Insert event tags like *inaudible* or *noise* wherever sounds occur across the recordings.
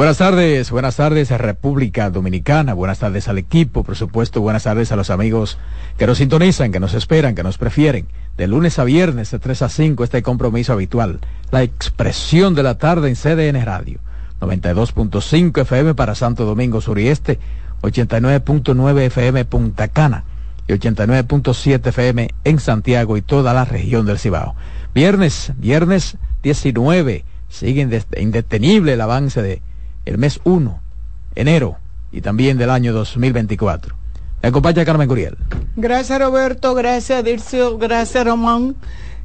Buenas tardes, buenas tardes a República Dominicana, buenas tardes al equipo, por supuesto, buenas tardes a los amigos que nos sintonizan, que nos esperan, que nos prefieren. De lunes a viernes, de 3 a 5, este compromiso habitual, la expresión de la tarde en CDN Radio. 92.5 FM para Santo Domingo Sur y Este, 89.9 FM Punta Cana y 89.7 FM en Santiago y toda la región del Cibao. Viernes, viernes 19, sigue indetenible el avance de el mes 1, enero y también del año 2024. Me acompaña Carmen Curiel. Gracias Roberto, gracias Dircio, gracias Román.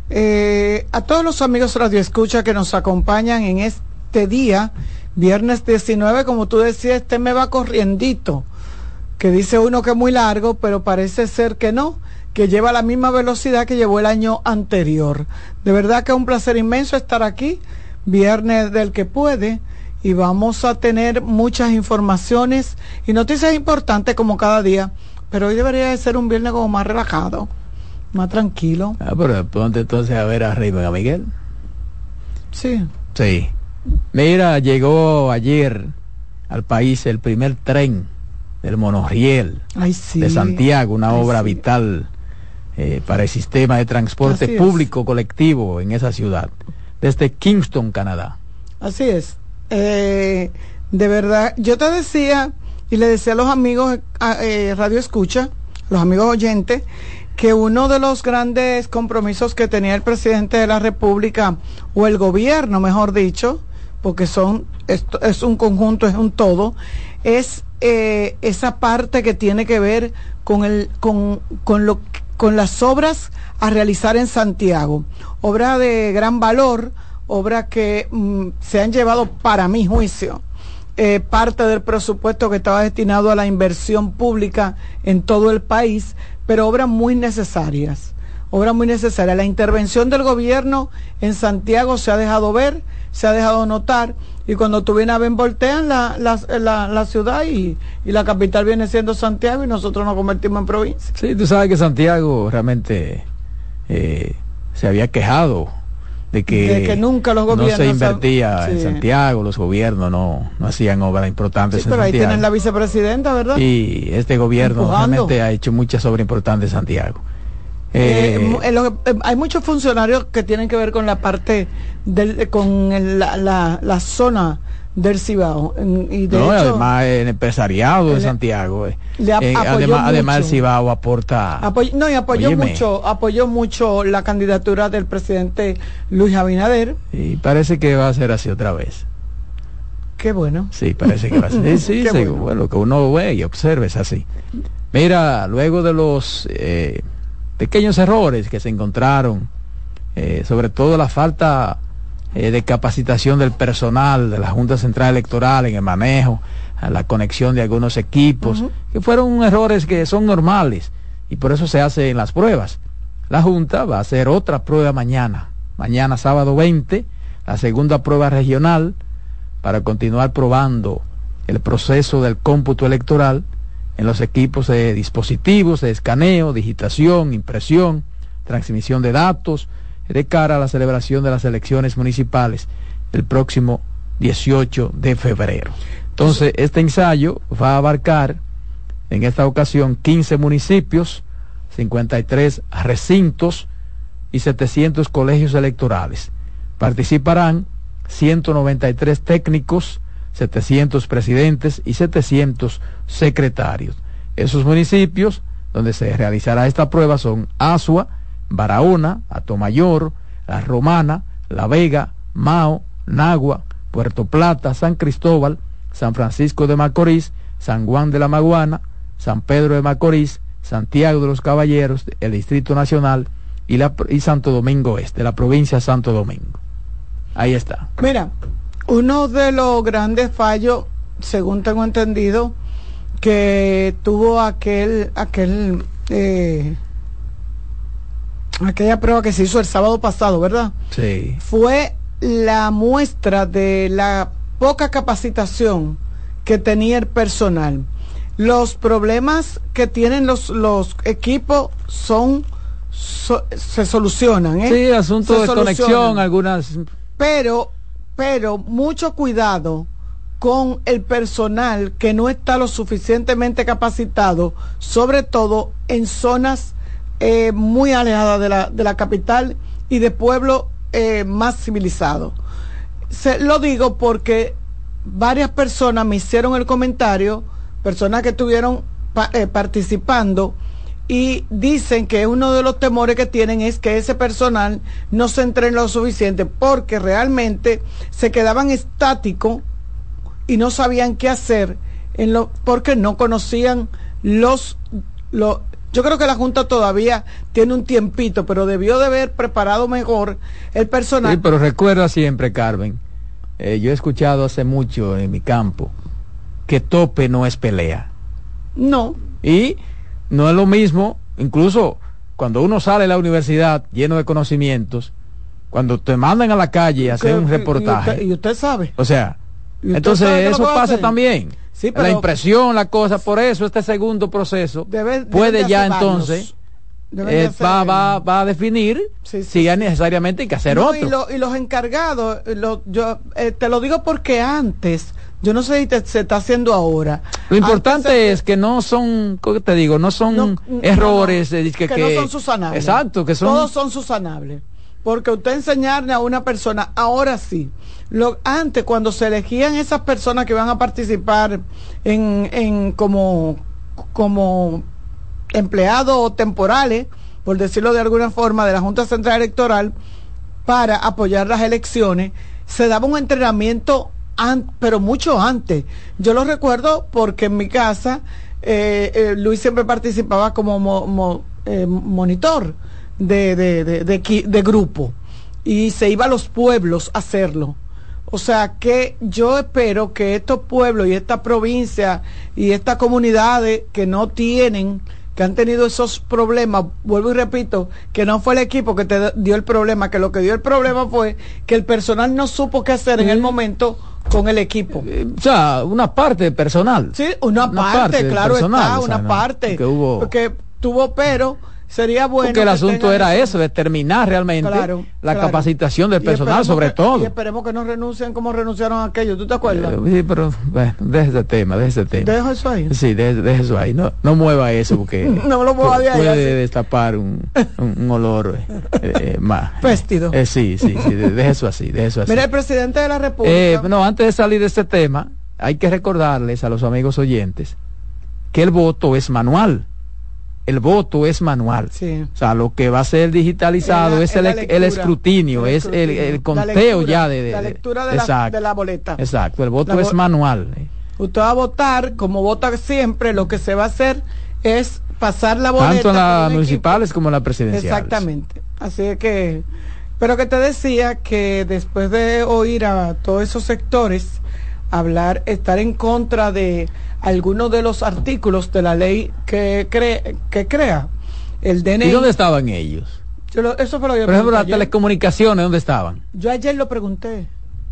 Eh, a todos los amigos Radio Escucha que nos acompañan en este día, viernes 19, como tú decías, este me va corriendito, que dice uno que es muy largo, pero parece ser que no, que lleva la misma velocidad que llevó el año anterior. De verdad que es un placer inmenso estar aquí, viernes del que puede y vamos a tener muchas informaciones y noticias importantes como cada día, pero hoy debería de ser un viernes como más relajado, más tranquilo. Ah, pero ponte entonces a ver a Raymond a Miguel. Sí. Sí. Mira, llegó ayer al país el primer tren del monorriel de Santiago, una obra vital eh, para el sistema de transporte público colectivo en esa ciudad, desde Kingston, Canadá. Así es. Eh, de verdad, yo te decía y le decía a los amigos eh, Radio Escucha, los amigos oyentes, que uno de los grandes compromisos que tenía el presidente de la República, o el gobierno, mejor dicho, porque son, esto es un conjunto, es un todo, es eh, esa parte que tiene que ver con el, con, con lo con las obras a realizar en Santiago. Obra de gran valor, obras que mm, se han llevado, para mi juicio, eh, parte del presupuesto que estaba destinado a la inversión pública en todo el país, pero obras muy necesarias, obras muy necesarias. La intervención del gobierno en Santiago se ha dejado ver, se ha dejado notar, y cuando tú vienes a ver, voltean la, la, la, ciudad y, y, la capital viene siendo Santiago y nosotros nos convertimos en provincia. Sí, tú sabes que Santiago realmente eh, se había quejado de que, nunca los gobiernos no se invertía en Santiago, los gobiernos no, no hacían obras importantes sí, pero ahí tienen la vicepresidenta, ¿verdad? Y este gobierno realmente ha hecho muchas obras importantes en Santiago. Eh, eh, eh, hay muchos funcionarios que tienen que ver con la parte del, con la, la, la zona del Cibao. Y de no, además el empresariado de Santiago. Eh. además, además el Cibao aporta. no, y apoyó mucho, apoyó mucho la candidatura del presidente Luis Abinader. Y parece que va a ser así otra vez. Qué bueno. Sí, parece que va a ser. *laughs* Sí, sí, bueno. lo que uno ve y observa es así. Mira, luego de los eh, pequeños errores que se encontraron, eh, sobre todo la falta eh, de capacitación del personal de la Junta Central Electoral en el manejo, a la conexión de algunos equipos, que fueron errores que son normales y por eso se hacen las pruebas. La Junta va a hacer otra prueba mañana, mañana sábado 20, la segunda prueba regional, para continuar probando el proceso del cómputo electoral en los equipos de dispositivos de escaneo, digitación, impresión, transmisión de datos, de cara a la celebración de las elecciones municipales el próximo 18 de febrero. Entonces, este ensayo va a abarcar en esta ocasión 15 municipios, 53 recintos y 700 colegios electorales. Participarán 193 técnicos, 700 presidentes y 700 secretarios. Esos municipios donde se realizará esta prueba son Asua, Barahona, Atomayor, La Romana, La Vega, Mao, Nagua, Puerto Plata, San Cristóbal, San Francisco de Macorís, San Juan de la Maguana, San Pedro de Macorís, Santiago de los Caballeros, el Distrito Nacional, y, la, y Santo Domingo Este, la provincia de Santo Domingo. Ahí está. Mira, uno de los grandes fallos, según tengo entendido, que tuvo aquel, aquel, eh, aquella prueba que se hizo el sábado pasado, ¿verdad? Sí. Fue la muestra de la poca capacitación que tenía el personal. Los problemas que tienen los, los equipos son se solucionan. ¿eh? Sí, asunto de conexión, algunas. Pero, pero mucho cuidado con el personal que no está lo suficientemente capacitado, sobre todo en zonas eh, muy alejadas de la, de la capital y de pueblos eh, más civilizados. Se, lo digo porque varias personas me hicieron el comentario, personas que estuvieron eh, participando, y dicen que uno de los temores que tienen es que ese personal no se entrene lo suficiente porque realmente se quedaban estáticos y no sabían qué hacer en lo, porque no conocían los yo creo que la Junta todavía tiene un tiempito, pero debió de haber preparado mejor el personal. Sí, pero recuerda siempre, Carmen, eh, yo he escuchado hace mucho en mi campo que tope no es pelea. No. Y no es lo mismo, incluso cuando uno sale de la universidad lleno de conocimientos, cuando te mandan a la calle a hacer un reportaje. Y usted, sabe. O sea, entonces eso pasa también. La impresión, la cosa, por eso este segundo proceso puede ya entonces eh, va, va, va, a definir si ya necesariamente hay que hacer otro. Y, los encargados, yo eh, te lo digo porque antes yo no sé si se está haciendo ahora. Lo importante es que no son, ¿cómo te digo? No son errores. que, no son susanables. Exacto, que son... Todos son susanables. Porque usted enseñarle a una persona, ahora sí, lo, antes cuando se elegían esas personas que van a participar en, en como, como empleados temporales, por decirlo de alguna forma, de la Junta Central Electoral, para apoyar las elecciones, se daba un entrenamiento pero mucho antes. Yo lo recuerdo porque en mi casa eh, eh, Luis siempre participaba como eh, monitor de, de, de, grupo y se iba a los pueblos a hacerlo. O sea que yo espero que estos pueblos y esta provincia y estas comunidades que no tienen que han tenido esos problemas, vuelvo y repito, que no fue el equipo que te dio el problema, que lo que dio el problema fue que el personal no supo qué hacer en el momento con el equipo. Eh, o sea, una parte personal. Sí, una, parte, claro está, una parte. Que hubo... Porque tuvo pero sería bueno. Porque el asunto era eso, determinar realmente la capacitación del personal, sobre todo. Y esperemos que no renuncien como renunciaron a aquellos, ¿tú te acuerdas? Eh, sí, pero bueno, deje ese tema, deje ese tema. Deja eso ahí. Sí, deje, eso ahí. No, no mueva eso porque *laughs* no lo mueva de ahí, puede destapar un, un, olor eh, eh más. *laughs* Féstido. Sí, sí, sí, deje eso así, deje eso así. Mira, el presidente de la República. no, antes de salir de este tema, hay que recordarles a los amigos oyentes que el voto es manual el voto es manual. O sea, lo que va a ser digitalizado es, el, escrutinio, es el, conteo ya de, la lectura de, la, boleta. Exacto, el voto es manual. Usted va a votar, como vota siempre, lo que se va a hacer es pasar la boleta. Tanto en las municipales como en las presidenciales. Exactamente. Así que, pero que te decía que después de oír a todos esos sectores hablar, estar en contra de algunos de los artículos de la ley que, que crea el DNI. ¿Y dónde estaban ellos? eso fue lo que Por ejemplo, las telecomunicaciones, ¿dónde estaban? Yo ayer lo pregunté.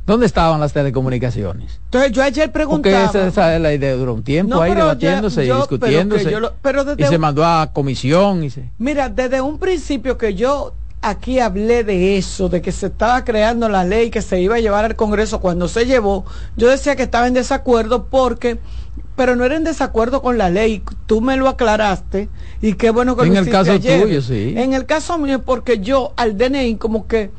¿Dónde estaban las telecomunicaciones? Entonces yo ayer preguntaba. Porque esa, es la idea, duró un tiempo ahí debatiéndose y discutiéndose. y se mandó a comisión. Y se... Mira, desde un principio que yo aquí hablé de eso, de que se estaba creando la ley que se iba a llevar al Congreso cuando se llevó, yo decía que estaba en desacuerdo porque, pero no era en desacuerdo con la ley, tú me lo aclaraste y qué bueno que en el caso tuyo, sí. En el caso mío, porque yo al DNI como que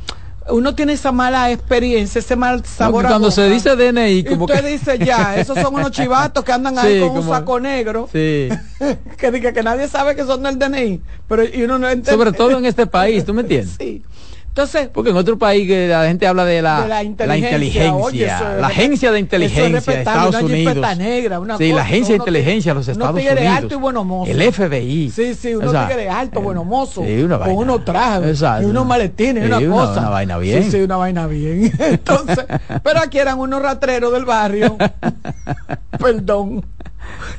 uno tiene esa mala experiencia, ese mal sabor. cuando se dice DNI, como usted dice ya, esos son unos chivatos que andan *laughs* ahí con un saco negro. *laughs* Sí. *laughs* que diga que nadie sabe que son del DNI, pero y uno no entiende. Sobre todo en este país, ¿tú me entiendes? Sí. Entonces, porque en otro país que la gente habla de la, la inteligencia, la, agencia de inteligencia de Estados Unidos. Negra, una sí, la agencia de inteligencia de los Estados Unidos. alto y bueno mozo. El FBI. Sí, sí, uno tigre alto, bueno mozo. Sí, una con unos trajes y unos maletines, una, cosa. Una vaina bien. Sí, sí, una vaina bien. *laughs* Entonces, pero aquí eran unos ratreros del barrio. *laughs* Perdón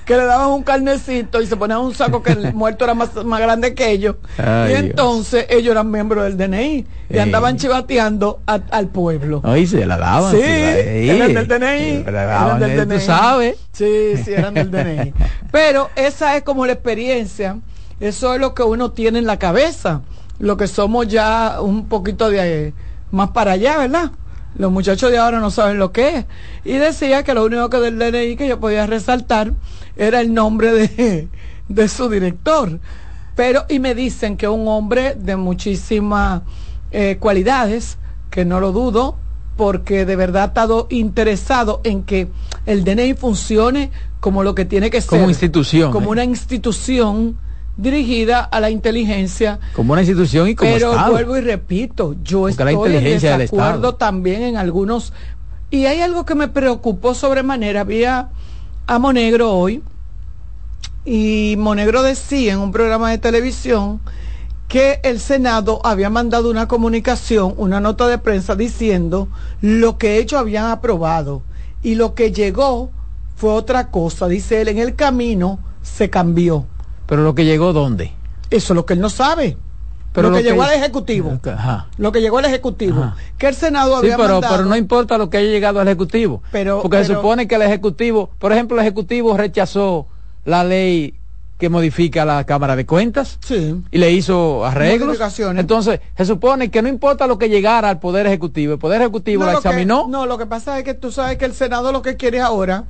que le daban un carnecito y se ponían un saco que el *laughs* muerto era más, más grande que ellos. y entonces ellos eran miembros del DNI y andaban chivateando al pueblo. Ay, se la daban. Sí, eran del DNI. eran del DNI. ¿Tú sabes? Sí, sí, eran del DNI. *laughs* Pero esa es como la experiencia, eso es lo que uno tiene en la cabeza, lo que somos ya un poquito de más para allá, ¿verdad? Los muchachos de ahora no saben lo que es. Y decía que lo único que del DNI que yo podía resaltar era el nombre de, de su director. Pero, y me dicen que un hombre de muchísimas eh, cualidades, que no lo dudo, porque de verdad ha estado interesado en que el DNI funcione como lo que tiene que ser. Como institución. Como ¿eh? una institución dirigida a la inteligencia. Como una institución y como Pero vuelvo y repito, yo estoy en desacuerdo también en algunos. Y hay algo que me preocupó sobremanera. Había a Monegro hoy y Monegro decía en un programa de televisión que el Senado había mandado una comunicación, una nota de prensa diciendo lo que ellos habían aprobado y lo que llegó fue otra cosa. Dice él, en el camino se cambió. Pero lo que llegó, ¿dónde? Eso es lo que él no sabe. Pero lo, que, llegó al Ejecutivo. Lo que llegó al Ejecutivo. Que el Senado había pero, pero no importa lo que haya llegado al Ejecutivo. Pero, porque se supone que el Ejecutivo, por ejemplo, el Ejecutivo rechazó la ley que modifica la Cámara de Cuentas sí. y le hizo arreglos. Entonces, se supone que no importa lo que llegara al Poder Ejecutivo, el Poder Ejecutivo la examinó. no, lo que pasa es que tú sabes que el Senado lo que quiere ahora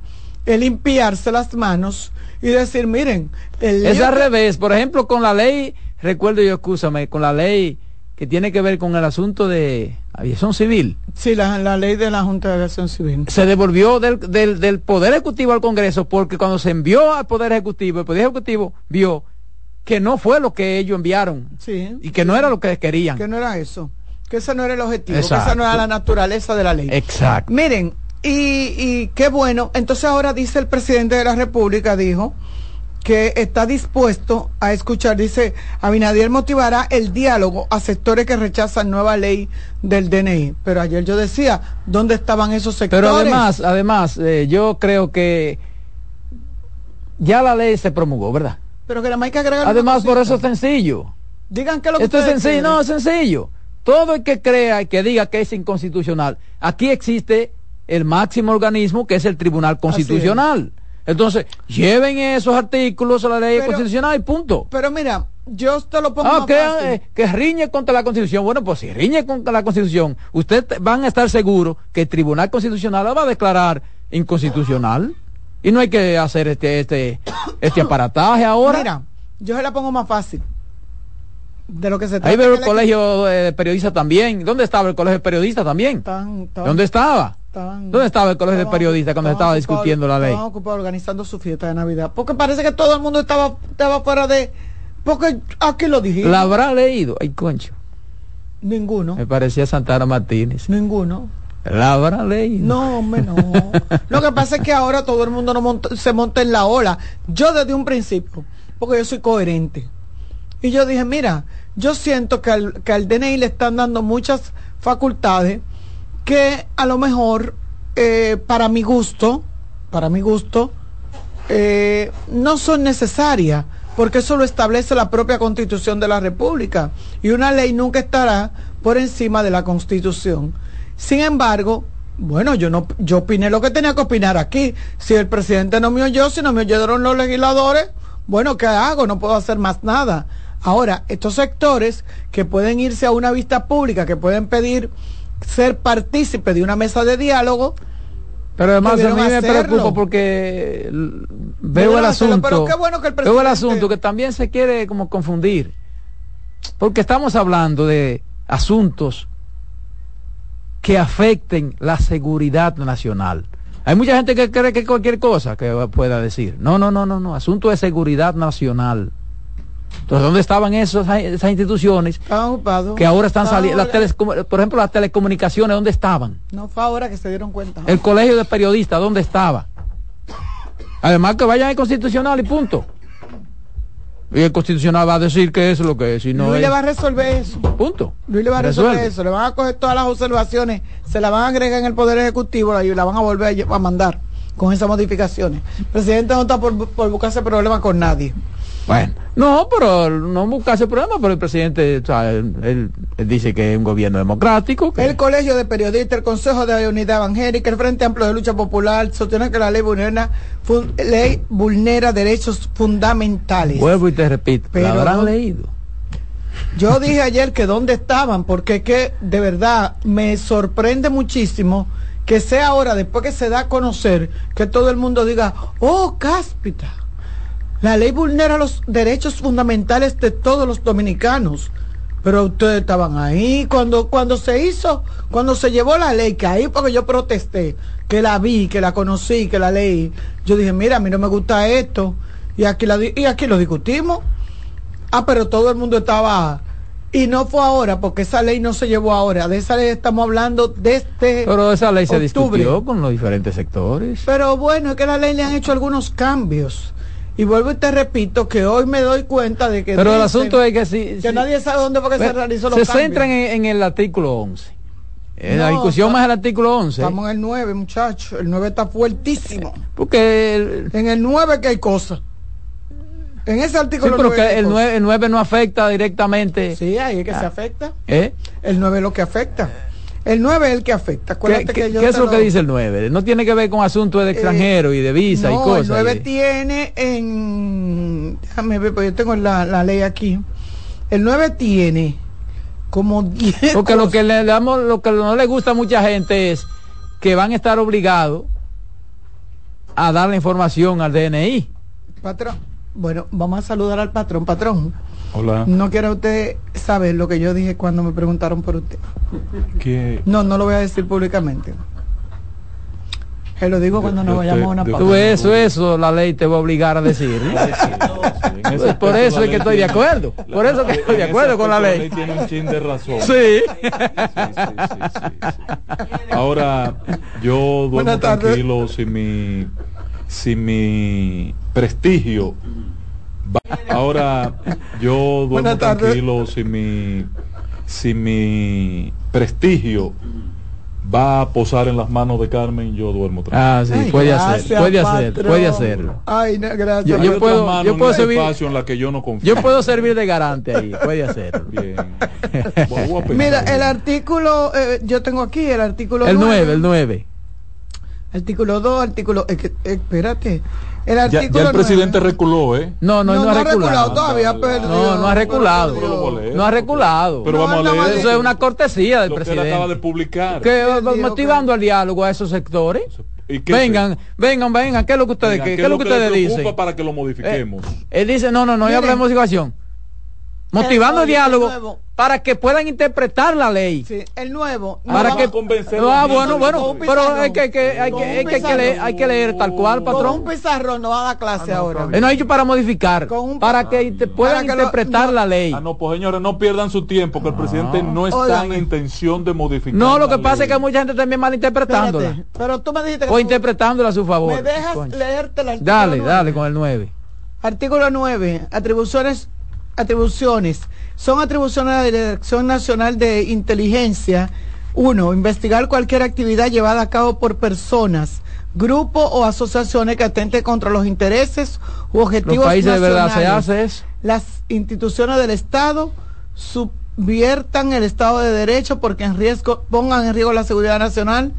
es limpiarse las manos y decir, miren, es al revés. Por ejemplo, con la ley, recuerdo yo, escúchame, con la ley que tiene que ver con el asunto de aviación civil. Sí, la, ley de la Junta de Aviación Civil. Se devolvió del, del, del, Poder Ejecutivo al Congreso porque cuando se envió al Poder Ejecutivo, el Poder Ejecutivo vio que no fue lo que ellos enviaron sí, y que no era lo que querían. Que no era eso, que ese no era el objetivo, que esa no era la naturaleza de la ley. Exacto. Miren, y, y qué bueno. Entonces ahora dice el presidente de la República, dijo que está dispuesto a escuchar, dice, Abinader motivará el diálogo a sectores que rechazan nueva ley del DNI. Pero ayer yo decía, ¿dónde estaban esos sectores? Pero además, además, eh, yo creo que ya la ley se promulgó, ¿verdad? Pero que la hay que agregar. Además, por eso es sencillo. Digan que lo que Esto es sencillo, no, es sencillo. Todo el que crea y que diga que es inconstitucional, aquí existe el máximo organismo que es el Tribunal Constitucional. Entonces, lleven esos artículos a la ley constitucional y punto. Pero mira, yo te lo pongo ah, que, que, riñe contra la Constitución. Bueno, pues si riñe contra la Constitución, ustedes van a estar seguros que el Tribunal Constitucional la va a declarar inconstitucional. Y no hay que hacer este, este, este *coughs* aparataje ahora. Mira, yo se la pongo más fácil. De lo que se trata. Ahí veo el colegio de periodistas también. ¿Dónde estaba el colegio de periodistas también? ¿Dónde estaba? ¿Dónde estaba el colegio de periodistas cuando estaba discutiendo la ley? Estaban ocupados organizando su fiesta de Navidad. Porque parece que todo el mundo estaba, estaba fuera de. Porque aquí lo dijimos. ¿La habrá leído? Ay, concho. Ninguno. Me parecía Santana Martínez. Ninguno. ¿La habrá leído? No, hombre, no. lo que pasa es que ahora todo el mundo no se monta en la ola. Yo desde un principio, porque yo soy coherente. Y yo dije, mira, yo siento que al, que al DNI le están dando muchas facultades que a lo mejor, eh, para mi gusto, para mi gusto, eh, no son necesarias, porque eso lo establece la propia constitución de la República, y una ley nunca estará por encima de la constitución. Sin embargo, bueno, yo no, yo opiné lo que tenía que opinar aquí. Si el presidente no me oyó, si no me oyeron los legisladores, bueno, ¿qué hago? No puedo hacer más nada. Ahora, estos sectores que pueden irse a una vista pública, que pueden pedir ser partícipe de una mesa de diálogo. Pero además a mí me preocupa porque veo el asunto. veo el asunto que también se quiere como confundir. Porque estamos hablando de asuntos que afecten la seguridad nacional. Hay mucha gente que cree que cualquier cosa que pueda decir. No, no, no, no, no. Asunto de seguridad nacional. Entonces, ¿dónde estaban esos, esas instituciones que ahora están saliendo? Por ejemplo, las telecomunicaciones, ¿dónde estaban? No fue ahora que se dieron cuenta. El colegio de periodistas, ¿dónde estaba? Además que vayan al constitucional y punto. Y el constitucional va a decir que es lo que es. no Luis le va a resolver eso. Punto. Luis le va a resolver eso. Le van a coger todas las observaciones, se las van a agregar en el Poder Ejecutivo y la van a volver a mandar con esas modificaciones. El presidente no está por, por buscarse problemas con nadie. Bueno, no, pero no buscarse problemas, pero el presidente, él, dice que es un gobierno democrático. El Colegio de Periodistas, el Consejo de Unidad Evangélica, el Frente Amplio de Lucha Popular, sostienen que la ley vulnera, ley vulnera derechos fundamentales. Vuelvo y te repito, pero habrán leído. Yo dije ayer que dónde estaban, porque que de verdad me sorprende muchísimo que sea ahora, después que se da a conocer, que todo el mundo diga, oh, cáspita la ley vulnera los derechos fundamentales de todos los dominicanos. Pero ustedes estaban ahí cuando, cuando se hizo, cuando se llevó la ley, que ahí porque yo protesté, que la vi, que la conocí, que la leí. Yo dije, mira, a mí no me gusta esto. Y aquí, la, y aquí lo discutimos. Ah, pero todo el mundo estaba y no fue ahora, porque esa ley no se llevó ahora. De esa ley estamos hablando desde. Pero esa ley se discutió con los diferentes sectores. Pero bueno, es que la ley le han hecho algunos cambios. Y vuelvo y te repito que hoy me doy cuenta de que... Pero el asunto es que si... Que nadie sabe dónde fue que se realizó los Se centran en, el artículo 11. En la discusión más el artículo 11. Estamos en el 9, muchachos. El 9 está fuertísimo. Porque... en el 9 que hay cosas. En ese artículo sí, pero que el 9, el 9, no afecta directamente. Sí, ahí es que se ah. afecta. ¿Eh? El 9 es lo que afecta. El 9 es el que afecta. ¿Qué, que ¿qué es lo, que dice el 9? No tiene que ver con asuntos de eh, extranjero y de visa y cosas. El 9 tiene en. Déjame ver, porque yo tengo la, ley aquí. El 9 tiene como 10. Porque lo que le damos, lo que no le gusta a mucha gente es que van a estar obligados a dar la información al DNI. Patrón, bueno, vamos a saludar al patrón. Patrón. Hola. No quiero usted saber lo que yo dije cuando me preguntaron por usted. ¿Qué? No, no lo voy a decir públicamente. Se lo digo cuando nos vayamos a una pausa. Tú eso, eso, la ley te va a obligar a decir. por eso es que estoy de acuerdo. Por eso que estoy de acuerdo con la ley. La ley tiene un chin de razón. Sí. Ahora, yo duermo tranquilo si mi, si mi prestigio Ahora yo duermo tranquilo si mi, si mi prestigio va a posar en las manos de Carmen, yo duermo tranquilo. Ah, sí, puede hacer, puede hacer, puede hacerlo. Ay, no, gracias. Yo, puedo, yo puedo servir en la que yo no confío. Yo puedo servir de garante ahí, puede hacerlo. *laughs* Bien. *laughs* Mira, el artículo, eh, yo tengo aquí el artículo El 9, el 9. Artículo 2, artículo, eh, espérate. El artículo ya, el presidente reculó, ¿eh? No, no, no, ha reculado. todavía, no, no ha reculado. no ha reculado. Pero vamos a leer. Eso es una cortesía del presidente. Que acaba de publicar. Que motivando al diálogo a esos sectores. vengan, vengan, vengan, ¿qué es lo que ustedes, ¿qué, es lo que, ustedes dicen? para que lo modifiquemos. Eh, él dice, no, no, no, ya hablamos de motivación motivando el diálogo para que puedan interpretar la ley. Sí, el nuevo. para que convencer. Ah, bueno, bueno, pero hay que, que, hay, que, hay, que, leer, hay que leer tal cual, patrón. Con un pizarrón no va a dar clase ah, ahora. No, hay para modificar, para que puedan interpretar la ley. Ah, no, pues señores, no pierdan su tiempo, que el presidente no está en intención de modificar. No, lo que pasa es que mucha gente también malinterpretándola. pero tú me dijiste O interpretándola a su favor. Me dejas leerte la Dale, dale con el 9. Artículo 9. Atribuciones atribuciones. Son atribuciones de la Dirección Nacional de Inteligencia. Uno, investigar cualquier actividad llevada a cabo por personas, grupos o asociaciones que atenten contra los intereses u objetivos los países de verdad se hace Las instituciones del Estado subviertan el Estado de Derecho porque en riesgo, pongan en riesgo la seguridad nacional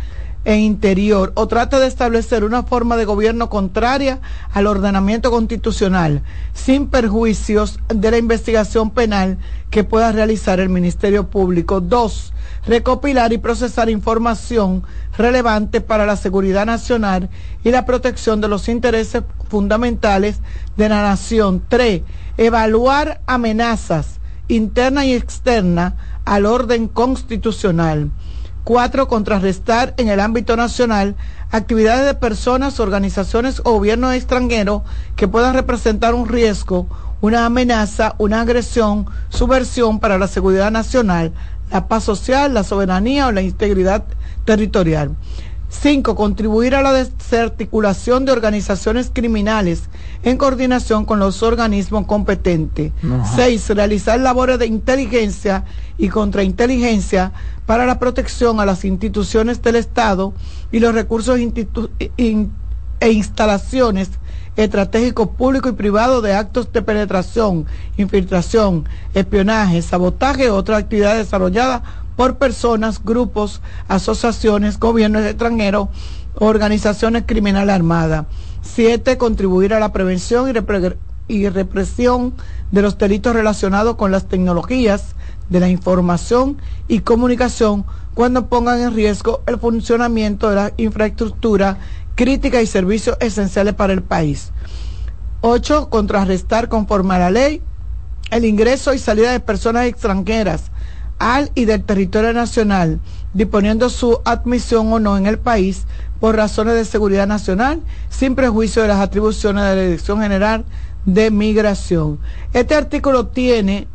e interior o trata de establecer una forma de gobierno contraria al ordenamiento constitucional, sin perjuicios de la investigación penal que pueda realizar el Ministerio Público. Dos, recopilar y procesar información relevante para la seguridad nacional y la protección de los intereses fundamentales de la nación. Tres, evaluar amenazas internas y externas al orden constitucional. Cuatro, contrarrestar en el ámbito nacional actividades de personas, organizaciones o gobiernos extranjeros que puedan representar un riesgo, una amenaza, una agresión, subversión para la seguridad nacional, la paz social, la soberanía o la integridad territorial. 5. Contribuir a la desarticulación de organizaciones criminales en coordinación con los organismos competentes. 6. Realizar labores de inteligencia y contrainteligencia para la protección a las instituciones del Estado y los recursos e instalaciones estratégicos públicos y privados de actos de penetración, infiltración, espionaje, sabotaje u otras actividades desarrolladas por personas, grupos, asociaciones, gobiernos extranjeros, organizaciones criminales armadas. Siete, contribuir a la prevención y, represión de los delitos relacionados con las tecnologías de la información y comunicación cuando pongan en riesgo el funcionamiento de la infraestructura crítica y servicios esenciales para el país. Ocho, contrarrestar conforme a la ley el ingreso y salida de personas extranjeras al y del territorio nacional, disponiendo su admisión o no en el país por razones de seguridad nacional, sin prejuicio de las atribuciones de la Dirección General de Migración. Este artículo tiene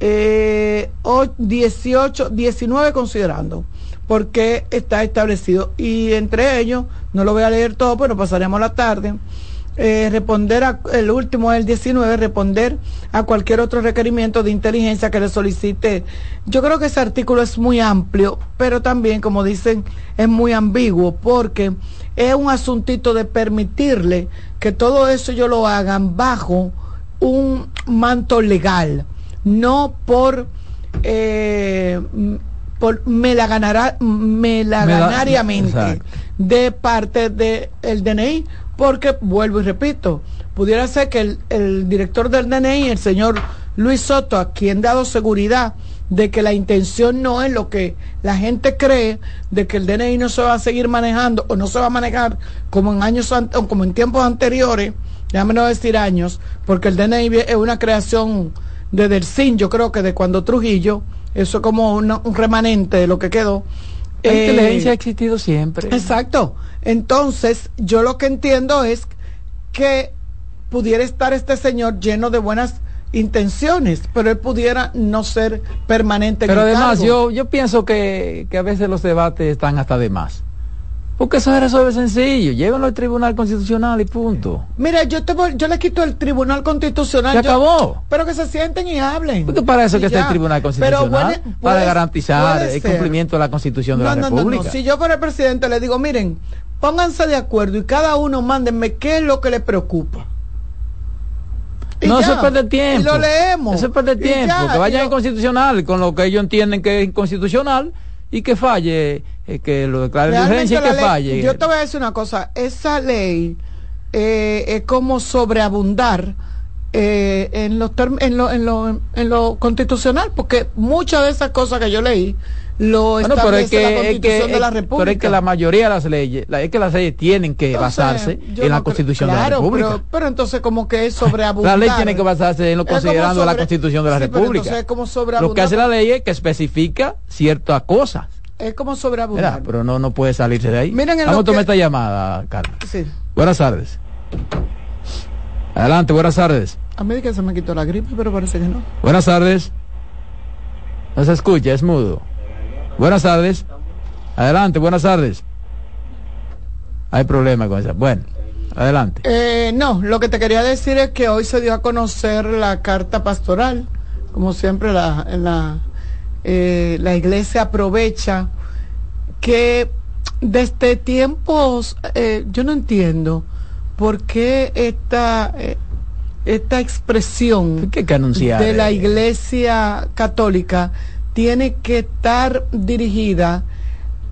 eh, 18, 19 considerando, porque está establecido, y entre ellos, no lo voy a leer todo, pero pasaremos la tarde eh, responder a, el último es el 19, responder a cualquier otro requerimiento de inteligencia que le solicite. Yo creo que ese artículo es muy amplio, pero también, como dicen, es muy ambiguo, porque es un asuntito de permitirle que todo eso yo lo hagan bajo un manto legal, no por... Eh, por me la ganará me la ganariamente de parte del DNI porque, vuelvo y repito, pudiera ser que el, director del DNI, el señor Luis Soto, a quien dado seguridad de que la intención no es lo que la gente cree, de que el DNI no se va a seguir manejando o no se va a manejar como en años o como en tiempos anteriores, déjame no decir años, porque el DNI es una creación de Delcín, yo creo que de cuando Trujillo, eso es como un remanente de lo que quedó. La inteligencia ha existido siempre. Exacto. Entonces, yo lo que entiendo es que pudiera estar este señor lleno de buenas intenciones, pero él pudiera no ser permanente. Pero además, yo, yo pienso que, que a veces los debates están hasta de más. Porque eso se resuelve sencillo, llévenlo al Tribunal Constitucional y punto. Mira, yo te voy, yo le quito el Tribunal Constitucional. Se acabó. Pero que se sienten y hablen. Porque para eso que está el Tribunal Constitucional, para garantizar el cumplimiento de la Constitución de la República. No, no, si yo fuera el presidente le digo, miren, pónganse de acuerdo y cada uno mándenme qué es lo que le preocupa. no se pierde tiempo. Y lo leemos. No se pierde tiempo. que vayan constitucional con lo que ellos entienden que es inconstitucional y que falle, eh, que lo declare de urgencia y que falle. Yo te voy a decir una cosa, esa ley eh, es como sobreabundar eh, en, lo, en, lo, en, lo, en lo constitucional, porque muchas de esas cosas que yo leí lo establece la Constitución de la República. Pero es que la mayoría de las leyes, es que las leyes tienen que basarse en la Constitución de la República. Pero, pero, entonces como que es sobreabundar. la ley tiene que basarse en lo considerando de la Constitución de la República. Es como lo que hace la ley es que especifica ciertas cosas. Es como sobreabundar. pero no, no puede salirse de ahí. Miren Vamos a tomar esta llamada, Carlos. Sí. Buenas tardes. Adelante, buenas tardes. A mí que se me quitó la gripe, pero parece que no. Buenas tardes. No se escucha, es mudo. Buenas tardes. Adelante, buenas tardes. Hay problema con esa. Bueno, adelante. Eh, no, lo que te quería decir es que hoy se dio a conocer la carta pastoral. Como siempre, la, la, eh, la iglesia aprovecha que desde tiempos, eh, yo no entiendo por qué esta, esta expresión de la iglesia católica tiene que estar dirigida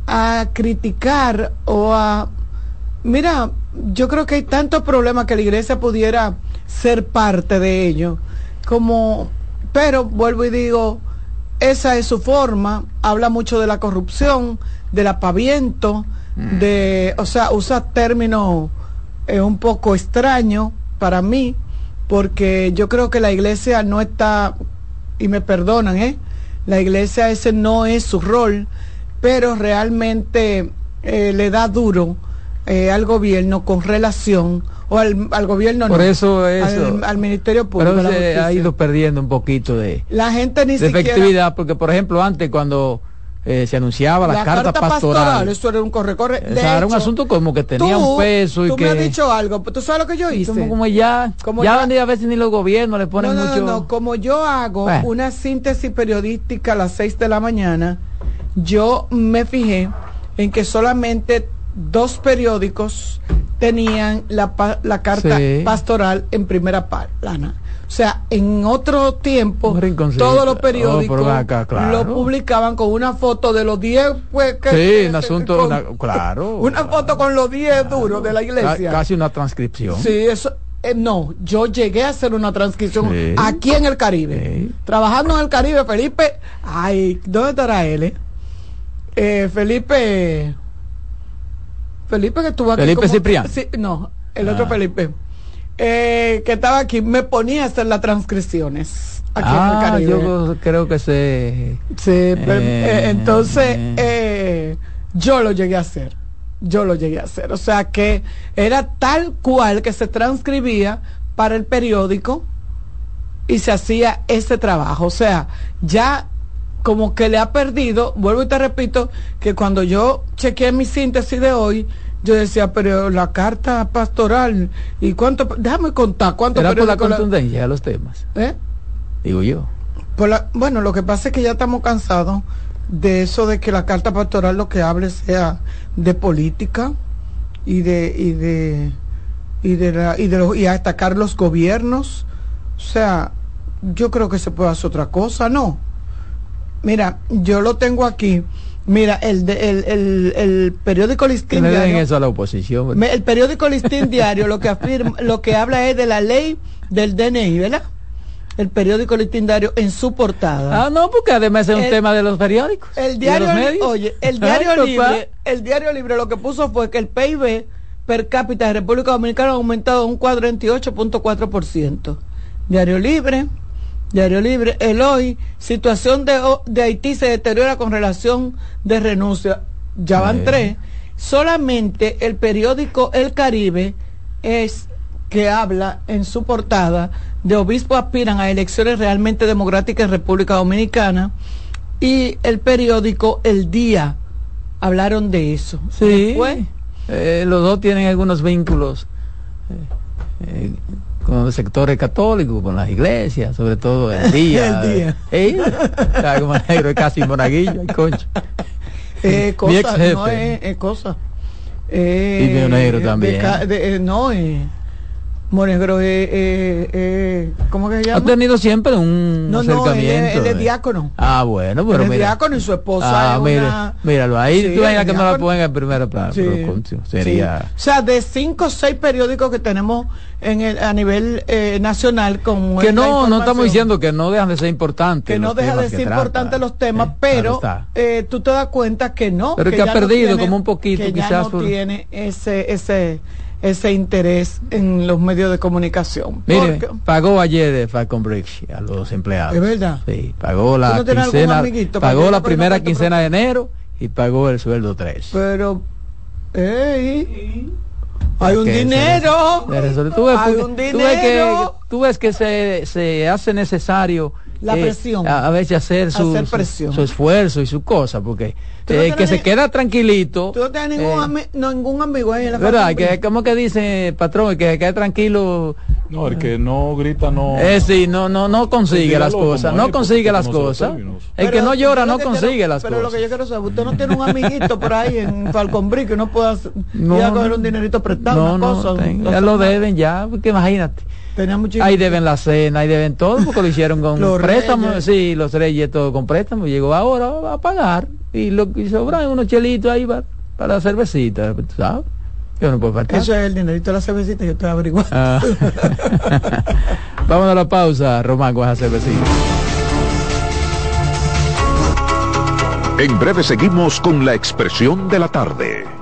a criticar o a... Mira, yo creo que hay tantos problemas que la iglesia pudiera ser parte de ello, como, pero vuelvo y digo, esa es su forma, habla mucho de la corrupción, del apaviento, mm. de, o sea, usa términos eh, un poco extraños para mí, porque yo creo que la iglesia no está, y me perdonan, ¿eh? La iglesia ese no es su rol. pero realmente eh, le da duro eh, al gobierno con relación o al, al gobierno por eso, eso al, ministerio público pero se ha ido perdiendo un poquito de la gente ni de efectividad porque por ejemplo antes cuando eh, se anunciaba la, carta, pastoral. Eso era un corre-corre. era un asunto como que tenía un peso y tú que... me has dicho algo, ¿tú sabes lo que yo hice? Como, ya, como ya, a veces ni los gobiernos le ponen no, no, mucho... No, como yo hago una síntesis periodística a las 6 de la mañana, yo me fijé en que solamente dos periódicos tenían la, la carta pastoral en primera plana. O sea, en otro tiempo, todos los oh, periódicos lo publicaban con una foto de los 10, pues, sí, un asunto, claro. Una foto con los 10 duros de la iglesia. Casi una transcripción. Sí, eso. Eh, no, yo llegué a hacer una transcripción aquí en el Caribe. Trabajando en el Caribe, Felipe. Ay, ¿dónde estará él? Eh? eh Felipe. Felipe que estuvo aquí. Felipe Ciprián. no, el otro ah. Felipe eh, que estaba aquí me ponía a hacer las transcripciones. Aquí ah, yo creo que se... Sí, eh, eh, entonces eh, yo lo llegué a hacer. Yo lo llegué a hacer. O sea que era tal cual que se transcribía para el periódico y se hacía ese trabajo. O sea, ya como que le ha perdido, vuelvo y te repito, que cuando yo chequeé mi síntesis de hoy, yo decía, pero la carta pastoral, ¿y cuánto? Déjame contar, ¿cuánto? Era por la contundencia de los temas. ¿Eh? Digo yo. bueno, lo que pasa es que ya estamos cansados de eso de que la carta pastoral lo que hable sea de política y de y de y de la, y de los, y atacar los gobiernos. O sea, yo creo que se puede hacer otra cosa, ¿no? Mira, yo lo tengo aquí Mira, el, el, el, periódico Listín Diario. eso a la oposición. el periódico Listín Diario lo que afirma, lo que habla es de la ley del DNI, ¿verdad? El periódico Listín Diario en su portada. Ah, no, porque además es un tema de los periódicos. El diario, oye, el diario libre, el diario libre lo que puso fue que el PIB per cápita de República Dominicana ha aumentado un 48.4%. Diario libre, Diario Libre, el hoy, situación de, de Haití se deteriora con relación de renuncia. Ya van tres. Solamente el periódico El Caribe es que habla en su portada de obispos aspiran a elecciones realmente democráticas en República Dominicana y el periódico El Día hablaron de eso. Sí, eh, los dos tienen algunos vínculos. Eh, eh, con los sectores católicos, con las iglesias, sobre todo el *laughs* día. el día. Eh, como negro, es casi monaguillo, concho. Eh, cosa, no es, cosa. Eh, y negro también. De, no, eh, Monegro eh, eh, eh, ¿cómo que se llama? Ha tenido siempre un no, acercamiento. No, él, es diácono. Ah, bueno, pero él es diácono y su esposa ah, es una... Míralo, ahí sí, tú ves que no la pongan en primera plana. Sí, sería... O sea, de cinco o seis periódicos que tenemos en el, a nivel nacional con Que no, no estamos diciendo que no dejan de ser importantes. Que no dejan de ser importantes los temas, pero tú te das cuenta que no. Pero que, ha perdido como un poquito que quizás. Ya no tiene ese... ese ese interés en los medios de comunicación. Mire, pagó ayer de Falcon Bridge a los empleados. ¿Es verdad? Sí, pagó la quincena, pagó la primera quincena de enero y pagó el sueldo 3. Pero, hay un dinero. hay un dinero. Tú ves que, se, se hace necesario la eh, presión. a, veces hacer, su, su, esfuerzo y su cosa, porque eh, que se queda tranquilito. Tú no tienes ningún, eh, ningún amigo ahí en la ¿Verdad? Que, como que dice, patrón, que se quede tranquilo. No, el que no grita no. Eh, sí, no, no, no consigue las cosas. No consigue las cosas. El que no llora no consigue las cosas. Pero lo que yo quiero saber, usted no tiene un amiguito por ahí en *laughs* Falconbrí que no pueda no, ir a coger un dinerito prestado, no, una cosa. ya lo deben ya, porque imagínate. Ahí deben la cena, ahí deben todo, porque lo hicieron con *laughs* préstamos, sí, los reyes todo con préstamos, llegó ahora a pagar, y lo que sobran unos chelitos ahí para, para la cervecita, ¿sabes? Yo no puedo faltar. Eso es el dinerito de la cervecita, yo estoy averiguando. Ah. *laughs* Vamos a la pausa, Román, con esa cervecita. En breve seguimos con la expresión de la tarde.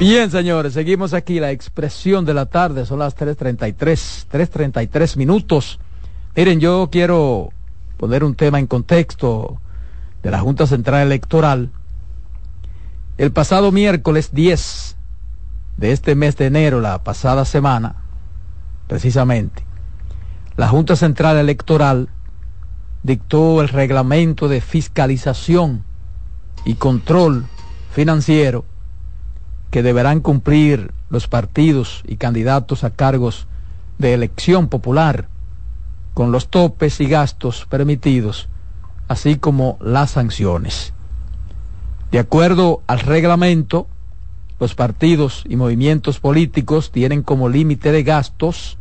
Bien, señores, seguimos aquí la expresión de la tarde, son las 3.33, 3.33 minutos. Miren, yo quiero poner un tema en contexto de la Junta Central Electoral. El pasado miércoles 10 de este mes de enero, la pasada semana, precisamente, la Junta Central Electoral dictó el reglamento de fiscalización y control financiero que deberán cumplir los partidos y candidatos a cargos de elección popular, con los topes y gastos permitidos, así como las sanciones. De acuerdo al reglamento, los partidos y movimientos políticos tienen como límite de gastos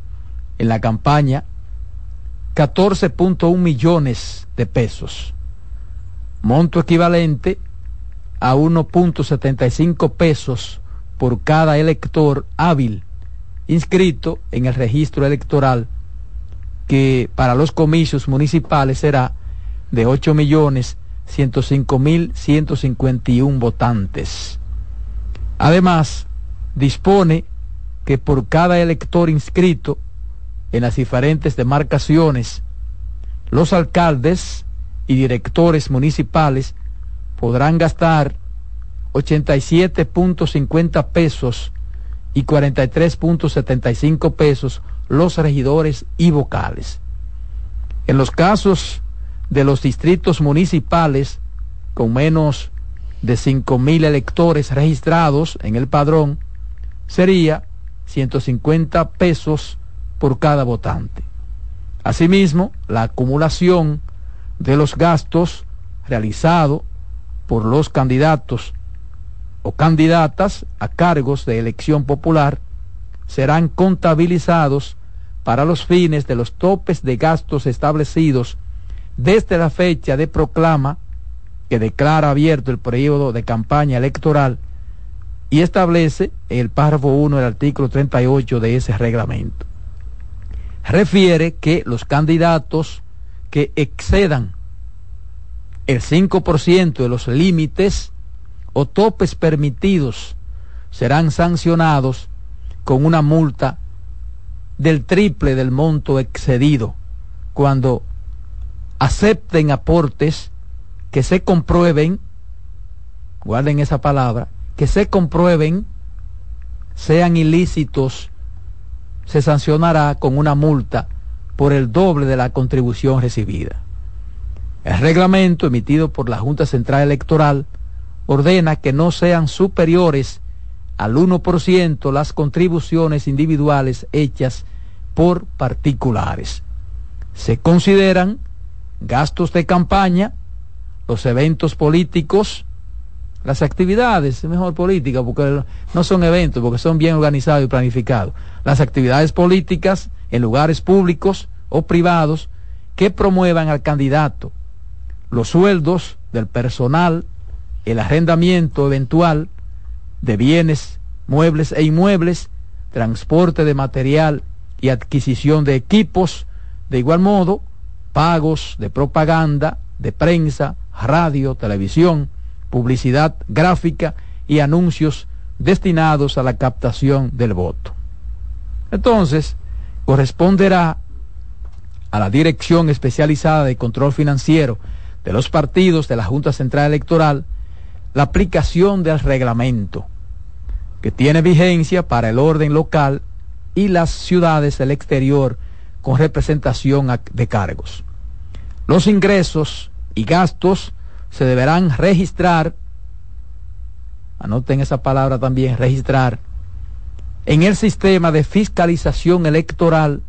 en la campaña 14.1 millones de pesos, monto equivalente a 1.75 pesos por cada elector hábil inscrito en el registro electoral que para los comicios municipales será de 8.105.151 votantes. Además, dispone que por cada elector inscrito en las diferentes demarcaciones, los alcaldes y directores municipales podrán gastar 87.50 pesos y 43.75 pesos los regidores y vocales. En los casos de los distritos municipales con menos de 5.000 electores registrados en el padrón, sería 150 pesos por cada votante. Asimismo, la acumulación de los gastos realizados por los candidatos o candidatas a cargos de elección popular serán contabilizados para los fines de los topes de gastos establecidos desde la fecha de proclama que declara abierto el periodo de campaña electoral y establece el párrafo 1 del artículo 38 de ese reglamento. Refiere que los candidatos que excedan el 5% de los límites o topes permitidos serán sancionados con una multa del triple del monto excedido cuando acepten aportes que se comprueben, guarden esa palabra, que se comprueben, sean ilícitos, se sancionará con una multa por el doble de la contribución recibida. El reglamento emitido por la Junta Central Electoral ordena que no sean superiores al 1% las contribuciones individuales hechas por particulares. Se consideran gastos de campaña, los eventos políticos, las actividades, mejor política, porque no son eventos, porque son bien organizados y planificados. Las actividades políticas en lugares públicos o privados que promuevan al candidato. Los sueldos del personal el arrendamiento eventual de bienes, muebles e inmuebles, transporte de material y adquisición de equipos, de igual modo, pagos de propaganda, de prensa, radio, televisión, publicidad gráfica y anuncios destinados a la captación del voto. Entonces, corresponderá a la Dirección Especializada de Control Financiero de los partidos de la Junta Central Electoral la aplicación del reglamento, que tiene vigencia para el orden local y las ciudades del exterior con representación de cargos. Los ingresos y gastos se deberán registrar, anoten esa palabra también, registrar, en el sistema de fiscalización electoral,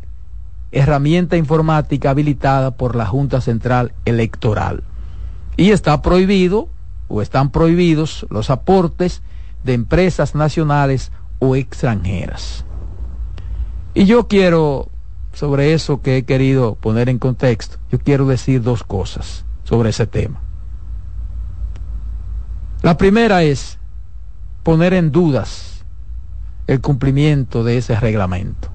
herramienta informática habilitada por la Junta Central Electoral. Y está prohibido o están prohibidos los aportes de empresas nacionales o extranjeras. Y yo quiero, sobre eso que he querido poner en contexto, yo quiero decir dos cosas sobre ese tema. La primera es poner en dudas el cumplimiento de ese reglamento.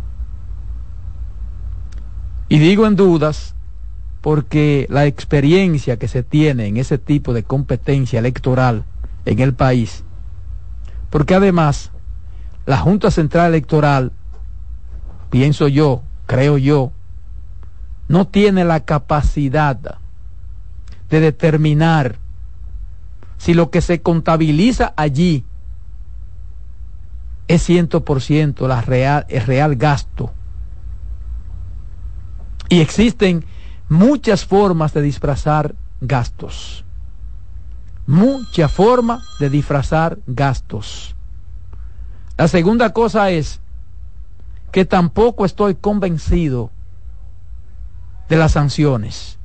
Y digo en dudas porque la experiencia que se tiene en ese tipo de competencia electoral en el país, porque además la Junta Central Electoral, pienso yo, creo yo, no tiene la capacidad de determinar si lo que se contabiliza allí es ciento por ciento real, el real gasto. Y existen muchas formas de disfrazar gastos. Mucha forma de disfrazar gastos. La segunda cosa es que tampoco estoy convencido de las sanciones.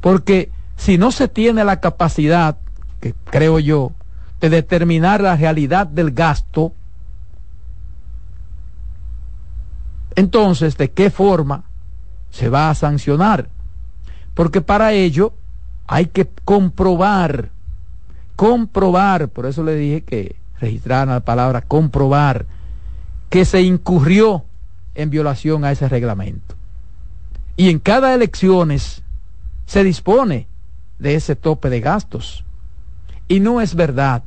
Porque si no se tiene la capacidad, que creo yo, de determinar la realidad del gasto, entonces, ¿de qué forma se va a sancionar. Porque para ello hay que comprobar, comprobar, por eso le dije que registraran la palabra comprobar, que se incurrió en violación a ese reglamento. Y en cada elecciones se dispone de ese tope de gastos. Y no es verdad,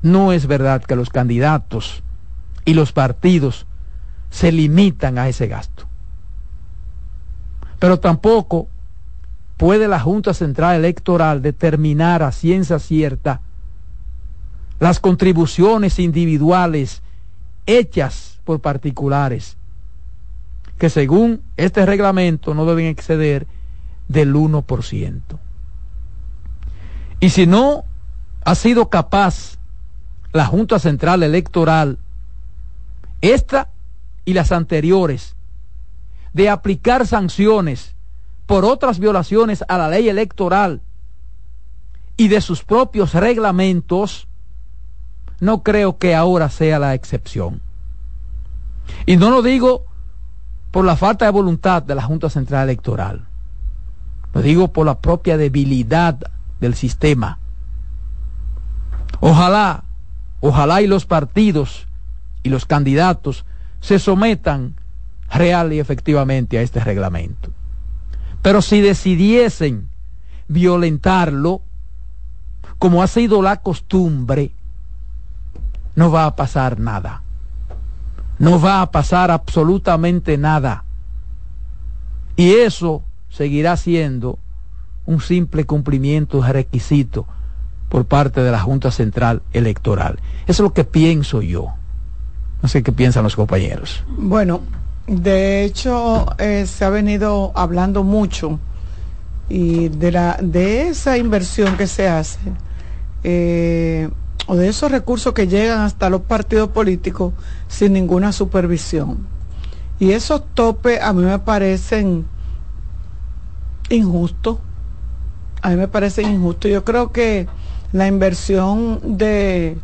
no es verdad que los candidatos y los partidos se limitan a ese gasto. Pero tampoco puede la Junta Central Electoral determinar a ciencia cierta las contribuciones individuales hechas por particulares, que según este reglamento no deben exceder del 1%. Y si no ha sido capaz la Junta Central Electoral esta y las anteriores, de aplicar sanciones por otras violaciones a la ley electoral y de sus propios reglamentos, no creo que ahora sea la excepción. Y no lo digo por la falta de voluntad de la Junta Central Electoral, lo digo por la propia debilidad del sistema. Ojalá, ojalá y los partidos y los candidatos se sometan real y efectivamente a este reglamento. Pero si decidiesen violentarlo, como ha sido la costumbre, no va a pasar nada. No va a pasar absolutamente nada. Y eso seguirá siendo un simple cumplimiento de requisito por parte de la Junta Central Electoral. Eso es lo que pienso yo. No sé qué piensan los compañeros. Bueno, de hecho eh, se ha venido hablando mucho y de, la, de esa inversión que se hace eh, o de esos recursos que llegan hasta los partidos políticos sin ninguna supervisión. Y esos topes a mí me parecen injustos. A mí me parecen injustos. Yo creo que la inversión de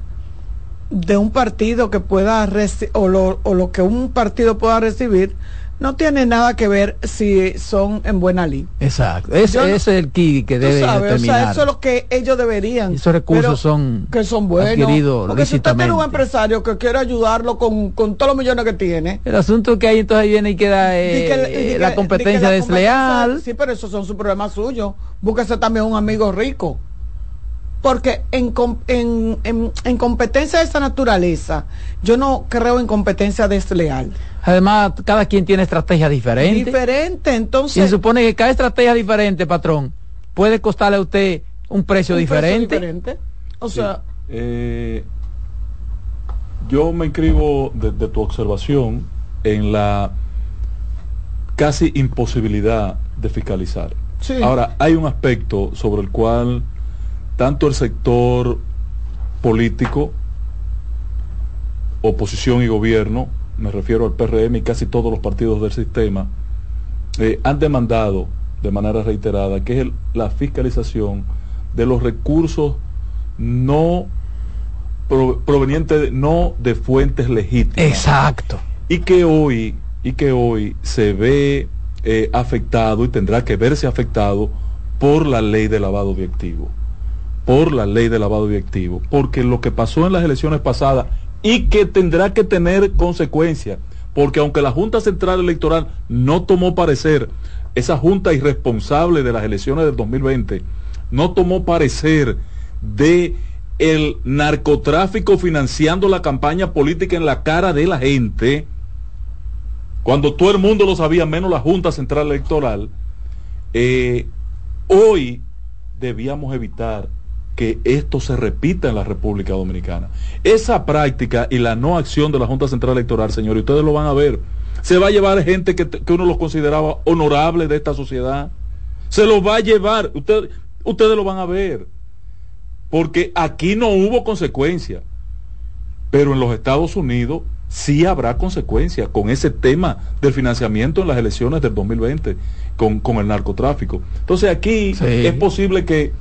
de un partido que pueda o lo, o lo que un partido pueda recibir no tiene nada que ver si son en buena ley. Exacto. Ese, es el key que debe sabes, o sea, eso es lo que ellos deberían. Esos recursos son que son buenos. Porque si usted tiene un empresario que quiere ayudarlo con, con, todos los millones que tiene. El asunto que hay entonces viene y queda eh, la competencia desleal. sí, pero esos son sus problemas suyos. Búsquese también un amigo rico porque en, en, en, competencia de esa naturaleza, yo no creo en competencia desleal. Además, cada quien tiene estrategia diferente. Diferente, entonces. Y se supone que cada estrategia diferente, patrón, puede costarle a usted un precio diferente. diferente. O sea. Eh, yo me inscribo de, tu observación en la casi imposibilidad de fiscalizar. Ahora, hay un aspecto sobre el cual tanto el sector político, oposición y gobierno, me refiero al PRM y casi todos los partidos del sistema, eh, han demandado de manera reiterada que es la fiscalización de los recursos no provenientes no de fuentes legítimas. Exacto. Y que hoy, y que hoy se ve eh, afectado y tendrá que verse afectado por la ley de lavado objetivo por la ley de lavado activo, porque lo que pasó en las elecciones pasadas y que tendrá que tener consecuencias, porque aunque la Junta Central Electoral no tomó parecer, esa Junta irresponsable de las elecciones del 2020 no tomó parecer de el narcotráfico financiando la campaña política en la cara de la gente, cuando todo el mundo lo sabía, menos la Junta Central Electoral, eh, hoy debíamos evitar que esto se repita en la República Dominicana. Esa práctica y la no acción de la Junta Central Electoral, señor, y ustedes lo van a ver, se va a llevar gente que, uno los consideraba honorable de esta sociedad. Se lo va a llevar, ustedes lo van a ver. Porque aquí no hubo consecuencia. Pero en los Estados Unidos sí habrá consecuencias con ese tema del financiamiento en las elecciones del 2020, con, con el narcotráfico. Entonces aquí es posible que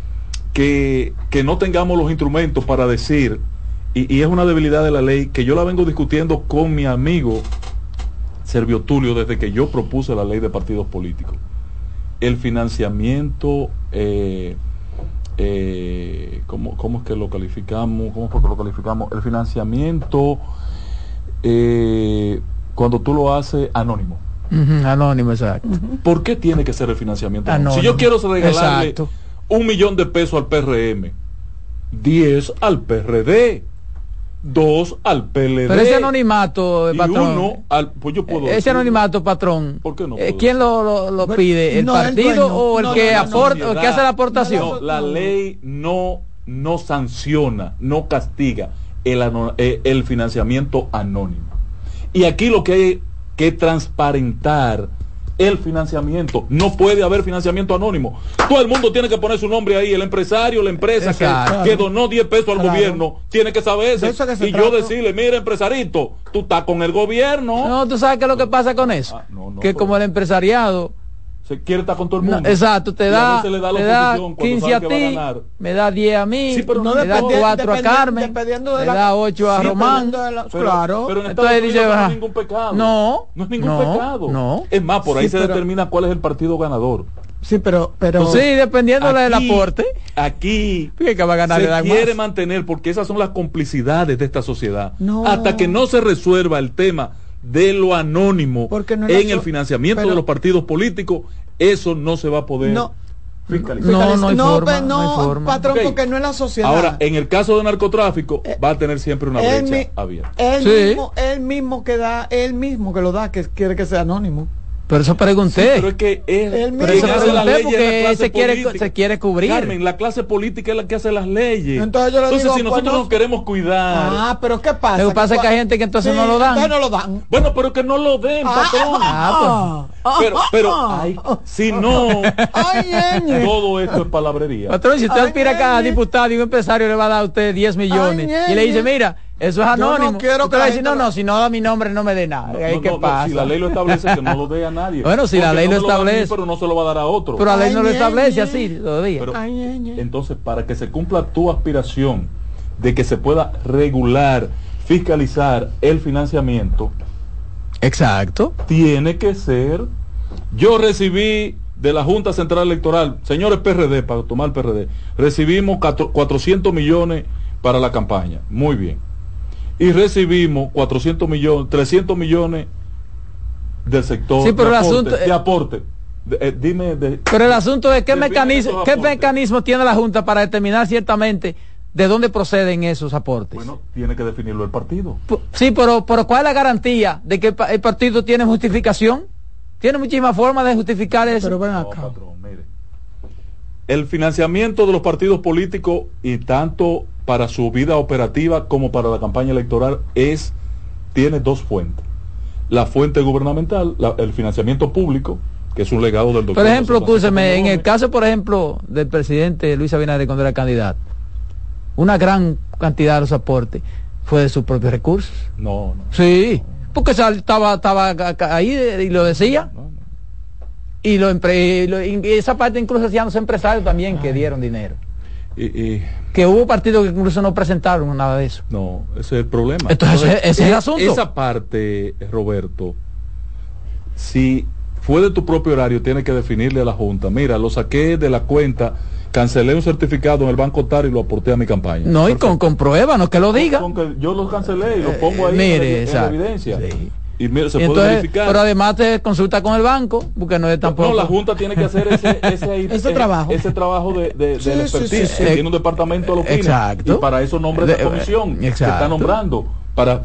que, no tengamos los instrumentos para decir, y, es una debilidad de la ley, que yo la vengo discutiendo con mi amigo Servio Tulio desde que yo propuse la ley de partidos políticos. El financiamiento, eh, eh, ¿cómo, es que lo calificamos? ¿Cómo que lo calificamos? El financiamiento, eh, cuando tú lo haces anónimo. anónimo, exacto. ¿Por qué tiene que ser el financiamiento anónimo? Si yo quiero regalarle un millón de pesos al PRM, 10 al PRD, 2 al PLD. Pero ese anonimato, y Uno al, pues yo puedo ese anonimato, patrón. ¿Por qué no? Eh, ¿Quién lo, lo, pide? ¿El partido o el que aporta, o que hace la aportación? la ley no, no sanciona, no castiga el, eh, el financiamiento anónimo. Y aquí lo que hay que transparentar el financiamiento. No puede haber financiamiento anónimo. Todo el mundo tiene que poner su nombre ahí. El empresario, la empresa que, donó 10 pesos al gobierno, tiene que saber eso. y yo decirle, mira, empresarito, tú estás con el gobierno. No, tú sabes qué es lo que pasa con eso. Ah, que como el empresariado se quiere estar con todo el mundo. exacto, te da, te da 15 a ti, me da 10 a mí, no me da 4 a Carmen, me da 8 a Román. claro. Pero en Entonces dice, no es ningún pecado. No. No es ningún pecado. No. Es más, por ahí se determina cuál es el partido ganador. Sí, pero, pero sí, dependiendo del aporte. Aquí que va a ganar se quiere mantener porque esas son las complicidades de esta sociedad. Hasta que no se resuelva el tema de lo anónimo en el financiamiento de los partidos políticos, eso no se va a poder fiscalizar. No, no, hay forma, no, patrón, porque no es la sociedad. Ahora, en el caso de narcotráfico, eh, va a tener siempre una brecha abierta. Él, mismo, él mismo que da, él mismo que lo da, que quiere que sea anónimo. Por eso pregunté. pero es que él, pero eso pregunté porque se quiere, se quiere cubrir. Carmen, la clase política es la que hace las leyes. Entonces, yo le entonces si nosotros nos queremos cuidar. Ah, pero ¿qué pasa? Lo que pasa es que hay gente que entonces no lo dan. no lo dan. Bueno, pero que no lo den, ah, patrón. Ah, pues. Pero, pero, ay, si no, *laughs* todo esto es palabrería. Patrón, si usted aspira a diputado y un empresario le va a dar a usted 10 millones y le dice, mira, eso es anónimo. no quiero que decir, no, no, si no da mi nombre no me dé nada. ¿Qué pasa? si la ley lo establece, que no lo dé a nadie. *laughs* Bueno, si la ley lo establece. pero no se lo va a dar a otro. Pero la ley no lo establece así todavía. Pero, entonces, para que se cumpla tu aspiración de que se pueda regular, fiscalizar el financiamiento. Exacto. Tiene que ser. Yo recibí de la Junta Central Electoral, señores PRD, para tomar PRD, recibimos 400 millones para la campaña. Muy bien y recibimos 400 millones, 300 millones del sector sí, pero de, el aporte, asunto, de aporte. Eh, dime pero el asunto es qué mecanismo qué mecanismo tiene la junta para determinar ciertamente de dónde proceden esos aportes bueno tiene que definirlo el partido sí pero pero cuál es la garantía de que el partido tiene justificación tiene muchísimas formas de justificar eso pero ven acá. mire. el financiamiento de los partidos políticos y tanto para su vida operativa como para la campaña electoral es tiene dos fuentes. La fuente gubernamental, el financiamiento público, que es un legado del doctor. Por ejemplo, escúcheme, en el caso, por ejemplo, del presidente Luis Abinader cuando era candidato, una gran cantidad de los aportes fue de sus propios recursos. No, no. Sí, porque estaba, estaba ahí y lo decía. y, lo, y esa parte incluso hacían los empresarios también que dieron dinero. Y, que hubo partidos que incluso no presentaron nada de eso. No, ese es el problema. Entonces, ese es el asunto. Esa parte, Roberto, si fue de tu propio horario, tienes que definirle a la Junta, mira, lo saqué de la cuenta, cancelé un certificado en el Banco TAR y lo aporté a mi campaña. No, y con, con prueba, no que lo diga. yo lo cancelé y lo pongo ahí en, la, evidencia. Y mira, se puede verificar. Pero además te consulta con el banco, porque no es tampoco. No, la Junta tiene que hacer ese, *laughs* ese, ese trabajo. Ese trabajo de, de, de expertise. tiene un departamento de Exacto. Y para eso nombra la comisión que está nombrando para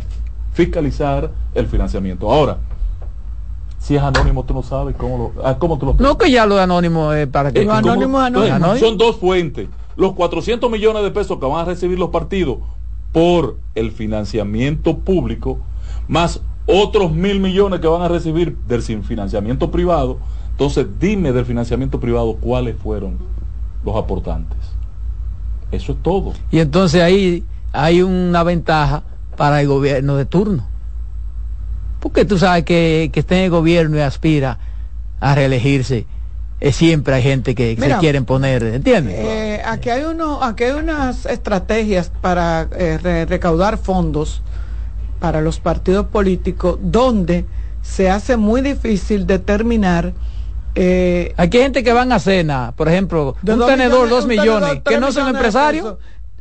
fiscalizar el financiamiento. Ahora, si es anónimo, tú no sabes cómo lo, ah, cómo tú lo No, que ya lo de anónimo es para que. anónimo, anónimo. Son dos fuentes. Los 400 millones de pesos que van a recibir los partidos por el financiamiento público, más otros mil millones que van a recibir del financiamiento privado. Entonces, dime del financiamiento privado cuáles fueron los aportantes. Eso es todo. Y entonces ahí hay una ventaja para el gobierno de turno. Porque tú sabes que, que esté en el gobierno y aspira a reelegirse, es siempre hay gente que se quieren poner, ¿entiendes? Eh, aquí, hay uno, aquí hay unas estrategias para eh, recaudar fondos para los partidos políticos donde se hace muy difícil determinar eh, Aquí hay gente que van a cena, por ejemplo, un tenedor, dos millones, que no son empresarios.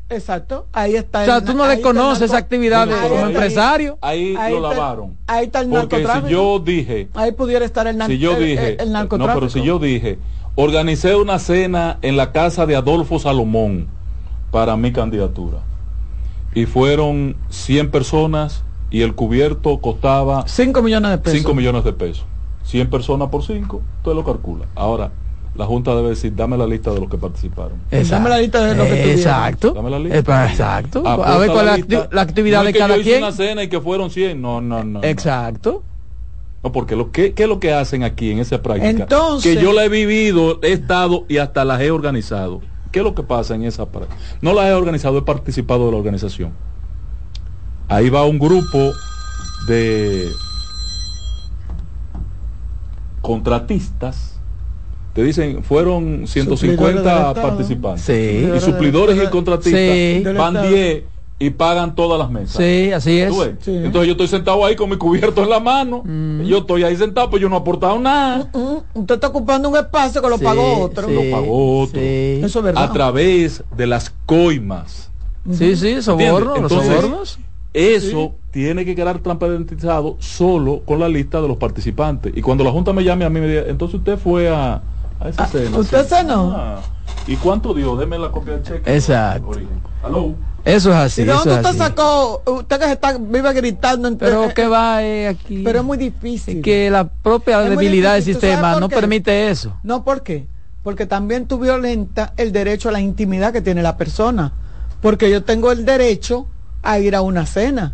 Exacto, ahí está. O sea, tú no le conoces esa actividad como empresario. Ahí, lo lavaron. Ahí está el Porque si yo dije. Ahí pudiera estar el, si yo dije, No, pero si yo dije, organicé una cena en la casa de Adolfo Salomón para mi candidatura. Y fueron 100 personas y el cubierto costaba 5 millones de pesos. 5 millones de pesos. 100 personas por 5, usted lo calcula. Ahora, la Junta debe decir, dame la lista de los que participaron. Dame la lista de los que Exacto. Dame la lista. Exacto. a ver cuál es la, actividad de cada quien. una cena y que fueron 100. No, no, no. Exacto. No, porque lo que ¿qué es lo que hacen aquí en esa práctica? Entonces, que yo la he vivido, he estado y hasta las he organizado. ¿Qué es lo que pasa en esa práctica? No las he organizado, he participado de la organización. Ahí va un grupo de contratistas te dicen fueron 150 participantes sí. y suplidores y contratistas van 10 y pagan todas las mesas. Sí, así es. Entonces yo estoy sentado ahí con mi cubierto en la mano. Mm. Yo estoy ahí sentado, pues yo no he aportado nada. Mm, mm. Usted está ocupando un espacio que lo pagó otro. lo pagó otro. Eso es verdad. A través de las coimas. Sí, sí, sobornos, los sobornos. Eso tiene que quedar transparentizado solo con la lista de los participantes. Y cuando la Junta me llame a mí me diga, entonces usted fue a, a esa ah, cena. ¿Usted cenó? Ah, ¿Y cuánto dio? Deme la copia del cheque. Exacto. Eso es así. ¿Y de dónde usted sacó? Usted que se está, vive gritando. Entre, pero que va eh, aquí. Pero es muy difícil. que la propia debilidad del sistema no permite eso. No, ¿por qué? Porque también tú violenta el derecho a la intimidad que tiene la persona. Porque yo tengo el derecho a ir a una cena.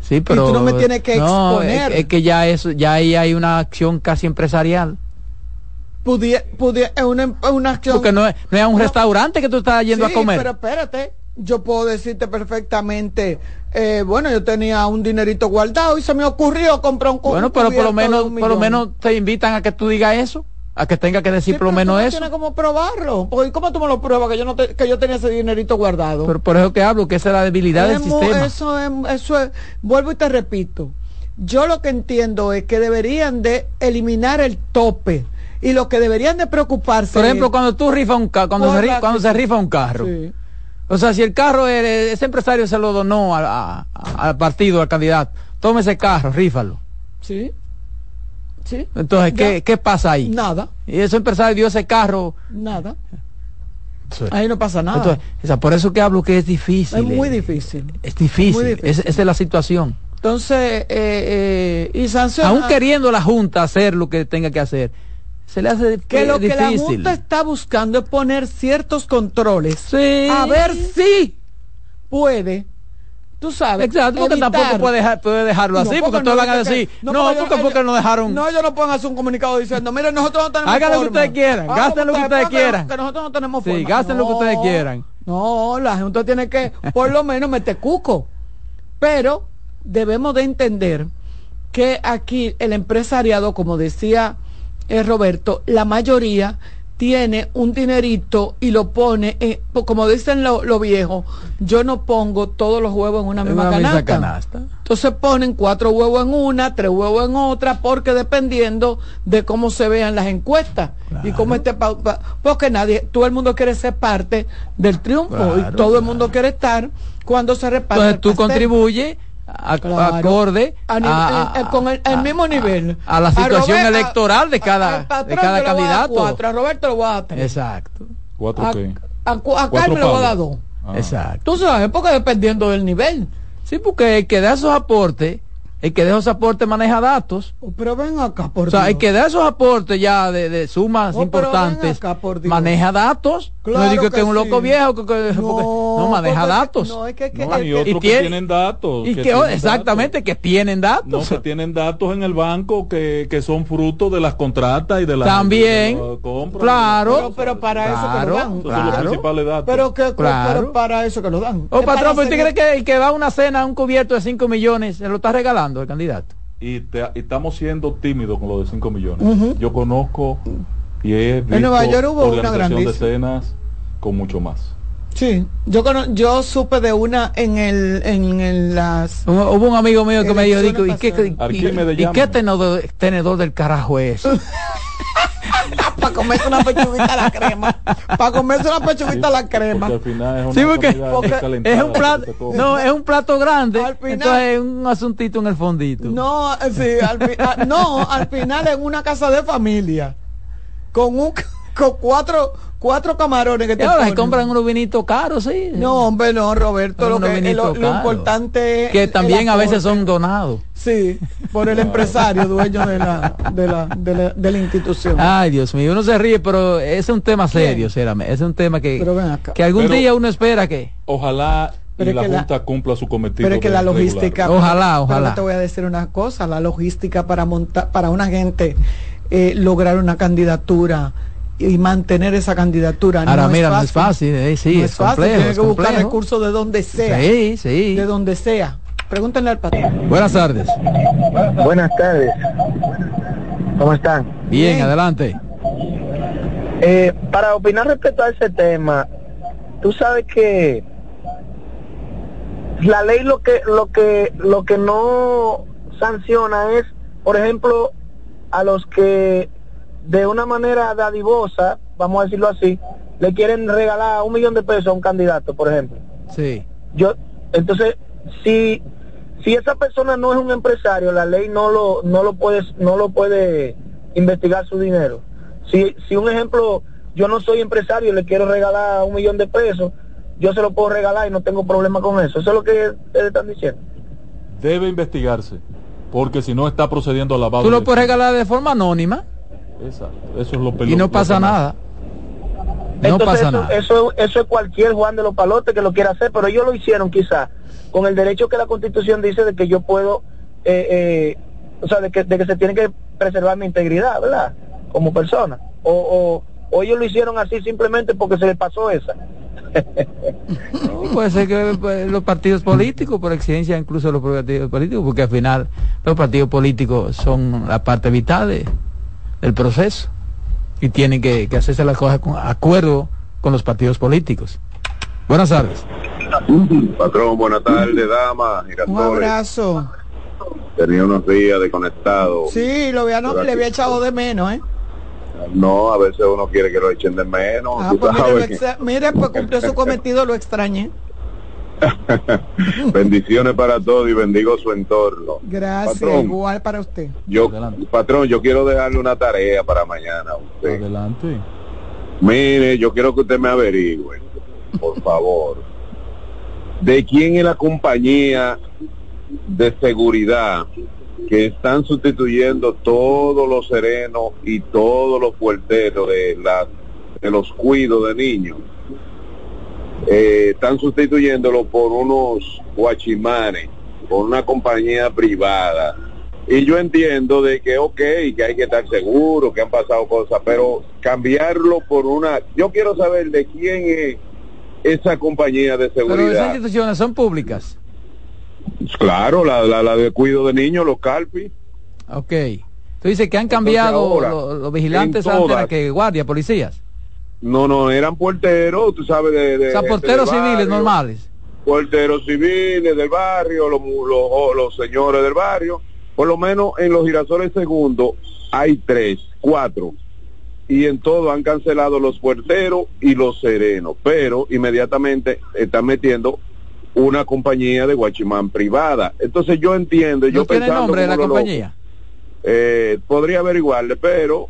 Sí, pero y tú no me tienes que exponer. Es, que ya eso, ya ahí hay una acción casi empresarial. Pudiera, es una, una, acción. Porque no es, no es un restaurante que tú estás yendo a comer. Pero espérate, yo puedo decirte perfectamente, eh, bueno, yo tenía un dinerito guardado y se me ocurrió comprar un Bueno, pero por lo menos, por lo menos te invitan a que tú digas eso a que tenga que decir por lo menos eso. No cómo probarlo. Porque ¿cómo tú me lo pruebas que yo no que yo tenía ese dinerito guardado? Pero por eso que hablo, que esa es la debilidad del sistema. Eso es, eso es, vuelvo y te repito. Yo lo que entiendo es que deberían de eliminar el tope y lo que deberían de preocuparse. Por ejemplo, cuando tú rifas un carro, cuando, se, cuando se rifa un carro. O sea, si el carro, ese empresario se lo donó al partido, al candidato, tome ese carro, rífalo. Sí. Entonces, ¿qué, ¿qué, pasa ahí? Nada. Y ese empresario dio ese carro. Nada. ahí no pasa nada. Entonces, por eso que hablo que es difícil. Es muy difícil. Es difícil. esa es la situación. Entonces, eh, eh, y sanciona. Aún queriendo la Junta hacer lo que tenga que hacer, se le hace que lo que la Junta está buscando es poner ciertos controles. Sí. A ver si puede tú sabes. Exacto, porque tampoco puede, dejar, puede dejarlo así, porque todos van a decir, no, porque, porque no dejaron. No, ellos no pueden hacer un comunicado diciendo, miren, nosotros no tenemos Hagan lo que ustedes quieran, ah, gasten lo que ustedes quieran. Que nosotros no tenemos forma. Sí, gasten lo que ustedes quieran. No, la Junta tiene que, por lo menos, meter cuco. Pero debemos de entender que aquí el empresariado, como decía eh, Roberto, la mayoría tiene un dinerito y lo pone, como dicen los lo viejos, yo no pongo todos los huevos en una misma, canasta. Entonces ponen cuatro huevos en una, tres huevos en otra, porque dependiendo de cómo se vean las encuestas y cómo esté, porque nadie, todo el mundo quiere ser parte del triunfo y todo el mundo quiere estar cuando se reparte. Entonces tú contribuyes acorde con el, mismo nivel a, la situación electoral de cada, de cada candidato. A, Roberto lo voy a dar Exacto. ¿Cuatro qué? A, Carmen lo voy a dar dos. Exacto. Tú sabes, porque dependiendo del nivel. Sí, porque el que da esos aportes el que de esos aportes maneja datos. Oh, pero ven acá, por O sea, el que de esos aportes ya de, sumas oh, importantes maneja datos. No digo que, es un loco viejo, no, maneja datos. No, es que, y otros que tienen datos. Y que, exactamente, que tienen datos. No, que tienen datos en el banco que, son fruto de las contratas y de las También, claro. Pero, para eso que lo dan. Claro. Son los principales datos. Pero, que, pero para eso que lo dan. O patrón, ¿usted cree que el que va a una cena, un cubierto de 5 millones, se lo está regalando? el candidato. Y, estamos siendo tímidos con lo de 5 millones. Yo conozco y he visto en Nueva York hubo una de escenas con mucho más. Sí, yo yo supe de una en el en, las hubo un amigo mío que me dijo, ¿y qué, y, qué tenedor, tenedor del carajo es? *laughs* para comerse una pechuguita a la crema. Para comerse una pechuguita a la crema. Porque al final es, sí, porque, es un plato, no, es un plato grande. Al final, entonces es un asuntito en el fondito. No, sí, al, no, al final en una casa de familia. Con un con cuatro cuatro camarones que te ahora se compran unos vinitos caros, sí. No, hombre, no, Roberto, lo, que, lo, importante es que también a veces son donados. Sí, por el *laughs* empresario dueño de la, de la, de la, institución. Ay, Dios mío, uno se ríe, pero es un tema serio, ese es un tema que, que algún día uno espera que... Ojalá y la Junta cumpla su cometido. Pero es que la logística, ojalá, ojalá. te voy a decir una cosa, la logística para montar, para una gente eh, lograr una candidatura y mantener esa candidatura. Ahora, mira, no es fácil, eh, sí, es, fácil, tiene que buscar recursos de donde sea. Sí, sí. De donde sea. Pregúntenle al patrón. Buenas tardes. Buenas tardes. ¿Cómo están? Bien, adelante. Eh, para opinar respecto a ese tema, tú sabes que la ley lo que lo que lo que no sanciona es, por ejemplo, a los que de una manera dadivosa, vamos a decirlo así, le quieren regalar un millón de pesos a un candidato, por ejemplo. Sí. Yo, entonces, si si esa persona no es un empresario, la ley no lo no lo puede no lo puede investigar su dinero. Si si un ejemplo, yo no soy empresario y le quiero regalar un millón de pesos, yo se lo puedo regalar y no tengo problema con eso. Eso es lo que ustedes están diciendo. Debe investigarse, porque si no está procediendo a lavado. Tú lo puedes regalar de forma anónima. Exacto, eso es lo Y no pasa nada. No pasa eso, nada. Eso, eso es cualquier Juan de los Palotes que lo quiera hacer, pero ellos lo hicieron quizás con el derecho que la Constitución dice de que yo puedo, eh, eh, o sea, de que, de que se tiene que preservar mi integridad, ¿verdad? Como persona. O, o, o ellos lo hicieron así simplemente porque se les pasó esa. Puede ser que pues, los partidos políticos, por exigencia incluso los partidos políticos, porque al final los partidos políticos son la parte vital del proceso y tienen que, hacerse las cosas con acuerdo con los partidos políticos. Buenas tardes. Patrón, buenas tardes, dama. Un abrazo. Tenía unos días desconectado. Sí, lo había, no, le había echado de menos, ¿eh? No, a veces uno quiere que lo echen de menos. Ah, pues mire, pues cumplió su *laughs* cometido, lo extrañé. *laughs* Bendiciones para todos y bendigo su entorno. Gracias, igual para usted. Yo, patrón, yo quiero dejarle una tarea para mañana a usted. Adelante. Mire, yo quiero que usted me averigüe, por favor, de quién es la compañía de seguridad que están sustituyendo todos los serenos y todos los puerteros de, de los cuidos de niños. Eh, están sustituyéndolo por unos guachimanes, por una compañía privada. Y yo entiendo de que, ok, que hay que estar seguro, que han pasado cosas, pero cambiarlo por una... Yo quiero saber de quién es esa compañía de seguridad. Pero esas instituciones son públicas. Claro, la, la, la de cuido de niños, los calpi. Ok. Tú dices que han cambiado los, vigilantes antes que guardia, policías. No, no, eran porteros, tú sabes, de... de o sea, porteros civiles normales. Porteros civiles del barrio, los, los, los señores del barrio. Por lo menos en los girasoles segundos hay tres, cuatro. Y en todo han cancelado los puerteros y los serenos. Pero inmediatamente están metiendo una compañía de guachimán privada. Entonces yo entiendo, yo tiene nombre de la compañía? Eh, podría averiguarle, pero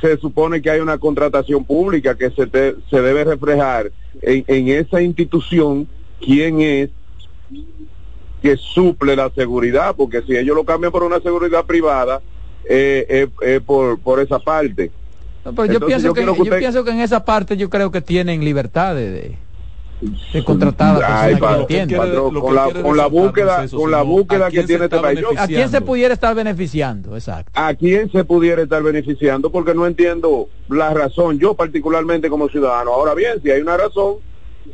se supone que hay una contratación pública que se, se debe reflejar en, en esa institución quién es que suple la seguridad, porque si ellos lo cambian por una seguridad privada, eh, es por, por esa parte. yo, pienso, que, yo pienso que en esa parte yo creo que tienen libertad de de contratada con, la, con la búsqueda con la búsqueda que tiene este país a quién se pudiera estar beneficiando exacto. A quién se pudiera estar beneficiando porque no entiendo la razón yo particularmente como ciudadano. Ahora bien si hay una razón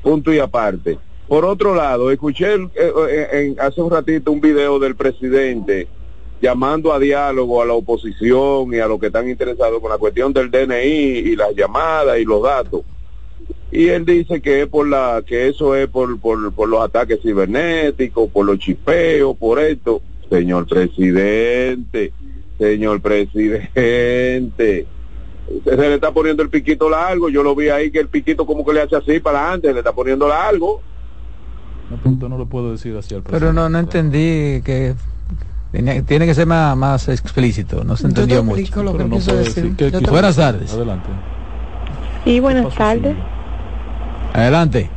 punto y aparte. Por otro lado escuché eh, eh, hace un ratito un video del presidente llamando a diálogo a la oposición y a los que están interesados con la cuestión del DNI y las llamadas y los datos y él dice que es por la que eso es por, por, por los ataques cibernéticos, por los chipeos, por esto. Señor presidente, señor presidente, se le está poniendo el piquito largo, yo lo vi ahí que el piquito como que le hace así para adelante, le está poniendo largo. No, no lo puedo decir así al presidente. Pero no, no entendí que tiene, tiene que ser más, más explícito, no se entendió mucho. Lo que no decir. Buenas tardes. Adelante. Sí, buenas tardes. Adelante.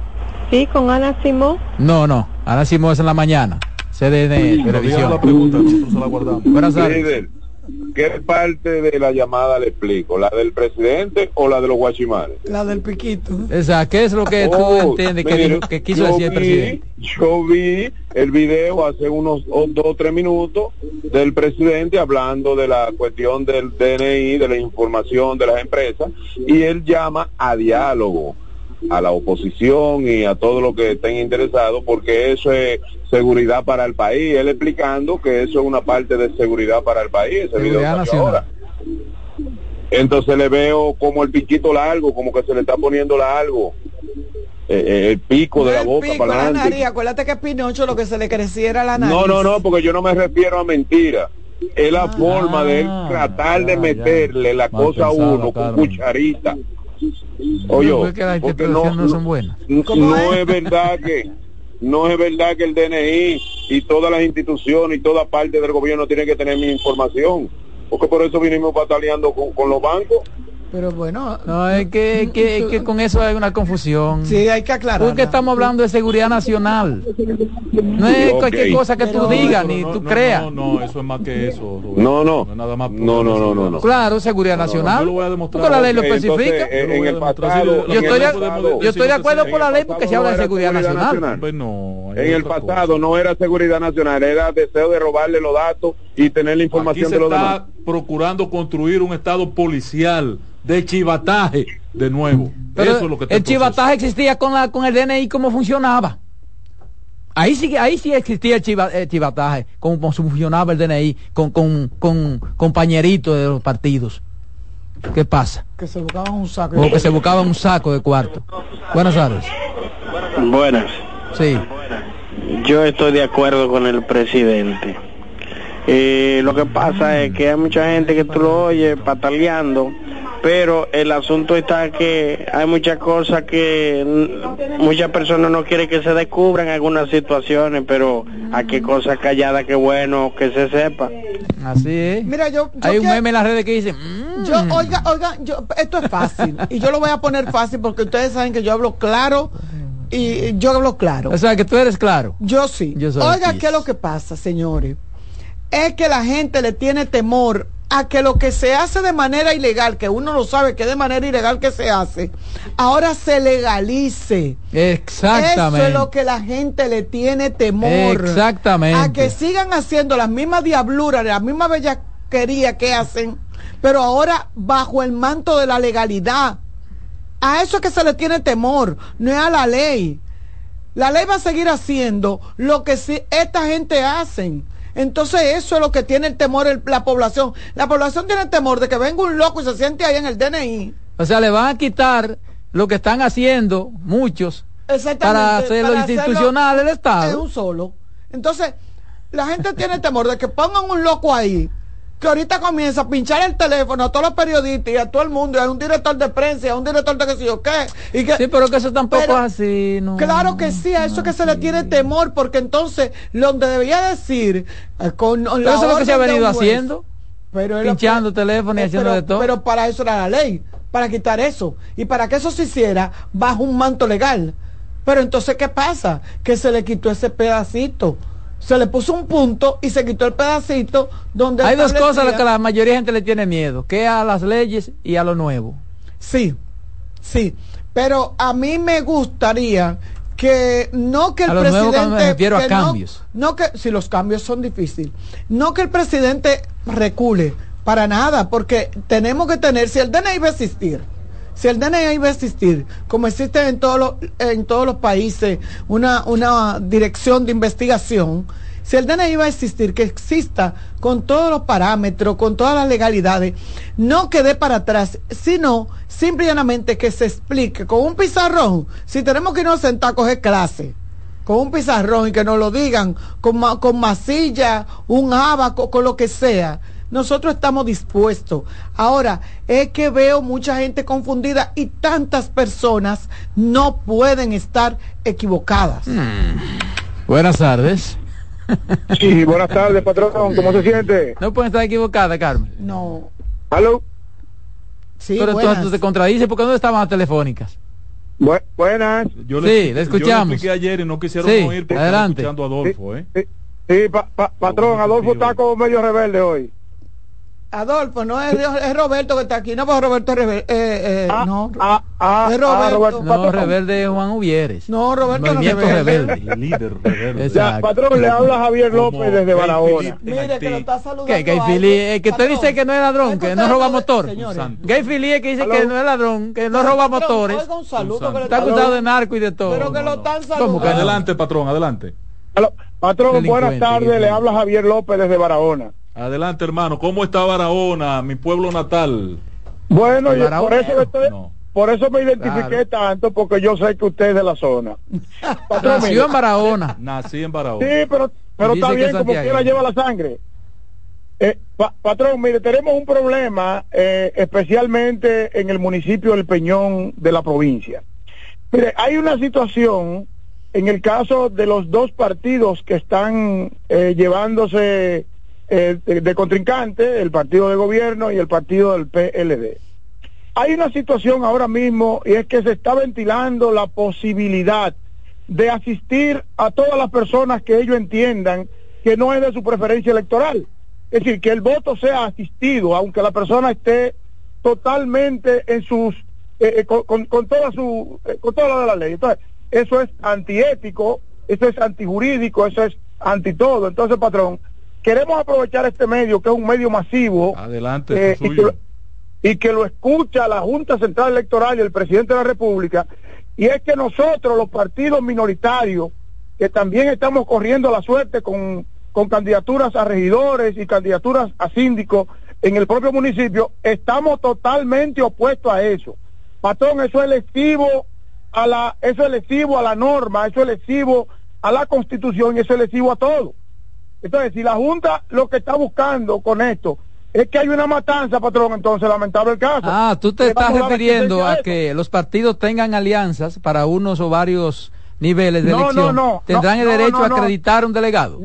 Sí, con Ana Simón. No, no, Ana Simón es en la mañana. CDN Televisión. La pregunta, nosotros se la guardamos. Buenas tardes. ¿qué parte de la llamada le explico? ¿La del presidente o la de los guachimanes? La del piquito. Esa, ¿qué es lo que tú Oh, entiendes que, mire, dijo- que quiso yo decir el vi- presidente? Yo vi el video hace unos o- dos o tres minutos del presidente hablando de la cuestión del DNI, de la información de las empresas, y él llama a diálogo a la oposición y a todos los que estén interesados, porque eso es seguridad para el país. Él explicando que eso es una parte de seguridad para el país. Ese video ahora. Entonces le veo como el piquito largo, como que se le está poniendo largo. eh, eh, el pico de la El boca pico, para la adelante. nariz. Acuérdate que Pinocho lo que se le creciera la nariz. No, no, no, porque yo no me refiero a mentira. Es la forma de él Ah, tratar de meterle la cosa a pensado, uno con cucharita. No, Oye, las no son buenas. no es verdad que no es verdad que el DNI y todas las instituciones y toda parte del gobierno tienen que tener mi información, porque por eso vinimos bataleando con, con los bancos. Pero bueno. No, es que, que, que con eso hay una confusión. Sí, hay que aclarar. Porque estamos hablando de seguridad nacional. No es cualquier cosa que tú Pero- digas No, ni no, tú no, creas. No, no, eso es más que eso. Rubén. No, no. es nada más No, no, no, no, no. Claro, seguridad nacional. Yo lo voy a demostrar. Porque la ley lo especifica. Yo estoy, de, pasado- yo estoy de acuerdo por la ley porque se habla de seguridad nacional. Pues no, En el pasado no era seguridad nacional, era deseo de robarle los datos y tener la Aquí información se de los está demás. procurando construir un estado policial de chivataje de nuevo. Pero Eso es lo que está el chivataje existía con la con el DNI cómo funcionaba. Ahí sí que- ahí sí existía el, chiva- el chivataje, cómo, funcionaba el DNI con, con, con compañeritos de los partidos. ¿Qué pasa? Que se buscaban un saco. Como que se buscaba un saco de cuarto. Buenas tardes. Buenas. Sí. Yo estoy de acuerdo con el presidente. Eh, lo que pasa es que hay mucha gente que tú lo oyes pataleando, pero el asunto está que hay muchas cosas que muchas personas no quieren que se descubran algunas situaciones, pero hay que cosas calladas que bueno que se sepa. Así es. Mira, yo, yo Hay un meme en las redes que dice, "Mm". Yo, oiga, oiga, yo, esto es fácil. y yo lo voy a poner fácil porque ustedes saben que yo hablo claro y yo hablo claro. o sea que tú eres claro. Yo sí. Yo soy Oiga. ¿qué es lo que pasa, señores? Es que la gente le tiene temor a que lo que se hace de manera ilegal, que uno lo sabe que de manera ilegal que se hace, ahora se legalice. Exactamente. Eso es lo que la gente le tiene temor. Exactamente. A que sigan haciendo las mismas diabluras, la misma bellaquería que hacen, pero ahora bajo el manto de la legalidad. A eso es que se le tiene temor, no es a la ley. La ley va a seguir haciendo lo que si esta gente hacen. Entonces eso es lo que tiene el temor el- la población. La población tiene el temor de que venga un loco y se siente ahí en el DNI. O sea, le van a quitar lo que están haciendo muchos para hacerlo para institucional del Es Estado. un solo. Entonces, la gente tiene temor de que pongan un loco ahí, que ahorita comienza a pinchar el teléfono a todos los periodistas y a todo el mundo, y a un director de prensa, y a un director de qué sé yo qué. Y que, Sí, pero que eso tampoco Pero- es así. No. Claro que sí, a eso que se le tiene temor, porque entonces lo donde debía decir eh, con Pero la eso es lo que se ha venido juez, haciendo. pero pinchando que- teléfono y eh, haciendo pero- de todo. Pero para eso era la ley, para quitar eso. Y para que eso se hiciera bajo un manto legal. Pero entonces, ¿qué pasa? Que se le quitó ese pedacito. Se le puso un punto y se quitó el pedacito donde... Hay dos cosas a las que la mayoría de gente le tiene miedo, que a las leyes y a lo nuevo. Sí, sí. Pero a mí me gustaría que no que el A presidente cuando me refiero a que no- cambios. No, que si los cambios son difíciles, no que el presidente recule para nada, porque tenemos que tener si el DNI va a existir. Si el DNI va a existir, como existe en todos los, en todos los países una, una dirección de investigación, si el DNI va a existir, que exista con todos los parámetros, con todas las legalidades, no que dé para atrás, sino simple y llanamente que se explique con un pizarrón, si tenemos que irnos sentar a coger clase, con un pizarrón y que nos lo digan con, con masilla, un abaco, con lo que sea. Nosotros estamos dispuestos. Ahora, es que veo mucha gente confundida y tantas personas no pueden estar equivocadas. Buenas tardes. Sí, buenas tardes, patrón. ¿Cómo se siente? No pueden estar equivocadas, Carmen. No. ¿Aló? Sí, Pero tú, buenas. tú te contradices porque ¿dónde estaban las telefónicas? buenas. Yo Sí, le, escuchamos. Yo le ayer y no quisieron Sí, oír porque adelante. estaba escuchando a Adolfo, ¿eh? Sí, pa- pa- patrón, Adolfo está como medio rebelde hoy. Adolfo, no es, es, Roberto que está aquí, no, pues Roberto eh, eh, ah, no, ah, ah, es ah, Roberto. no, rebelde es Juan Uvieres. No, Roberto no es rebelde. El líder rebelde. Ya, patrón, le habla Javier López desde Barahona. Mire que lo está saludando. ¿Qué? Gay Philly, que usted dice que no es ladrón, que no roba motor. Gay Philly que dice que no es ladrón, que no roba motores. Está acusado de narco y de todo. Pero que lo están saludando. Adelante, patrón, adelante. Patrón, buenas tardes, le habla Javier López desde Barahona. Adelante, hermano. ¿Cómo está Barahona, mi pueblo natal? Bueno, por eso estoy, por eso me identifiqué tanto, porque yo sé que usted es de la zona. *laughs* Nació en Barahona. Nací en Barahona. Sí, pero, pero está bien, como quiera lleva la sangre. Eh, patrón, mire, tenemos un problema, eh, especialmente en el municipio del Peñón de la provincia. Mire, hay una situación en el caso de los dos partidos que están eh, llevándose eh, de, contrincante, el partido de gobierno y el partido del PLD. Hay una situación ahora mismo y es que se está ventilando la posibilidad de asistir a todas las personas que ellos entiendan que no es de su preferencia electoral. Es decir, que el voto sea asistido, aunque la persona esté totalmente en sus, eh, eh, con, toda su, con toda la de la ley. Entonces, eso es antiético, eso es antijurídico, eso es anti todo. Entonces, patrón, queremos aprovechar este medio, que es un medio masivo, Adelante, eh, y, que lo, escucha la Junta Central Electoral y el presidente de la República, y es que nosotros, los partidos minoritarios, que también estamos corriendo la suerte con, con candidaturas a regidores y candidaturas a síndicos en el propio municipio, estamos totalmente opuestos a eso. Patrón, eso es lesivo a la, eso es lesivo a la norma, eso es lesivo a la constitución y eso es lesivo a todo. Entonces, si la Junta lo que está buscando con esto es que hay una matanza, patrón, entonces lamentable el caso. Ah, tú te estás refiriendo a, que los partidos tengan alianzas para unos o varios niveles de elección. No, no, ¿Tendrán el derecho a acreditar un delegado?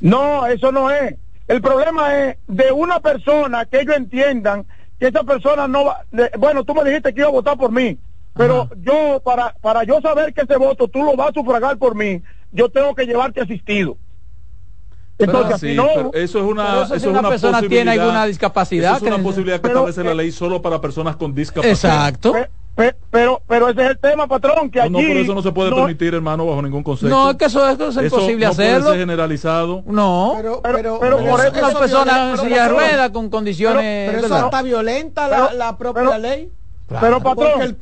No, eso no es. El problema es de una persona que ellos entiendan que esa persona no va... bueno, tú me dijiste que iba a votar por mí, pero yo, para, para yo saber que ese voto tú lo vas a sufragar por mí, yo tengo que llevarte asistido. Entonces, no, eso es una, eso si una, persona tiene alguna discapacidad. es una posibilidad que establece la ley solo para personas con discapacidad. Exacto. Pero, pero, ese es el tema, patrón, que allí... No, pero eso no se puede permitir, hermano, bajo ningún concepto. No, es que eso, es imposible hacerlo. Puede ser generalizado. No, pero, pero, pero, por eso una persona en silla de rueda con condiciones... Pero, eso está violenta la, la propia ley. Pero patrón, el,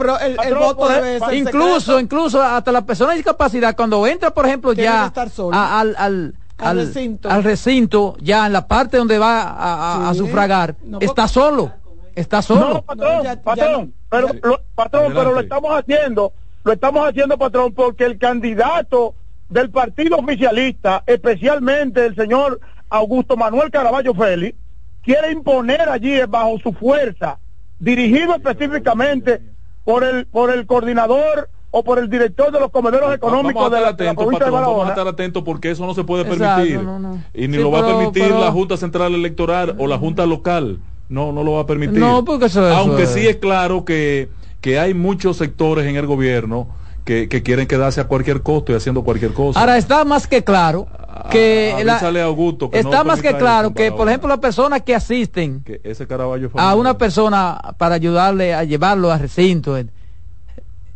el, voto debe ser incluso, incluso hasta la persona de discapacidad cuando entra, por ejemplo, ya al, al al, recinto. al, recinto. ya en la parte donde va a, sufragar, está solo. Está solo. No, patrón, patrón, pero, lo, patrón pero lo estamos haciendo, lo estamos haciendo, patrón, porque el candidato del partido oficialista, especialmente el señor Augusto Manuel Caraballo Félix, quiere imponer allí bajo su fuerza, dirigido específicamente por el, por el coordinador o por el director de los comederos económicos de la, Vamos a estar atentos porque eso no se puede permitir. Y ni lo va a permitir la Junta Central Electoral o la Junta Local. No, no lo va a permitir. No, porque eso, Aunque sí es claro que, que hay muchos sectores en el gobierno que, que, quieren quedarse a cualquier costo y haciendo cualquier cosa. Ahora está más que claro que, la, Augusto, está más que claro que por ejemplo las personas que asisten que ese Caraballo a una persona para ayudarle a llevarlo al recinto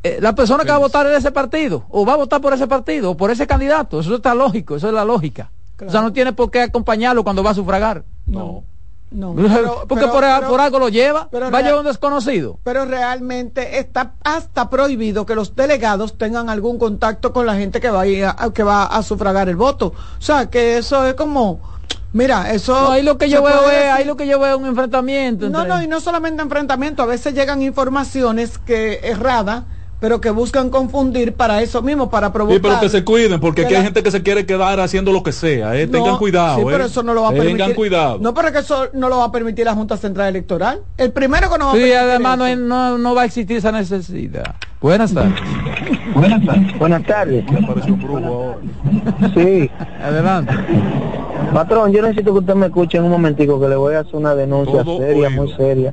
eh, la persona que va a votar es ese partido, o va a votar por ese partido, o por ese candidato. Eso está lógico, eso es la lógica. O sea, no tiene por qué acompañarlo cuando va a sufragar. No. No, porque por, algo lo lleva, vaya a un desconocido. Pero realmente está hasta prohibido que los delegados tengan algún contacto con la gente que va a, que va a sufragar el voto. O sea, que eso es como Mira, eso. ahí lo que yo veo es, ahí lo que yo veo un enfrentamiento. No, no, y no solamente enfrentamiento, a veces llegan informaciones que erradas pero que buscan confundir para eso mismo, para provocar. Sí, pero que se cuiden, porque aquí hay gente que se quiere quedar haciendo lo que sea. ¿eh? Tengan cuidado. Sí, pero ¿eh? eso no lo va a permitir. Tengan cuidado. No, pero que eso no lo va a permitir la Junta Central Electoral. El primero que no va a permitir. Sí, además no, no, va a existir esa necesidad. Buenas tardes. Buenas tardes. Buenas tardes. Sí. Adelante. Patrón, yo necesito que usted me escuche en un momentico que le voy a hacer una denuncia seria, muy seria.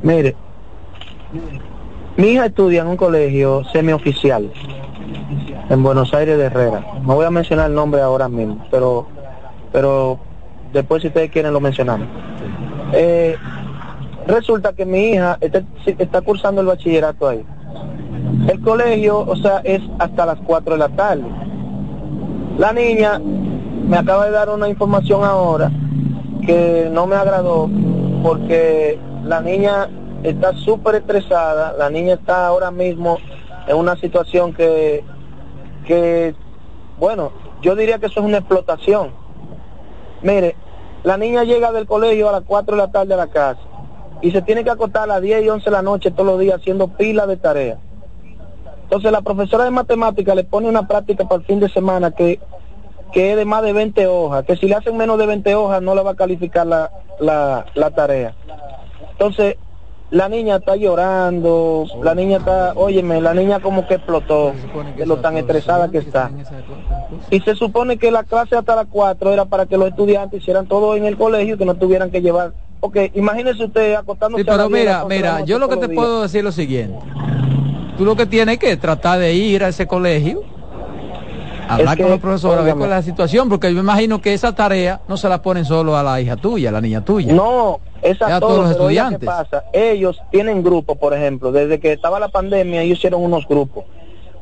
Mire, mi hija estudia en un colegio semioficial en Buenos Aires de Herrera. No voy a mencionar el nombre ahora mismo, pero pero después si ustedes quieren lo mencionamos. Eh, resulta que mi hija está, está, cursando el bachillerato ahí. El colegio, o sea, es hasta las 4 de la tarde. La niña me acaba de dar una información ahora que no me agradó porque la niña está súper estresada, la niña está ahora mismo en una situación que, que, bueno, yo diría que eso es una explotación. Mire, la niña llega del colegio a las 4 de la tarde a la casa y se tiene que acostar a las 10 y 11 de la noche todos los días haciendo pila de tareas. Entonces la profesora de matemática le pone una práctica para el fin de semana que, que es de más de 20 hojas, que si le hacen menos de 20 hojas no le va a calificar la, la, la tarea. Entonces, la niña está llorando, la niña está, óyeme, la niña como que explotó, de lo tan estresada que está. Y se supone que la clase hasta las 4 era para que los estudiantes hicieran todo en el colegio y que no tuvieran que llevar. Porque imagínese usted acostándose sí, pero mira, mira, yo lo que te puedo decir es lo siguiente. Tú lo que tienes que tratar de ir a ese colegio hablar con el profesor, a ver cuál es la situación, porque yo me imagino que esa tarea no se la ponen solo a la hija tuya, a la niña tuya. No, esa a todos los estudiantes. ¿qué pasa? Ellos tienen grupos, por ejemplo, desde que estaba la pandemia ellos hicieron unos grupos.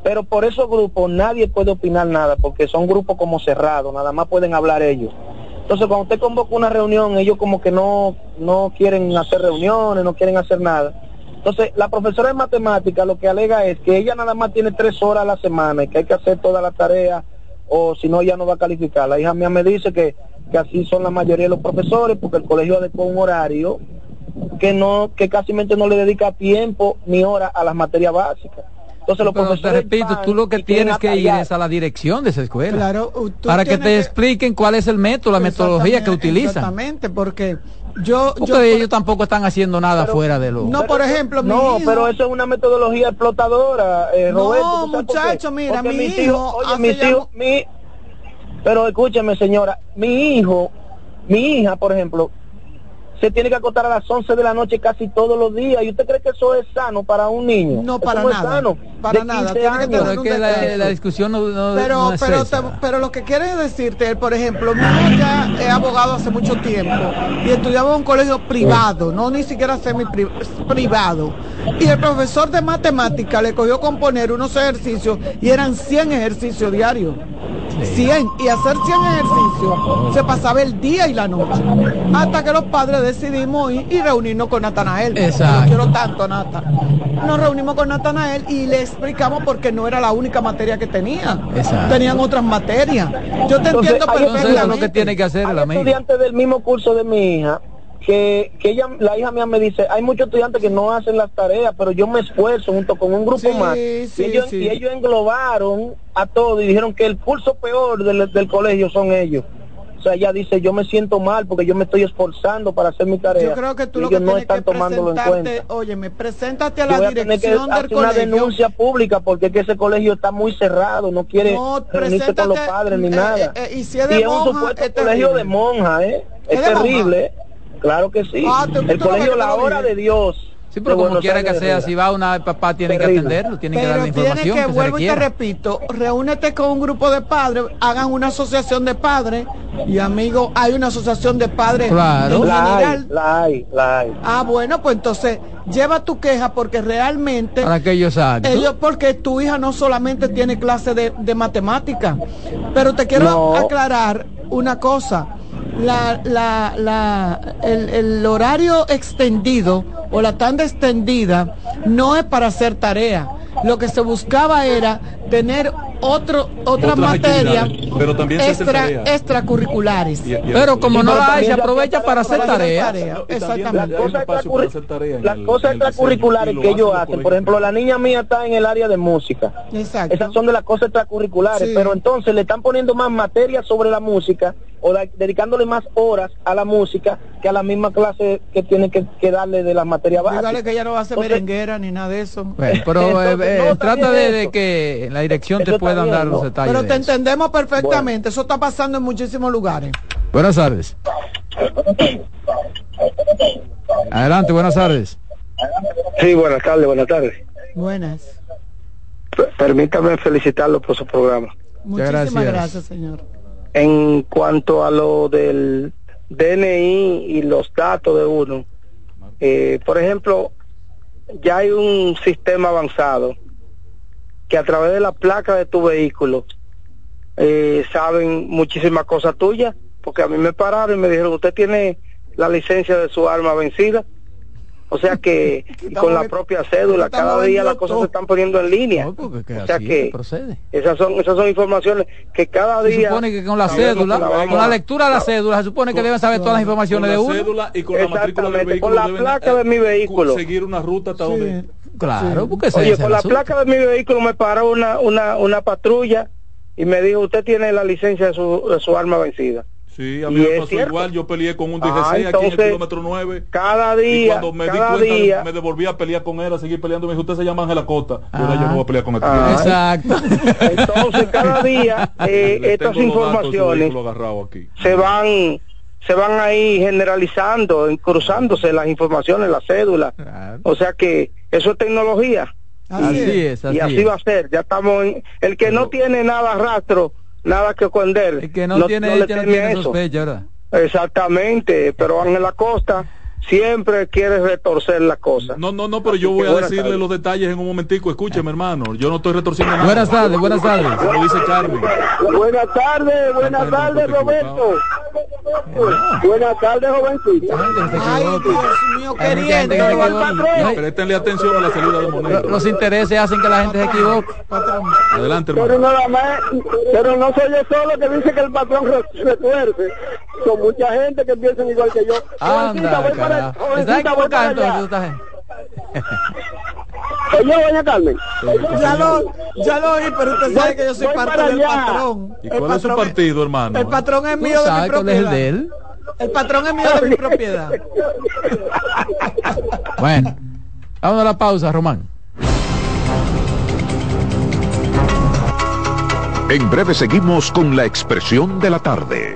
Pero por esos grupos nadie puede opinar nada, porque son grupos como cerrados, nada más pueden hablar ellos. Entonces, cuando usted convoca una reunión, ellos como que no, no quieren hacer reuniones, no quieren hacer nada. Entonces, la profesora de matemática lo que alega es que ella nada más tiene tres horas a la semana y que hay que hacer toda la tarea o si no, ella no va a calificar. La hija mía me dice que, que así son la mayoría de los profesores porque el colegio adecuó un horario que no que casi no le dedica tiempo ni hora a las materias básicas. Entonces los profesores te repito, tú lo que tienes que ir es a la dirección de esa escuela. Claro, para que te expliquen cuál es el método, la metodología que utilizan. Exactamente, porque yo, ellos tampoco están haciendo nada fuera de lo. No, por ejemplo, no, pero eso es una metodología explotadora. Eh, no, muchacho, mira, mi hijo, oye, mi hijo, mi, pero escúcheme, señora, mi hijo, mi hija, por ejemplo, se tiene que acostar a las 11 de la noche casi todos los días. ¿Y usted cree que eso es sano para un niño? No, para nada. para nada. que la, discusión no, pero, pero, pero lo que quiere decirte, por ejemplo, mi hijo ya es abogado hace mucho tiempo y estudiaba en un colegio privado, no ni siquiera semi privado. Y el profesor de matemática le cogió componer unos ejercicios y eran 100 ejercicios diarios. 100 y hacer 100 ejercicios se pasaba el día y la noche hasta que los padres decidimos ir y reunirnos con Natanael. Exacto. quiero tanto Nata. Nos reunimos con Natanael y le explicamos porque no era la única materia que tenía. Tenían otras materias. Yo te entiendo perfectamente. lo que tiene que hacer hay estudiantes del mismo curso de mi hija que, que ella, la hija mía me dice, hay muchos estudiantes que no hacen las tareas, pero yo me esfuerzo junto con un grupo más. y, ellos, y, ellos, englobaron a todos y dijeron que el curso peor del, del colegio son ellos. O sea, ella dice, yo me siento mal porque yo me estoy esforzando para hacer mi tarea. Yo creo que tú lo que no están tomándolo en cuenta. Oye, me preséntate a la dirección del colegio. una denuncia pública porque es que ese colegio está muy cerrado, no quiere reunirse con los padres ni eh, nada. Eh, eh, y si es de monja, es un supuesto colegio de monja, ¿eh? Es, terrible. Claro que sí. Ah, el colegio La Hora de Dios. Sí, pero como quiera que sea, si va una papá tiene que atenderlo, tiene que darle información. Que, que vuelvo y te repito, reúnete con un grupo de padres, hagan una asociación de padres y amigo, hay una asociación de padres claro. la Hay, la hay, la hay. Ah, bueno, pues entonces lleva tu queja porque realmente para que ellos hagan. Ellos porque tu hija no solamente tiene clase de, de matemática, pero te quiero aclarar una cosa la, la, la, el, el, horario extendido o la tanda extendida no es para hacer tarea. Lo que se buscaba era tener otro, otra materia pero también extra, extracurriculares. pero como no la hay, se aprovecha para hacer tareas. Exactamente. Las cosas extracurriculares que ellos hacen, por ejemplo, la niña mía está en el área de música. Exacto. Esas son de las cosas extracurriculares, pero entonces le están poniendo más materia sobre la música o dedicándole más horas a la música que a la misma clase que tiene que, darle de las materias básicas. Dígale que ella no va a ser merenguera ni nada de eso. pero *laughs* eh, eh, trata de, que la dirección te puedan dar los detalles. Pero te entendemos perfectamente, eso está pasando en muchísimos lugares. Buenas tardes. Adelante, buenas tardes. Sí, buenas tardes, buenas tardes. Buenas. permítame felicitarlo por su programa. Muchísimas gracias señor en cuanto a lo del DNI y los datos de uno. Eh, por ejemplo, ya hay un sistema avanzado que a través de la placa de tu vehículo eh, saben muchísimas cosas tuyas, porque a mí me pararon y me dijeron, usted tiene la licencia de su arma vencida. O sea que *laughs* con la propia cédula, cada día las cosas se están poniendo en línea. o sea que esas son esas son informaciones que cada día... Se supone que con la cédula, con la lectura de la cédula, se supone que deben saber todas las informaciones de uno. Cédula y con la matrícula del vehículo con la placa de mi vehículo. Seguir una ruta hasta donde... Claro, porque Oye, con la placa de mi vehículo me paró una, una, una patrulla y me dijo, usted tiene la licencia de su, de su arma vencida. Sí, a mí me pasó igual, yo peleé con un DGC ah, aquí en el kilómetro 9. Cada día, y cuando me di cuenta, me devolví a pelear con él, a seguir peleando, me dijo, usted se llama Ángela Costa, y ahora yo no voy a pelear con él. Ah, exacto. Entonces, cada *laughs* día, eh, estas informaciones se van se van ahí generalizando, cruzándose las informaciones, las cédulas. O sea que eso es tecnología. Así es, y así va a ser. Ya estamos en, el que no tiene nada rastro nada que esconder. El que no, tiene, no tiene sospecha, ¿verdad? Exactamente, pero Ángel Costa siempre quiere retorcer las cosas. No, no, no, pero yo voy a decirle los detalles en un momentico. Escúcheme, hermano. Yo no estoy retorciendo nada. Buenas tardes, buenas tardes. Lo dice Carmen. Buenas tardes, buenas tardes, Roberto. Buenas tardes, jovencito. Ay, Dios mío, queriendo. Préstenle atención a la salida del momento. Los intereses hacen que la gente se equivoque. Adelante, hermano. Pero, nada más, pero no soy yo solo que dice que el patrón retuerce. Son mucha gente que piensan igual que yo. Anda, Está equivocado entonces yo, doña Carmen. ya lo, ya lo oí, pero usted sabe que yo soy parte del patrón. ¿Y cuál es su partido, hermano? El patrón es mío de mi propiedad. Es el de él? El patrón es mío de mi propiedad. bueno, vamos a la pausa, Román. En breve seguimos con la expresión de la tarde.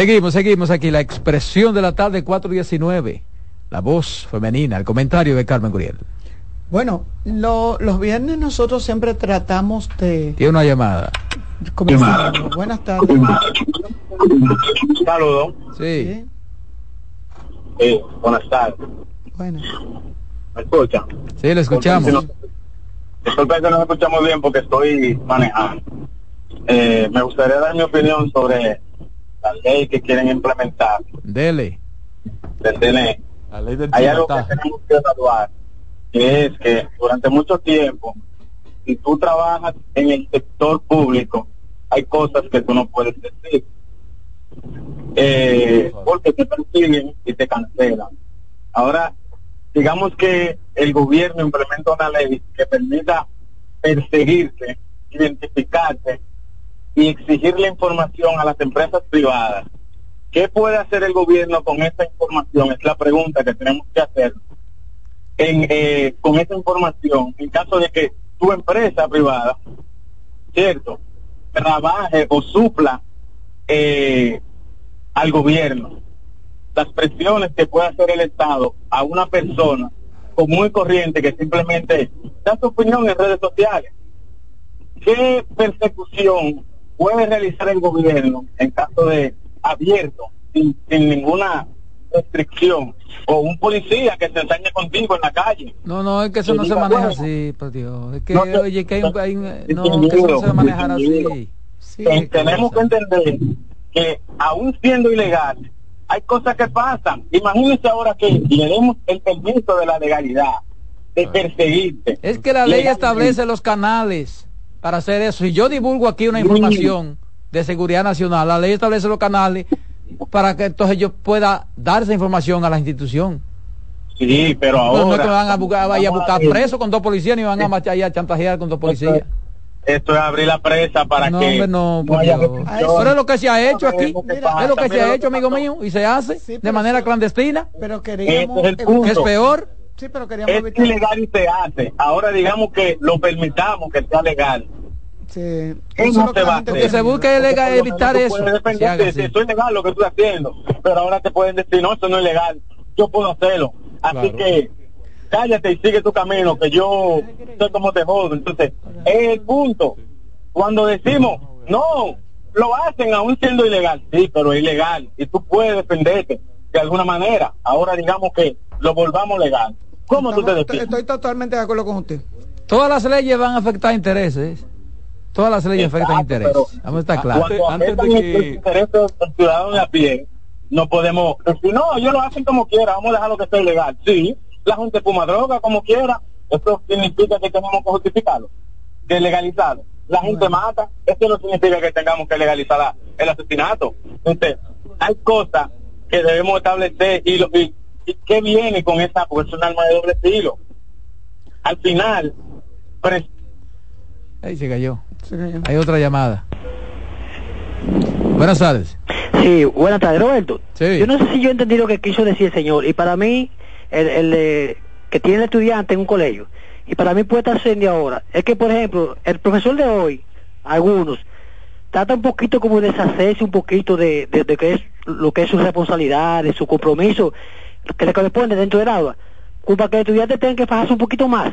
Seguimos, seguimos aquí. La expresión de la tarde 419. La voz femenina, el comentario de Carmen Guriel. Bueno, los viernes nosotros siempre tratamos de... Tiene una llamada. Buenas tardes. Saludos. Sí. sí. buenas tardes. Bueno. ¿Me escuchan? Sí, le escuchamos. Disculpe que no me escuchamos bien porque estoy manejando. Eh, me gustaría dar mi opinión sobre la ley que quieren implementar. Dele. Del DNE. La ley del Hay algo que tenemos que evaluar, que es que durante mucho tiempo, si tú trabajas en el sector público, hay cosas que tú no puedes decir. Eh, porque te persiguen y te cancelan. Ahora, digamos que el gobierno implementa una ley que permita perseguirte, identificarte y exigir la información a las empresas privadas. ¿Qué puede hacer el gobierno con esta información? Es la pregunta que tenemos que hacer. En, eh, con esta información, en caso de que tu empresa privada, ¿cierto?, trabaje o supla eh, al gobierno. Las presiones que puede hacer el Estado a una persona común y corriente que simplemente da su opinión en redes sociales. ¿Qué persecución puede realizar el gobierno en caso de abierto, sin, ninguna restricción, o un policía que se ensañe contigo en la calle. No, no, es que eso no se maneja así, por Dios. Es que, oye, que hay, hay no, que eso no se va a manejar así. Sí, tenemos que entender que aún siendo ilegal, hay cosas que pasan. Imagínense ahora que le demos el permiso de la legalidad, de perseguirte. Es que la ley establece los canales para hacer eso. Si yo divulgo aquí una información de seguridad nacional, la ley establece los canales para que entonces yo pueda dar esa información a la institución. Sí, pero ahora... No, es que van a buscar, vaya a buscar preso con dos policías ni van a marchar a chantajear con dos policías. Esto es abrir la presa para no, que... no, no Pero es lo que se ha hecho aquí. Es lo que se ha hecho, amigo mío, y se hace de manera clandestina. Pero queríamos... es, el punto. es peor. Sí, pero queríamos es ilegal y se hace. Ahora digamos que lo permitamos que sea legal. Sí. Eso no te va a Lo que se busca es legal, evitar eso. Si eso es legal lo que tú estás haciendo, pero ahora te pueden decir, no, eso no es legal, yo puedo hacerlo. Así que cállate y sigue tu camino, que yo sé cómo te jodo. Entonces, es el punto. Cuando decimos, no, lo hacen aún siendo ilegal, sí, pero es ilegal y tú puedes defenderte de alguna manera. Ahora digamos que lo volvamos legal. ¿Cómo tú te defiendes? Estoy totalmente de acuerdo con usted. Todas las leyes van a afectar intereses. Todas las leyes afectan intereses. Vamos a estar claros. Antes de que... intereses del ciudadano de a pie, no podemos decir, no, ellos lo hacen como quiera, vamos a dejar lo que sea ilegal. Sí, la gente fuma droga como quiera, eso significa que tenemos que justificarlo, que legalizarlo. La gente mata, eso no significa que tengamos que legalizar el asesinato. Entonces, hay cosas que debemos establecer y, lo, y qué viene con esa, porque es un arma de doble estilo. Al final, ahí se cayó. Hay otra llamada. Buenas tardes. Sí, buenas tardes, Roberto. Yo no sé si yo he entendido lo que quiso decir el señor. Y para mí, el, el que tiene el estudiante en un colegio, y para mí puede estar siendo ahora, es que, por ejemplo, el profesor de hoy, algunos, trata un poquito como de deshacerse un poquito de, de, que es lo que es su responsabilidad, de su compromiso que le corresponde dentro del aula, para que el estudiante tenga que fajarse un poquito más.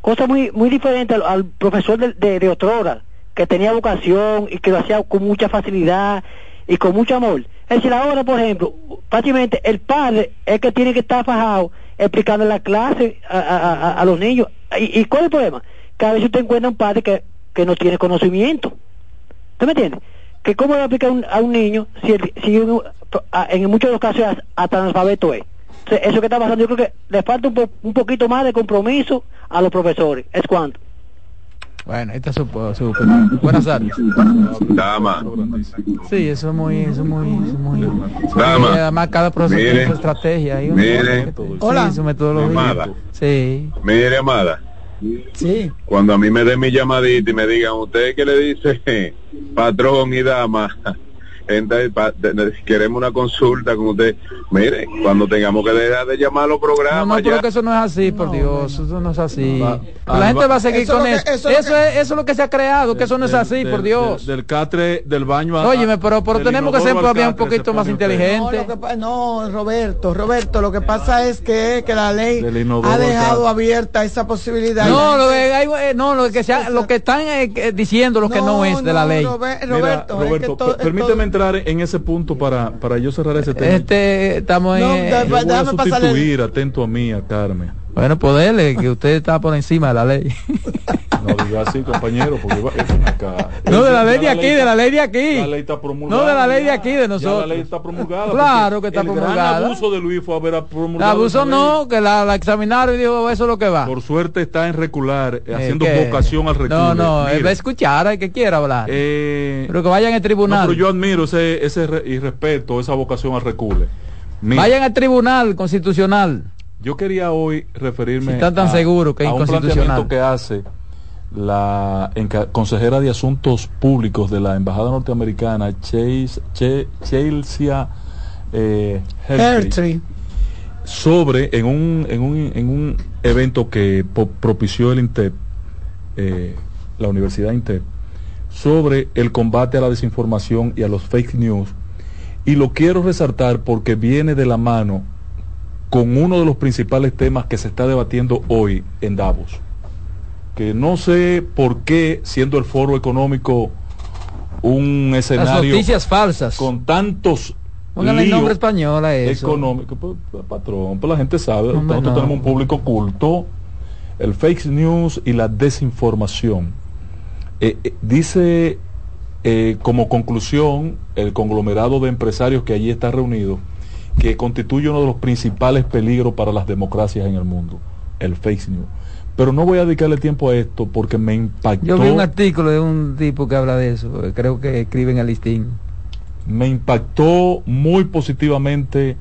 Cosa muy muy diferente al, profesor de, de, de otrora, que tenía vocación y que lo hacía con mucha facilidad y con mucho amor. Es decir, ahora, por ejemplo, prácticamente el padre es que tiene que estar fajado explicando la clase a, los niños. ¿Y, ¿Y, cuál es el problema? Que a veces usted encuentra un padre que, que no tiene conocimiento. ¿Usted me entiende? Que cómo le aplica a un niño si, si en muchos de los casos hasta analfabeto es. Eso que está pasando, yo creo que le falta un, un poquito más de compromiso a los profesores. ¿Es cuánto? Bueno, esta es su, su Buenas tardes. Dama. Sí, eso es muy, eso es muy, eso es muy. Dama. Además, cada profesor tiene su estrategia. Mire. Hola. Sí, su metodología. Amada. Sí. Mire, amada. Sí. Cuando a mí me den mi llamadita y me digan, ¿usted qué le dice *laughs* patrón y dama? Entonces, pa- de- de- queremos una consulta con usted. Mire, cuando tengamos que dejar de llamar a los No, programas, no, pero ya. que eso no es así, por Dios, eso no es así. Va- la gente va a seguir Eso con eso. que- Eso, eso es eso es lo que se ha creado, que eso no es Del- así, del- por Dios. Del, del catre, del baño a- Óyeme, pero, pero tenemos que ser todavía un poquito más. No, inteligentes. no, Roberto, Roberto, lo que pasa es que, que la ley ha dejado abierta esa posibilidad. No, lo que, hay- eh, no, lo que, sea, lo que están eh, eh, diciendo lo que no, es de la ley. Robe- Mira, Roberto, es que Roberto, permíteme entrar en ese punto para, para yo cerrar ese tema. Este, estamos No, en... da- Yo voy a sustituir, atento a mí, a Carmen. Bueno, poderle, que usted está por encima de la ley. *laughs* No diga así, compañero, porque va- acá. No, de la ley de Ya aquí, de la ley de aquí. La ley está promulgada. No, de la ley de ya. aquí, de Ya nosotros. la ley está promulgada. Claro que está el promulgada. gran abuso de Luis fue haber promulgado. abuso esa ley. no, que la, la examinaron y dijo, eso es lo que va. Por suerte está en recular, eh, haciendo vocación al recule. No, no, él va a escuchar, hay que quiera hablar. eh, pero que vayan al no, tribunal. pero yo admiro ese, ese re- y respeto esa vocación al recule. Vayan al tribunal constitucional. Yo quería hoy referirme Si están tan a, seguros que es a un planteamiento que hace la consejera de Asuntos Públicos de la Embajada Norteamericana, Chase, Che- Chelsea eh, sobre, en un, en un, en un evento que propició el INTEP, eh, la Universidad INTEP, sobre el combate a la desinformación y a los fake news. Y lo quiero resaltar porque viene de la mano con uno de los principales temas que se está debatiendo hoy en Davos. Que no sé por qué, siendo el foro económico un Las escenario noticias falsas. con tantos Póngale el nombre español a eso. económicos, pues, pues, patrón, pues la gente sabe, nosotros no. tenemos un público culto, el fake news y la desinformación. Eh, eh, dice eh, como conclusión el conglomerado de empresarios que allí está reunido que constituye uno de los principales peligros para las democracias en el mundo, el fake news. Pero no voy a dedicarle tiempo a esto porque me impactó. Yo vi un artículo de un tipo que habla de eso, creo que escribe en el listín. me impactó muy positivamente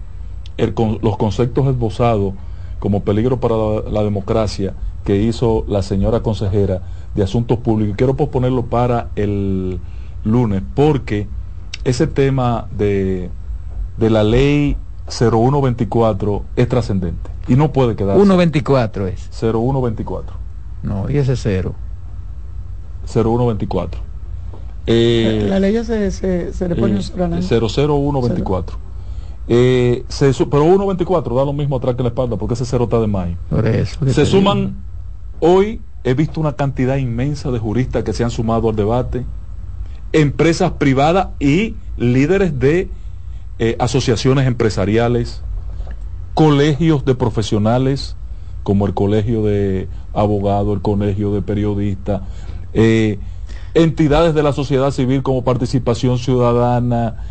el los conceptos esbozados como peligro para la, la democracia que hizo la señora consejera de Asuntos Públicos. Quiero posponerlo para el lunes porque ese tema de, de la ley 0124 es trascendente y no puede quedar 1.24 es. 0124 No, y ese cero. 0124 eh, la ley ya se, se, se le pone eh, un sobranano. 00124. Eh, se pero 124 da lo mismo atrás que la espalda porque ese cero está de más. Por eso. Se suman, hoy he visto una cantidad inmensa de juristas que se han sumado al debate, empresas privadas y líderes de eh, asociaciones empresariales, colegios de profesionales, como el colegio de abogados, el colegio de periodistas, eh, entidades de la sociedad civil como participación ciudadana,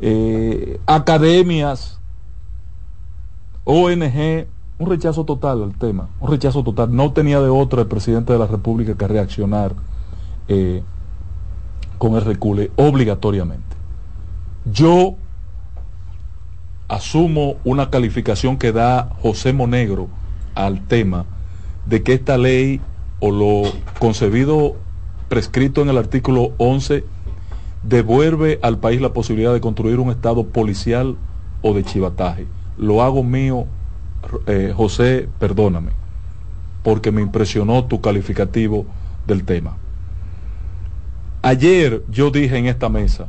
eh, academias, ONG, un rechazo total al tema, un rechazo total. No tenía de otro el presidente de la República que reaccionar con el recule obligatoriamente. Yo asumo una calificación que da José Monegro al tema de que esta ley o lo concebido prescrito en el artículo 11 devuelve al país la posibilidad de construir un estado policial o de chivataje. Lo hago mío, eh, José, perdóname, porque me impresionó tu calificativo del tema. Ayer yo dije en esta mesa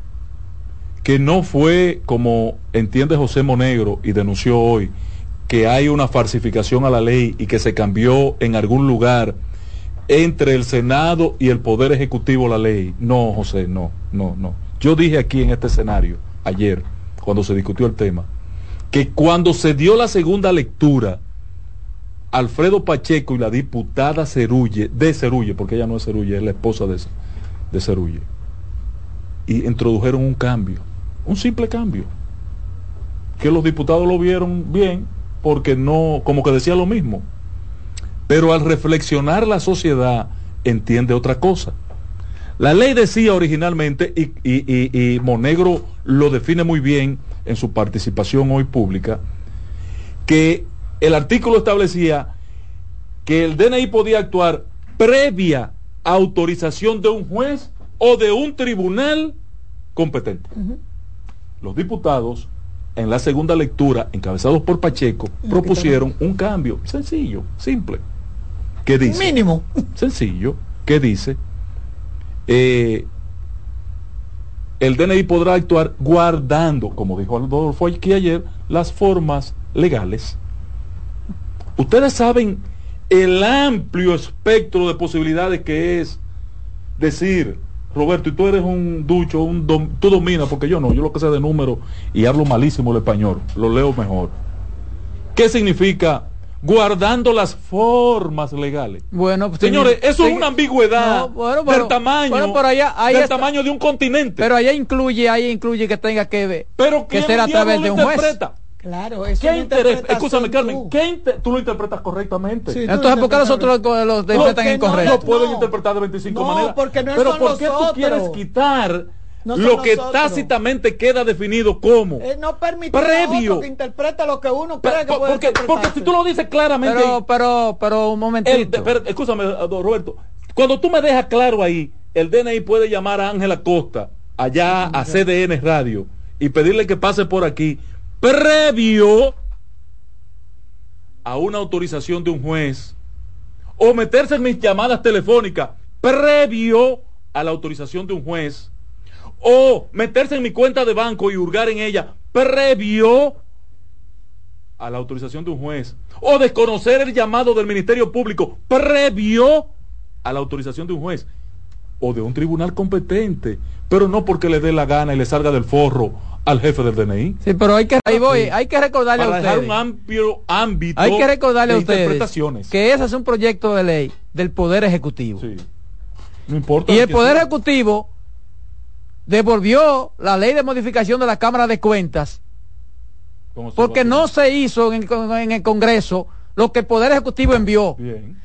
que no fue como entiende José Monegro y denunció hoy que hay una falsificación a la ley y que se cambió en algún lugar entre el Senado y el Poder Ejecutivo la ley. No, José, no, no, no. Yo dije aquí en este escenario, ayer, cuando se discutió el tema, que cuando se dio la segunda lectura, Alfredo Pacheco y la diputada Cerulle, de Cerulle, porque ella no es Cerulle, es la esposa de, de Cerulle, y introdujeron un cambio, un simple cambio, que los diputados lo vieron bien, porque no, como que decía lo mismo. Pero al reflexionar la sociedad entiende otra cosa. La ley decía originalmente, y, y, Monegro lo define muy bien en su participación hoy pública, que el artículo establecía que el DNI podía actuar previa autorización de un juez o de un tribunal competente. Los diputados, en la segunda lectura, encabezados por Pacheco, propusieron un cambio sencillo, simple. ¿Qué dice? Mínimo. Sencillo. ¿Qué dice? Eh, el DNI podrá actuar guardando, como dijo Adolfo aquí ayer, las formas legales. Ustedes saben el amplio espectro de posibilidades que es decir, Roberto, y tú eres un ducho, un tú dominas, porque yo no, yo lo que sé de número y hablo malísimo el español, lo leo mejor. ¿Qué significa guardando las formas legales? Bueno, pues, señores, eso es una ambigüedad del tamaño, del tamaño de un continente. Pero allá incluye, ahí incluye que tenga que ver, pero que ser a través de un juez. Claro, eso ¿Qué interés? Escúchame, Carmen, ¿qué tú lo interpretas correctamente. Entonces, ¿por qué nosotros lo interpretan incorrecto? No, pueden interpretar de 25 maneras. Porque no Pero ¿por qué tú quieres quitar lo que tácitamente queda definido como eh, no previo. que interprete lo que uno cree que puede porque, porque si tú lo dices claramente pero pero pero un momentito. Escúchame Roberto. Cuando tú me dejas claro ahí el DNI puede llamar a Ángela Costa allá a CDN Radio y pedirle que pase por aquí previo a una autorización de un juez o meterse en mis llamadas telefónicas previo a la autorización de un juez o meterse en mi cuenta de banco y hurgar en ella previo a la autorización de un juez o desconocer el llamado del Ministerio Público previo a la autorización de un juez o de un tribunal competente, pero no porque le dé la gana y le salga del forro al jefe del DNI. Sí, pero hay que ahí voy, hay que recordarle a ustedes. un amplio ámbito hay que recordarle a ustedes que ese es un proyecto de ley del Poder Ejecutivo. Sí. No importa. Y el Poder Ejecutivo devolvió la ley de modificación de la Cámara de Cuentas porque no se hizo en el Congreso lo que el Poder Ejecutivo envió.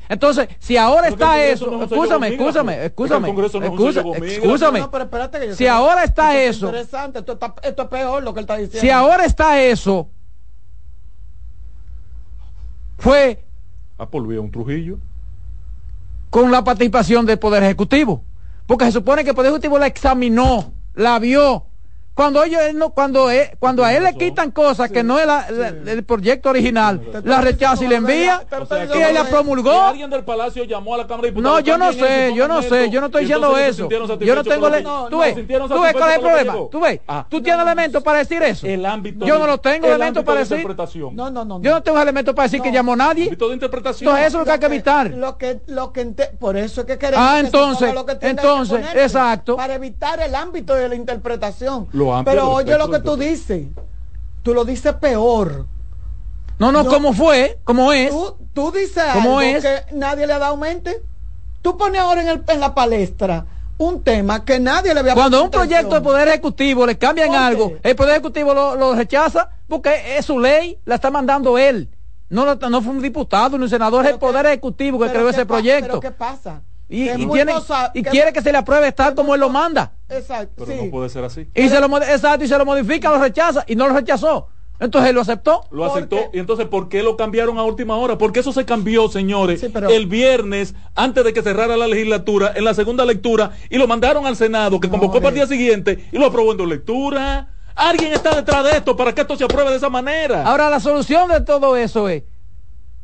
Entonces, si ahora está eso, escúchame, escúchame, escúchame, escúchame, si ahora está eso, interesante, esto, es peor lo que él está diciendo. Si ahora está eso, fue a por un Trujillo. con la participación del Poder Ejecutivo, porque se supone que el Poder Ejecutivo la examinó, la vio, cuando ellos no, cuando cuando a él le quitan cosas que no es el proyecto original, la rechaza y le envía y él la promulgó. Alguien del palacio llamó a la Cámara de Diputados. No, yo no sé, yo no sé, yo no estoy diciendo eso. Yo no tengo tú ves, tú ves cuál es el problema. Tú ves, ah. tú tienes elementos para decir eso. El ámbito Yo no lo tengo elementos para decir. No, no, no. Yo no tengo elementos para decir que llamó nadie. Ámbito de interpretación. Entonces eso es lo que hay que evitar. Lo que lo que por eso es que queremos Ah, entonces, entonces, exacto. Para evitar el ámbito de la interpretación. Pero oye lo que tú dices. Tú lo dices peor. No, no, ¿cómo fue? ¿Cómo es? Tú, dices ¿Cómo algo es? que nadie le ha dado mente. Tú pones ahora en, el, en la palestra un tema que nadie le había Cuando un proyecto de Poder Ejecutivo le cambian algo, el Poder Ejecutivo lo, rechaza porque es su ley, la está mandando él. No, no fue un diputado ni un senador, es el Poder Ejecutivo que creó ese proyecto. ¿Pero qué pasa? Y, y, quiere que se le apruebe tal como él lo manda. Exacto. Pero no puede ser así. Y se lo, exacto, y se lo modifica, lo rechaza y no lo rechazó. Entonces él lo aceptó. Lo aceptó. Y entonces, ¿por qué lo cambiaron a última hora? Porque eso se cambió, señores, el viernes, antes de que cerrara la legislatura, en la segunda lectura, y lo mandaron al Senado, que convocó para el día siguiente, y lo aprobó en dos lecturas. Alguien está detrás de esto para que esto se apruebe de esa manera. Ahora, la solución de todo eso es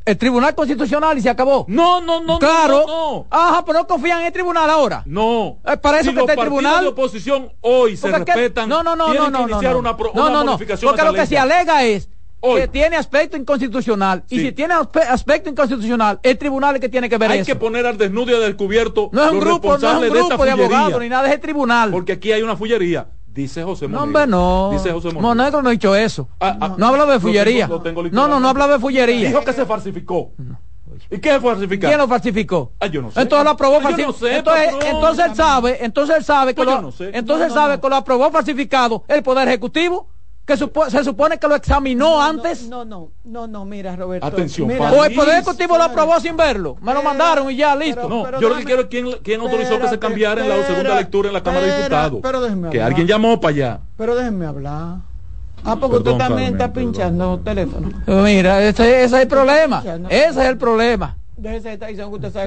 el Tribunal Constitucional y se acabó. No, no, no. Claro. No, Ajá, pero no confían en el tribunal ahora. No. Eh, para eso que está el tribunal. de oposición hoy se respetan. No, no, no, no, no. iniciar no, una, no, no, no. Porque lo que se alega es que tiene aspecto inconstitucional. Y si tiene aspecto inconstitucional, el tribunal es el que tiene que ver hay eso. Hay que poner al desnudo y al descubierto. No es un grupo, no es un grupo de, de abogados ni nada, es el tribunal. Porque aquí hay una fullería. Dice José Monegro. No, hombre, no. Dice José Monegro. Monegro no ha dicho eso. Ah, ah, no habla de fullería. no, no, no habla de fullería. Dijo que se falsificó. ¿Y qué falsificó? ¿Quién lo falsificó? Ah, yo no sé. Entonces lo aprobó falsificado. entonces, entonces él sabe, entonces él sabe que pues lo, entonces él sabe que lo aprobó falsificado el Poder Ejecutivo que se supone que lo examinó antes. No, no, no, no, mira, Roberto. Atención, o el Poder Ejecutivo lo aprobó sin verlo. Me lo mandaron y ya, listo. no, yo lo que quiero es quién, quién autorizó que se cambiara en la segunda lectura en la Cámara de Diputados. Pero Que alguien llamó para allá. Pero déjenme hablar. Ah, porque usted también está pinchando teléfono. Mira, ese, ese es el problema. Ese es el problema.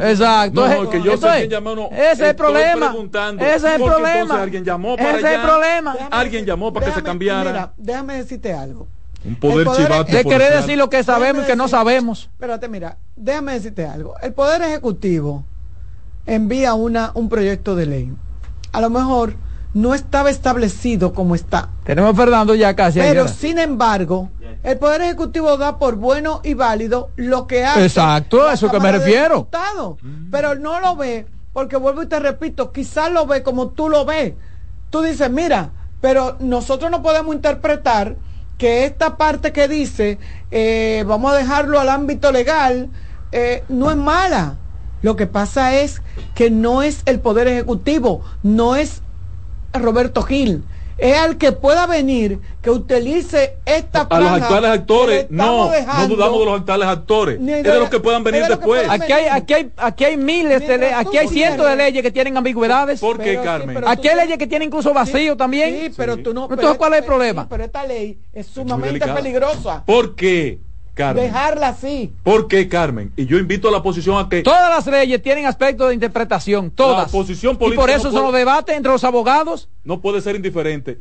Exacto. No, que yo sé quién llamó, no. Ese es el problema. Ese es el problema. alguien llamó para Ese es el problema. Alguien llamó para que se cambiara. Mira, déjame decirte algo. Un poder, chivate. De querer decir lo que sabemos y que no sabemos. Espérate, mira, déjame decirte algo. El Poder Ejecutivo envía una, un proyecto de ley. A lo mejor no estaba establecido como está. Tenemos Fernando ya casi. Pero sin embargo, el Poder Ejecutivo da por bueno y válido lo que hace. Exacto, a eso que me refiero. Pero no lo ve, porque vuelvo y te repito, quizás lo ve como tú lo ves. Tú dices, mira, pero nosotros no podemos interpretar que esta parte que dice, eh, vamos a dejarlo al ámbito legal, eh, no es mala. Lo que pasa es que no es el Poder Ejecutivo, no es Roberto Gil es al que pueda venir que utilice esta a los actuales actores. no no dudamos de los actuales actores. Es de los que puedan venir después. aquí hay aquí hay aquí hay miles de leyes aquí hay cientos de leyes que tienen ambigüedades. ¿por qué Carmen? aquí hay leyes que tienen incluso vacío también. sí pero tú no entonces cuál es el problema pero esta ley es sumamente peligrosa. ¿por qué? Carmen. Dejarla así. ¿Por qué, Carmen? Y yo invito a la oposición a que... Todas las leyes tienen aspectos de interpretación, todas. La posición política y por eso son los debates entre los abogados. No puede ser indiferente.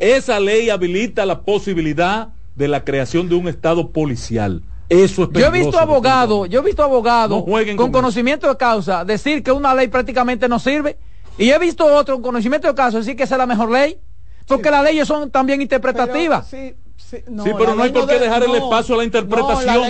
Esa ley habilita la posibilidad de la creación de un Estado policial. Eso es Yo he visto abogados, yo he visto abogados con, conocimiento de causa decir que una ley prácticamente no sirve. Y he visto otro con conocimiento de causa decir que esa es la mejor ley. Porque las leyes son también interpretativas. Sí, pero no hay por qué dejar el espacio a la interpretación.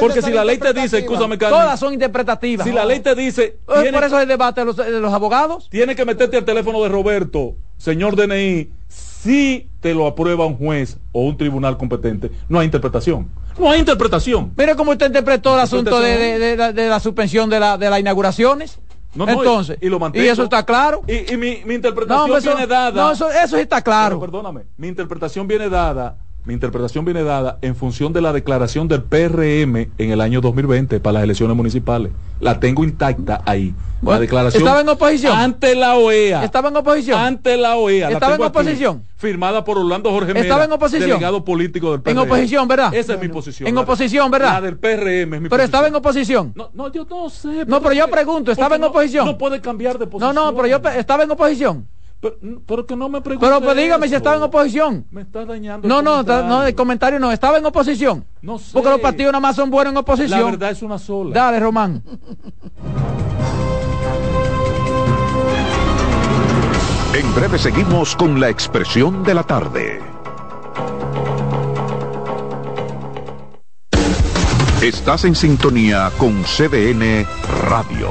porque si la ley te dice, escúchame, Carmen, Todas son interpretativas. Si la ley te dice. por eso es el debate de los, de los abogados. Tiene que meterte al teléfono de Roberto, señor DNI, si te lo aprueba un juez o un tribunal competente. No hay interpretación. No hay interpretación. Mire cómo usted interpretó el asunto de, la suspensión de, la, de las inauguraciones. No, Entonces, y, lo y, eso está claro. Y, mi, interpretación viene dada. No, eso, eso está claro. perdóname, mi interpretación viene dada mi interpretación viene dada en función de la declaración del PRM en el año 2020 para las elecciones municipales. La tengo intacta ahí. la declaración. ¿Estaba en oposición? Ante la OEA. ¿Estaba en oposición? Ante la OEA. ¿Estaba en oposición? firmada por Orlando Jorge Mera. ¿Estaba en oposición? Delegado político del PRM. En oposición, ¿verdad? Esa es mi posición. En oposición, ¿verdad? La del PRM es mi Pero estaba en oposición. No, no, yo no sé. No, pero yo pregunto, ¿estaba en oposición? No puede cambiar de posición. No, no, pero yo estaba en oposición. Pero, que no me pregunte Pero pues dígame si estaba en oposición. Me está dañando. No, no, no, el comentario no. Estaba en oposición. No sé. Porque los partidos nada más son buenos en oposición. La verdad es una sola. Dale, Román. En breve seguimos con la expresión de la tarde. Estás en sintonía con CDN Radio.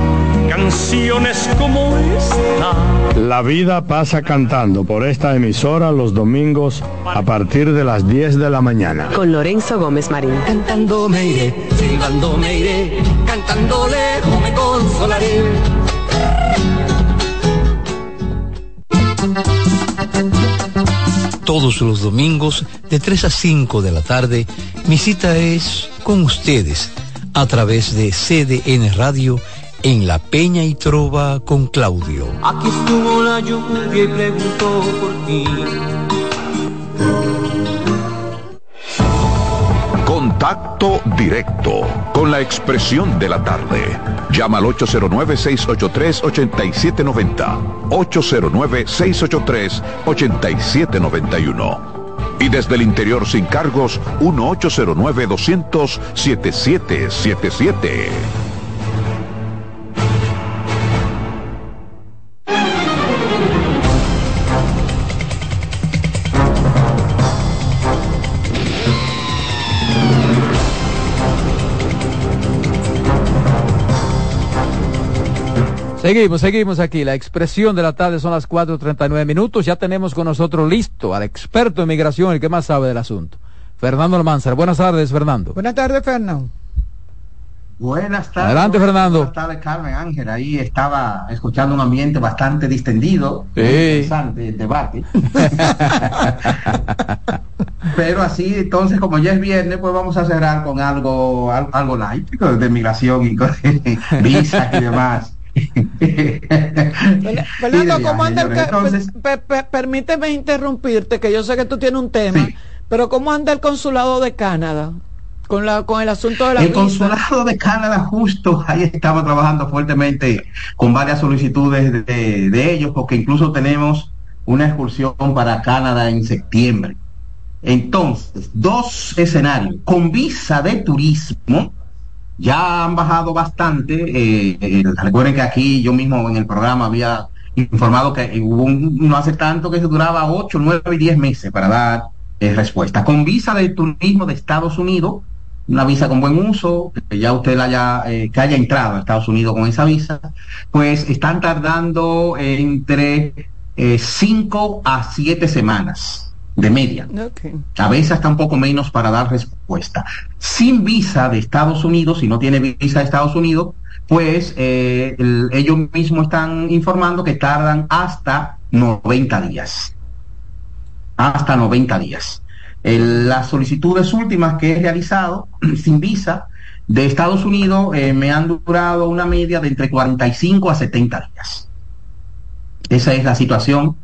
canciones como esta. La vida pasa cantando por esta emisora los domingos a partir de las 10 de la mañana. Con Lorenzo Gómez Marín. Cantando me iré, silbando me iré, cantando lejos me consolaré. Todos los domingos de 3 a 5 de la tarde, mi cita es con ustedes a través de CDN Radio en La Peña y Trova con Claudio. Aquí estuvo la lluvia y preguntó por ti. Contacto directo con la expresión de la tarde. Llama al 809-683-8790. 809-683-8791 Y desde el interior sin cargos, 1-809-200-7777. Seguimos, seguimos aquí. La expresión de la tarde son las 4.39 minutos. Ya tenemos con nosotros listo al experto en migración, el que más sabe del asunto. Fernando Almanzar. Buenas tardes, Fernando. Buenas tardes, Fernando. Buenas tardes. Adelante, Fernando. Buenas tardes, Carmen Ángel. Ahí estaba escuchando un ambiente bastante distendido. Sí. Interesante el debate. *laughs* Pero así, entonces, como ya es viernes, pues vamos a cerrar con algo, algo, algo light, *laughs* de migración y con *laughs* visas y demás. *laughs* Fernando, ¿cómo anda el permíteme interrumpirte, que yo sé que tú tienes un tema, pero ¿cómo anda el consulado de Canadá? Con, la, con el asunto de la El consulado de Canadá justo ahí estamos trabajando fuertemente con varias solicitudes de, de ellos, porque incluso tenemos una excursión para Canadá en septiembre. Entonces, dos escenarios, con visa de turismo, ya han bajado bastante. Eh, eh, recuerden que aquí yo mismo en el programa había informado que hubo un, no hace tanto que se duraba 8, 9 y 10 meses para dar eh, respuesta. Con visa de turismo de Estados Unidos, una visa con buen uso, que ya usted la haya, que haya entrado a Estados Unidos con esa visa, pues están tardando entre 5 a 7 semanas de media. A veces hasta un poco menos para dar respuesta. Sin visa de Estados Unidos, si no tiene visa de Estados Unidos, pues eh, ellos mismos están informando que tardan hasta 90 días. Hasta 90 días. las solicitudes últimas que he realizado *clears throat* sin visa de Estados Unidos eh, me han durado una media de entre 45 a 70 días. Esa es la situación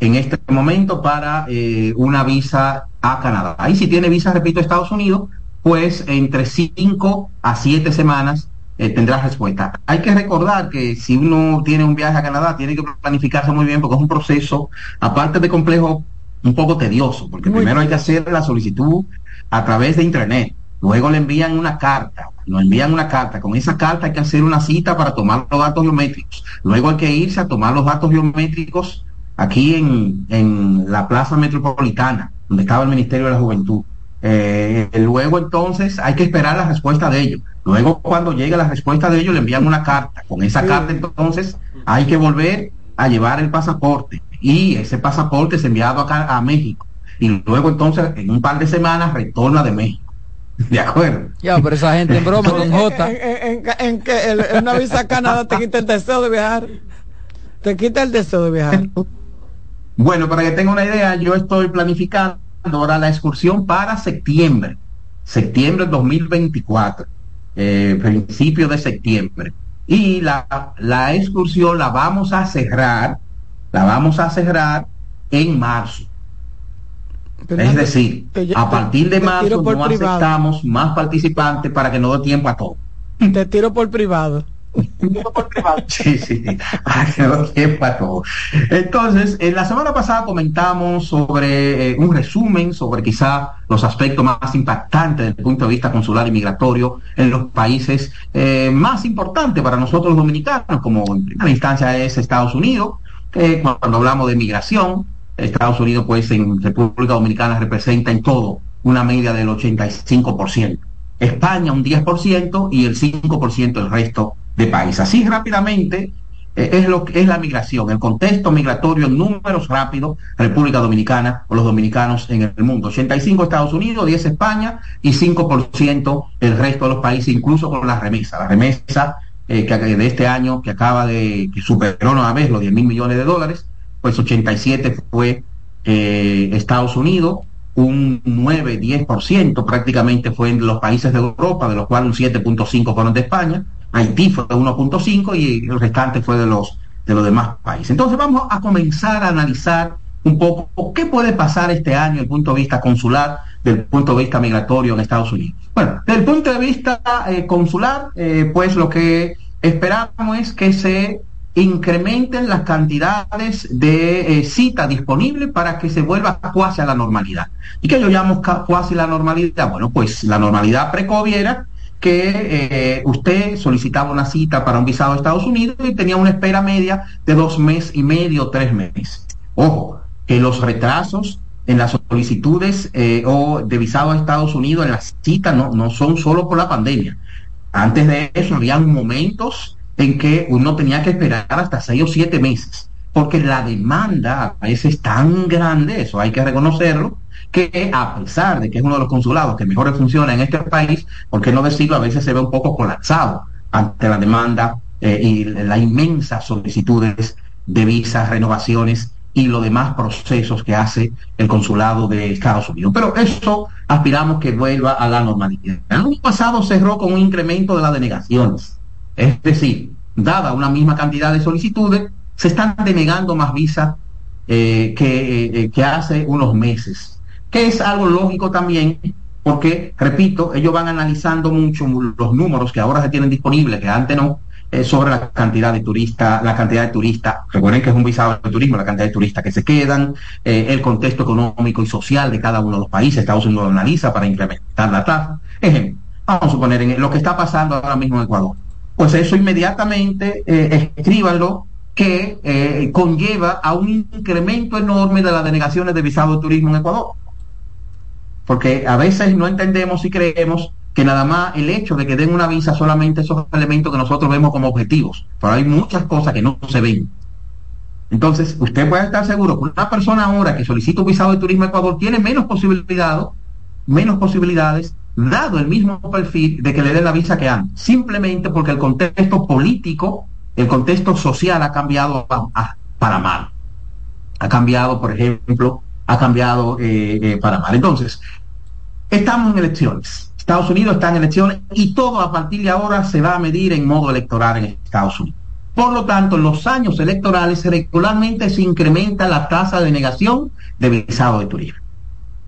en este momento para eh, una visa a Canadá. Ahí si tiene visa, repito, a Estados Unidos, pues entre 5 a 7 semanas eh, tendrá respuesta. Hay que recordar que si uno tiene un viaje a Canadá, tiene que planificarse muy bien porque es un proceso, aparte de complejo, un poco tedioso, porque primero hay que hacer la solicitud a través de Internet, luego le envían una carta, nos envían una carta, con esa carta hay que hacer una cita para tomar los datos biométricos, luego hay que irse a tomar los datos biométricos aquí en, en la Plaza Metropolitana, donde estaba el Ministerio de la Juventud. Eh, luego entonces hay que esperar la respuesta de ellos. Luego cuando llegue la respuesta de ellos le envían una carta. Con esa carta entonces hay que volver a llevar el pasaporte y ese pasaporte es enviado acá a México. Y luego entonces en un par de semanas retorna de México. De acuerdo. Ya, pero esa gente en broma con *laughs* J. En, que una visa a Canadá te quita el deseo de viajar. Te quita el deseo de viajar. Bueno, para que tenga una idea, yo estoy planificando ahora la excursión para septiembre, septiembre 2024, eh, principio de septiembre. Y la, la excursión la vamos a cerrar, la vamos a cerrar en marzo. es decir, a partir de marzo no aceptamos más participantes para que no dé tiempo a todo. Te tiro por privado. *laughs* sí, sí, Entonces, en la semana pasada comentamos sobre eh, un resumen sobre quizá los aspectos más impactantes desde el punto de vista consular y migratorio en los países eh, más importantes para nosotros los dominicanos, como en primera instancia es Estados Unidos, cuando hablamos de migración, Estados Unidos pues en República Dominicana representa en todo una media del 85%. España un 10% y el 5% el resto de país. Así rápidamente eh, es lo que es la migración, el contexto migratorio en números rápidos, República Dominicana o los dominicanos en el mundo. 85 Estados Unidos, 10 España y 5% el resto de los países, incluso con la remesa. La remesa eh, que de este año que acaba de, que superó una vez los 10 mil millones de dólares, pues 87 fue eh, Estados Unidos, un 9-10% prácticamente fue en los países de Europa, de los cuales un 7.5 fueron de España, Haití fue de 1.5 y el restante fue de los, de los demás países. Entonces vamos a comenzar a analizar un poco qué puede pasar este año desde el punto de vista consular, del punto de vista migratorio en Estados Unidos. Bueno, desde el punto de vista eh, consular, eh, pues lo que esperamos es que se incrementen las cantidades de eh, cita disponible para que se vuelva cuasi a la normalidad. ¿Y que yo llamo cuasi la normalidad? Bueno, pues la normalidad pre-COVID era que eh, usted solicitaba una cita para un visado a Estados Unidos y tenía una espera media de dos meses y medio, tres meses. Ojo, que los retrasos en las solicitudes eh, o de visado a Estados Unidos en las citas no, no son solo por la pandemia. Antes de eso habían momentos en que uno tenía que esperar hasta seis o siete meses, porque la demanda a veces es tan grande, eso hay que reconocerlo, que a pesar de que es uno de los consulados que mejor funciona en este país, por qué no decirlo, a veces se ve un poco colapsado ante la demanda eh, y las inmensas solicitudes de visas, renovaciones y los demás procesos que hace el consulado de Estados Unidos. Pero eso aspiramos que vuelva a la normalidad. El año pasado cerró con un incremento de las denegaciones. Es decir, dada una misma cantidad de solicitudes, se están denegando más visas eh, que, eh, que hace unos meses, que es algo lógico también porque, repito, ellos van analizando mucho los números que ahora se tienen disponibles, que antes no, eh, sobre la cantidad de turistas, la cantidad de turistas, recuerden que es un visado de turismo, la cantidad de turistas que se quedan, el contexto económico y social de cada uno de los países, Estados Unidos lo analiza para implementar la tasa. Ejemplo, vamos a suponer lo que está pasando ahora mismo en Ecuador. Pues eso inmediatamente, eh, escríbanlo, que conlleva a un incremento enorme de las denegaciones de visado de turismo en Ecuador. Porque a veces no entendemos y creemos que nada más el hecho de que den una visa solamente esos elementos que nosotros vemos como objetivos, pero hay muchas cosas que no se ven. Entonces, usted puede estar seguro que una persona ahora que solicita un visado de turismo a Ecuador tiene menos posibilidades, menos posibilidades, dado el mismo perfil de que le den la visa que antes, simplemente porque el contexto político, el contexto social ha cambiado para mal. Ha cambiado, por ejemplo, ha cambiado eh, eh, para mal. Entonces, estamos en elecciones Estados Unidos está en elecciones y todo a partir de ahora se va a medir en modo electoral en Estados Unidos. Por lo tanto, en los años electorales regularmente se incrementa la tasa de negación de visado de turismo.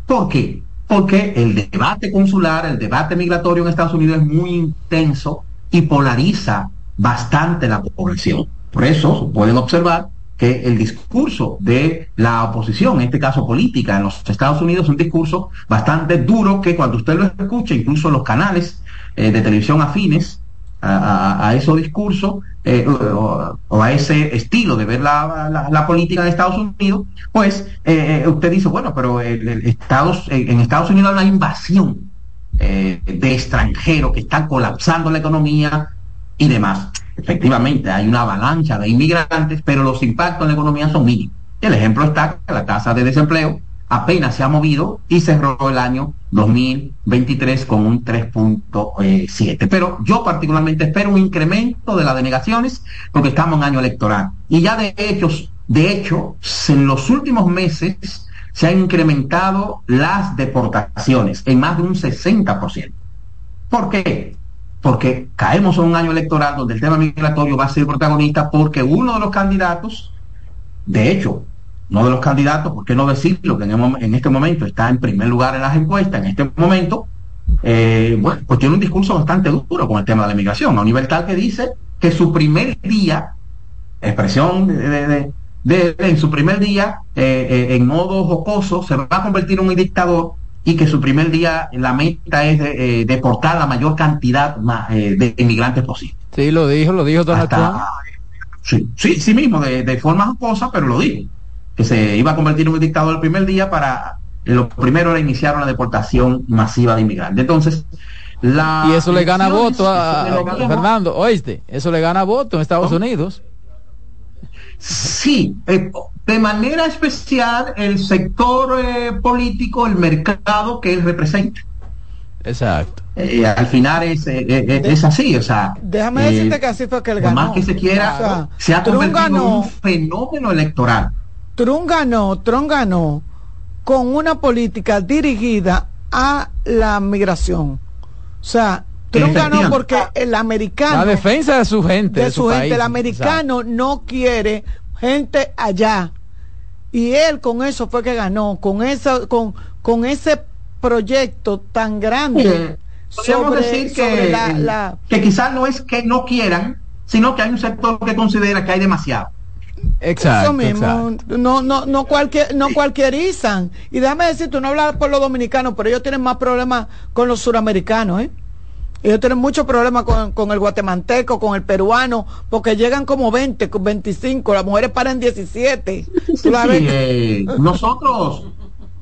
¿Por qué? Porque el debate consular, el debate migratorio en Estados Unidos es muy intenso y polariza bastante la población. Por eso pueden observar que el discurso de la oposición, en este caso política, en los Estados Unidos es un discurso bastante duro que cuando usted lo escucha, incluso los canales eh, de televisión afines a, esos discursos eh, o, a ese estilo de ver la, política de Estados Unidos, pues eh, usted dice, bueno, pero Estados, en Estados Unidos hay una invasión de extranjeros que están colapsando la economía y demás. Efectivamente, hay una avalancha de inmigrantes, pero los impactos en la economía son mínimos. El ejemplo está que la tasa de desempleo apenas se ha movido y cerró el año 2023 con un 3.7. Pero yo particularmente espero un incremento de las denegaciones porque estamos en año electoral. Y ya de hecho, de hecho, en los últimos meses se han incrementado las deportaciones en más de un 60%. ¿Por qué? porque caemos en un año electoral donde el tema migratorio va a ser protagonista porque uno de los candidatos, de hecho, uno de los candidatos, ¿por qué no decirlo? Que en, este momento está en primer lugar en las encuestas, en este momento, eh, bueno, pues tiene un discurso bastante duro con el tema de la migración, a un nivel tal que dice que su primer día, expresión de, en su primer día, eh, eh, en modo jocoso, se va a convertir en un dictador y que su primer día la meta es de, eh, deportar la mayor cantidad eh, de inmigrantes posible. Sí, lo dijo, lo dijo Donald Trump. Sí, sí, sí mismo, de, de forma jocosa, pero lo dijo. Que se iba a convertir en un dictador el primer día para, eh, lo primero era iniciar una deportación masiva de inmigrantes. Entonces, la y eso le gana voto a, Fernando, oíste, eso le gana voto en Estados Unidos. Sí, de manera especial el sector eh, político, el mercado que él representa. Exacto. Eh, al final es, eh, es así, o sea. Déjame decirte que así fue que él ganó. Más que se quiera, se ha convertido en un fenómeno electoral. Trump ganó, Trump ganó con una política dirigida a la migración. O sea, Trump ganó porque el americano. La defensa de su gente. De, su, gente. El americano no quiere gente allá. Y él con eso fue que ganó, con eso, con, con ese proyecto tan grande. Podríamos decir que, la, que quizás no es que no quieran, sino que hay un sector que considera que hay demasiado. Exacto. Eso mismo. No, no, no, cualquier, no cualquierizan. Y déjame decir, tú no hablas por los dominicanos, pero ellos tienen más problemas con los suramericanos, ¿eh? Ellos tienen muchos problemas con, el guatemalteco, con el peruano, porque llegan como 20, 25, las mujeres paran 17. Eh, nosotros,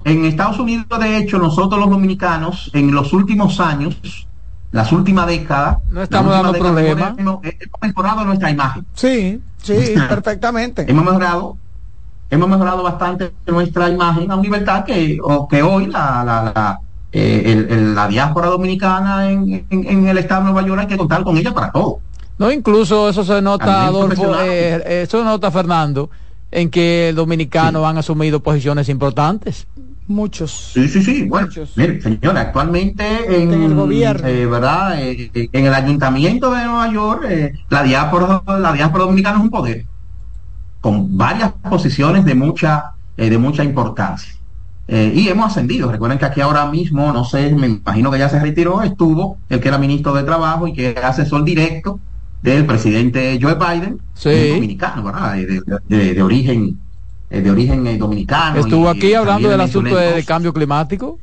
en Estados Unidos, de hecho, nosotros los dominicanos, en los últimos años, las últimas décadas, no estamos dando problemas. Hemos, mejorado nuestra imagen. Sí, sí, *laughs* perfectamente. hemos mejorado, hemos mejorado bastante nuestra imagen a un libertad que, o que hoy la, la, eh, la diáspora dominicana en, el estado de Nueva York hay que contar con ella para todo. No, incluso eso se nota, Adolfo, eh, eso nota, Fernando, en que el dominicano han asumido posiciones importantes. Muchos. Sí, sí, sí. Bueno, mire, señora, actualmente en, el gobierno, eh, ¿verdad? Eh, eh, en el ayuntamiento de Nueva York, la diáspora, la diáspora dominicana es un poder con varias posiciones de mucha, de mucha importancia. y hemos ascendido. Recuerden que aquí ahora mismo, no sé, me imagino que ya se retiró, estuvo el que era ministro de Trabajo y que era asesor directo del presidente Joe Biden, dominicano, ¿verdad? eh, de origen eh, dominicano. Estuvo aquí hablando del asunto de, cambio climático.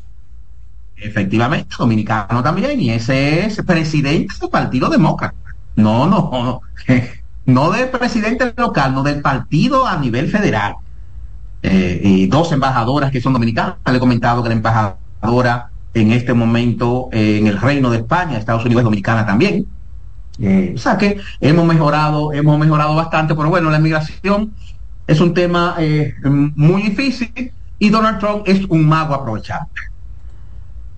Efectivamente, dominicano también, y ese es presidente del Partido Demócrata. No, no, *laughs* no, no del presidente local, no del partido a nivel federal. Eh, y dos embajadoras que son dominicanas. Le he comentado que la embajadora en este momento en el Reino de España, Estados Unidos es dominicana también. o sea que hemos mejorado, hemos mejorado bastante, pero bueno, la inmigración es un tema eh, muy difícil y Donald Trump es un mago aprovechable.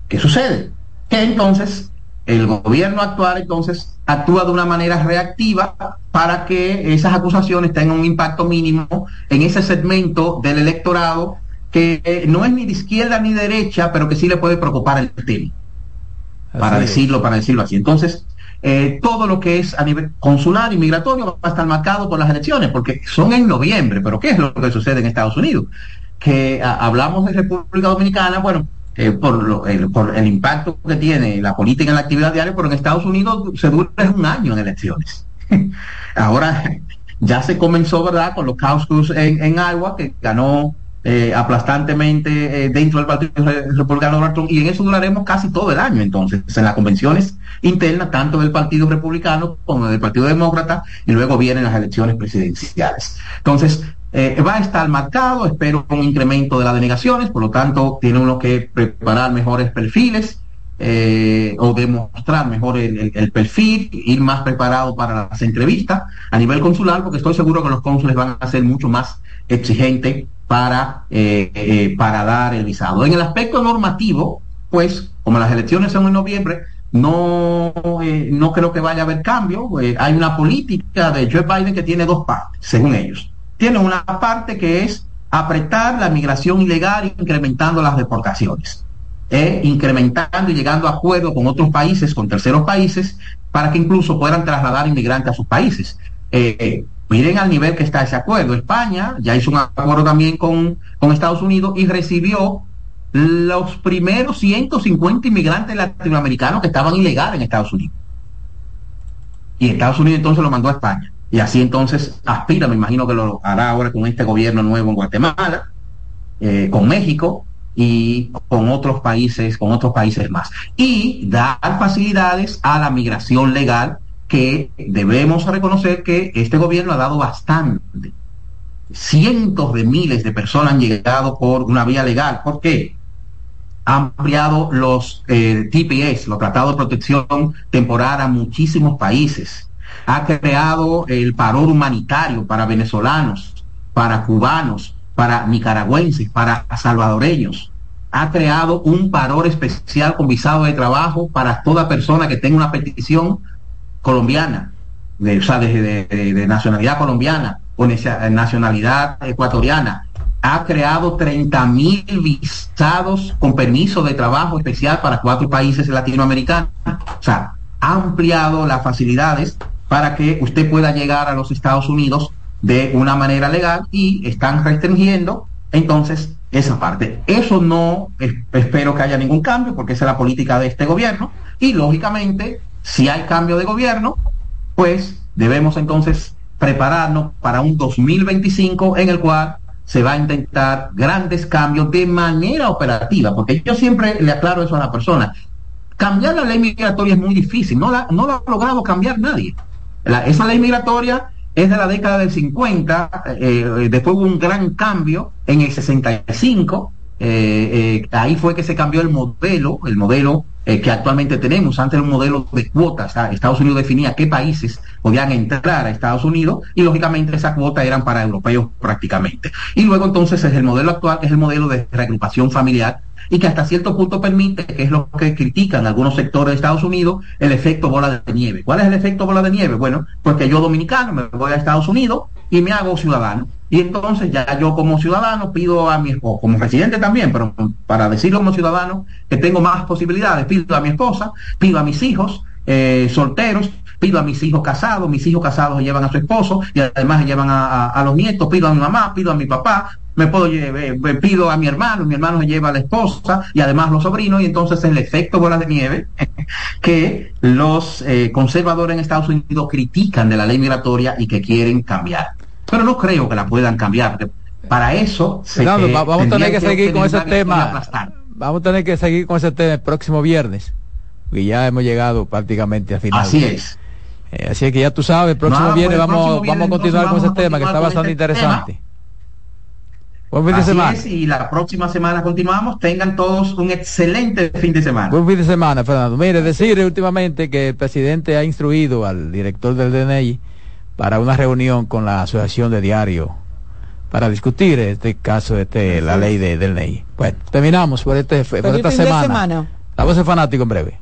¿Qué sucede? Que entonces el gobierno actual entonces actúa de una manera reactiva para que esas acusaciones tengan un impacto mínimo en ese segmento del electorado que eh, no es ni de izquierda ni derecha, pero que sí le puede preocupar el tema. Para decirlo, para decirlo así. Entonces, eh, todo lo que es a nivel consular y migratorio va a estar marcado por las elecciones, porque son en noviembre, pero ¿qué es lo que sucede en Estados Unidos? Que hablamos de República Dominicana, bueno, eh, por, el, por el impacto que tiene la política en la actividad diaria, pero en Estados Unidos se dura un año en elecciones. *laughs* Ahora ya se comenzó, ¿verdad?, con los caucus en, en Iowa, que ganó eh, aplastantemente eh, dentro del Partido Republicano y en eso duraremos casi todo el año entonces, en las convenciones internas, tanto del Partido Republicano como del Partido Demócrata, y luego vienen las elecciones presidenciales. Entonces, eh, va a estar marcado, espero un incremento de las denegaciones, por lo tanto, tiene uno que preparar mejores perfiles. o demostrar mejor el, perfil, ir más preparado para las entrevistas a nivel consular, porque estoy seguro que los cónsules van a ser mucho más exigentes para, eh, eh, para dar el visado. En el aspecto normativo, pues, como las elecciones son en noviembre, no, eh, no creo que vaya a haber cambio. hay una política de Joe Biden que tiene dos partes, según ellos. Tiene una parte que es apretar la migración ilegal incrementando las deportaciones. incrementando y llegando a acuerdos con otros países, con terceros países, para que incluso puedan trasladar inmigrantes a sus países. Miren al nivel que está ese acuerdo. España ya hizo un acuerdo también con, Estados Unidos y recibió los primeros 150 inmigrantes latinoamericanos que estaban ilegales en Estados Unidos. Y Estados Unidos entonces lo mandó a España. Y así entonces aspira, me imagino que lo hará ahora con este gobierno nuevo en Guatemala, eh, con México y con otros países, con otros países más. Y dar facilidades a la migración legal que debemos reconocer que este gobierno ha dado bastante. Cientos de miles de personas han llegado por una vía legal. ¿Por qué? Ha ampliado los eh, TPS, los tratados de protección temporal a muchísimos países. Ha creado el paro humanitario para venezolanos, para cubanos, para nicaragüenses, para salvadoreños. Ha creado un paror especial con visado de trabajo para toda persona que tenga una petición colombiana, de, o sea, de, nacionalidad colombiana o nacionalidad ecuatoriana, ha creado 30 mil visados con permiso de trabajo especial para cuatro países latinoamericanos. O sea, ha ampliado las facilidades para que usted pueda llegar a los Estados Unidos de una manera legal y están restringiendo entonces esa parte. Eso no espero que haya ningún cambio porque esa es la política de este gobierno y lógicamente si hay cambio de gobierno, pues Debemos entonces prepararnos para un 2025 en el cual se va a intentar grandes cambios de manera operativa, porque yo siempre le aclaro eso a la persona. Cambiar la ley migratoria es muy difícil, no la, no ha logrado cambiar nadie. esa ley migratoria es de la década del 50, eh, eh, después hubo un gran cambio en el 65, eh, eh, ahí fue que se cambió el modelo, el modelo eh, que actualmente tenemos. Antes era un modelo de cuotas. Estados Unidos definía qué países podían entrar a Estados Unidos y lógicamente esas cuotas eran para europeos prácticamente. Y luego entonces es el modelo actual, que es el modelo de reagrupación familiar y que hasta cierto punto permite, que es lo que critican algunos sectores de Estados Unidos, el efecto bola de nieve. ¿Cuál es el efecto bola de nieve? Bueno, pues que yo dominicano me voy a Estados Unidos y me hago ciudadano. Y entonces ya yo como ciudadano pido a mi esposa, como residente también, pero para decirlo como ciudadano, que tengo más posibilidades, pido a mi esposa, pido a mis hijos eh, solteros, pido a mis hijos casados, mis hijos casados llevan a su esposo y además llevan a, los nietos, pido a mi mamá, pido a mi papá, me puedo eh, pido a mi hermano, mi hermano se lleva a la esposa y además los sobrinos y entonces el efecto bola de nieve *laughs* que los eh, conservadores en Estados Unidos critican de la ley migratoria y que quieren cambiar pero no creo que la puedan cambiar. Para eso se vamos a tener que seguir con ese tema. Vamos a tener que seguir con ese tema el próximo viernes, y ya hemos llegado prácticamente al final. Así es. Eh, así que ya tú sabes, el próximo viernes vamos, vamos a continuar con ese tema que está bastante interesante. Buen fin de semana. y la próxima semana continuamos. Tengan todos un excelente fin de semana. Buen fin de semana, Fernando. Mire, decir últimamente que el presidente ha instruido al director del DNI para una reunión con la Asociación de Diario para discutir este caso, este, la ley de, del ley. Bueno, terminamos por, este, por esta semana. semana. La voz fanático en breve.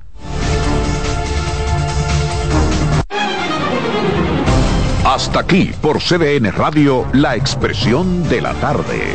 Hasta aquí por CDN Radio, la expresión de la tarde.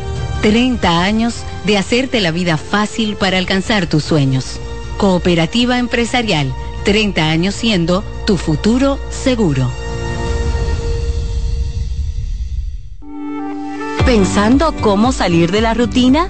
30 años de hacerte la vida fácil para alcanzar tus sueños. Cooperativa empresarial, 30 años siendo tu futuro seguro. ¿Pensando cómo salir de la rutina?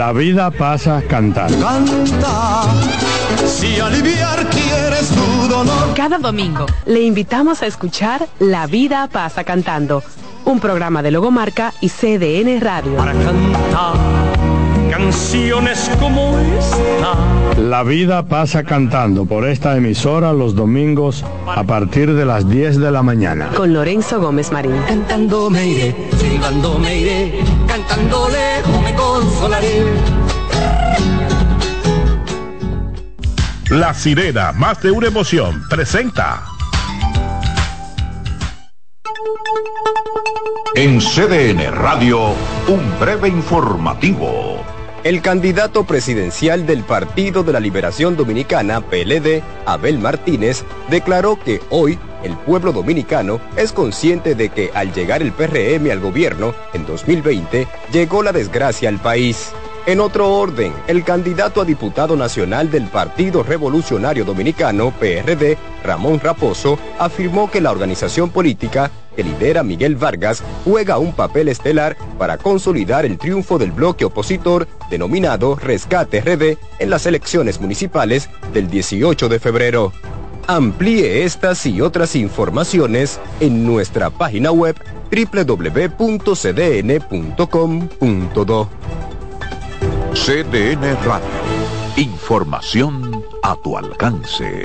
La vida pasa cantando. Canta, si aliviar quieres tu dolor. Cada domingo le invitamos a escuchar La vida pasa cantando, un programa de Logomarca y CDN Radio. Para cantar canciones como esta. La vida pasa cantando por esta emisora los domingos a partir de las 10 de la mañana. Con Lorenzo Gómez Marín. Cantando me iré, silbando me iré, cantando lejos me consolaré. La sirena, más de una emoción, presenta. En CDN Radio, un breve informativo. El candidato presidencial del Partido de la Liberación Dominicana, PLD, Abel Martínez, declaró que hoy el pueblo dominicano es consciente de que al llegar el PRM al gobierno en 2020 llegó la desgracia al país. En otro orden, el candidato a diputado nacional del Partido Revolucionario Dominicano, PRD, Ramón Raposo, afirmó que la organización política lidera Miguel Vargas juega un papel estelar para consolidar el triunfo del bloque opositor denominado Rescate RD en las elecciones municipales del 18 de febrero. Amplíe estas y otras informaciones en nuestra página web www.cdn.com.do. CDN Radio. Información a tu alcance.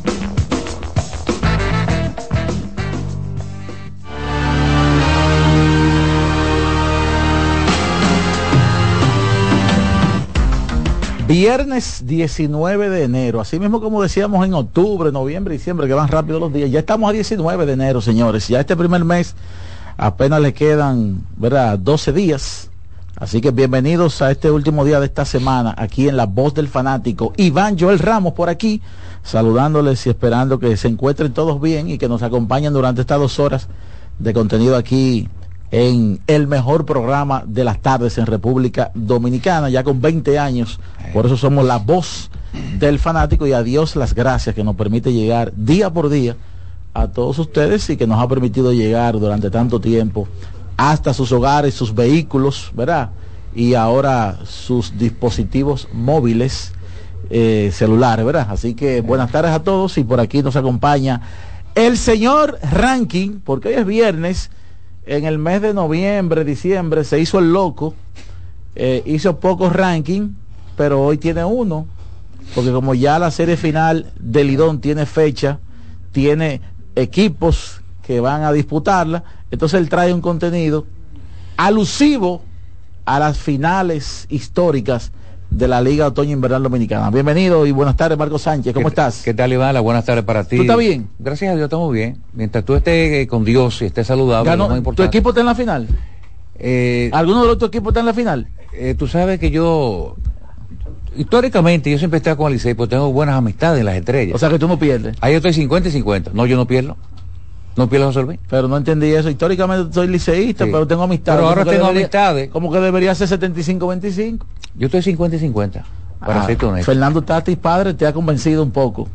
Viernes 19 de enero, así mismo como decíamos en octubre, noviembre, diciembre, que van rápido los días, ya estamos a 19 de enero, señores, ya este primer mes apenas le quedan, ¿verdad?, 12 días. Así que bienvenidos a este último día de esta semana, aquí en La Voz del Fanático. Iván Joel Ramos por aquí, saludándoles y esperando que se encuentren todos bien y que nos acompañen durante estas dos horas de contenido aquí en el mejor programa de las tardes en República Dominicana, ya con 20 años. Por eso somos la voz del fanático y a Dios las gracias que nos permite llegar día por día a todos ustedes y que nos ha permitido llegar durante tanto tiempo hasta sus hogares, sus vehículos, ¿verdad? Y ahora sus dispositivos móviles eh, celulares, ¿verdad? Así que buenas tardes a todos y por aquí nos acompaña el señor Ranking, porque hoy es viernes en el mes de noviembre, diciembre, se hizo el loco, eh, hizo pocos rankings, pero hoy tiene uno, porque como ya la serie final de Lidón tiene fecha, tiene equipos que van a disputarla, entonces él trae un contenido alusivo a las finales históricas de la Liga Otoño Invernal Dominicana. Bienvenido y buenas tardes, Marco Sánchez. ¿Cómo estás? ¿Qué tal, Iván? Buenas tardes para ti. ¿Tú estás bien? Gracias a Dios, estamos bien. Mientras tú estés eh, con Dios y estés saludable, ¿Tu equipo está en la final? Eh, ¿Alguno de los tu equipos está en la final? Eh, tú sabes que yo, históricamente, yo siempre estoy con el Licey, porque tengo buenas amistades en las estrellas. O sea que tú no pierdes. Ahí yo estoy 50 y 50. No, yo no pierdo. No pierdo José Luis. Pero no entendí eso. Históricamente soy liceísta, pero tengo amistades. Pero ahora tengo amistades. Como que debería ser 75-25. Yo estoy 50 y 50. Para Ah, ser honesto. Fernando Tatis padre te ha convencido un poco.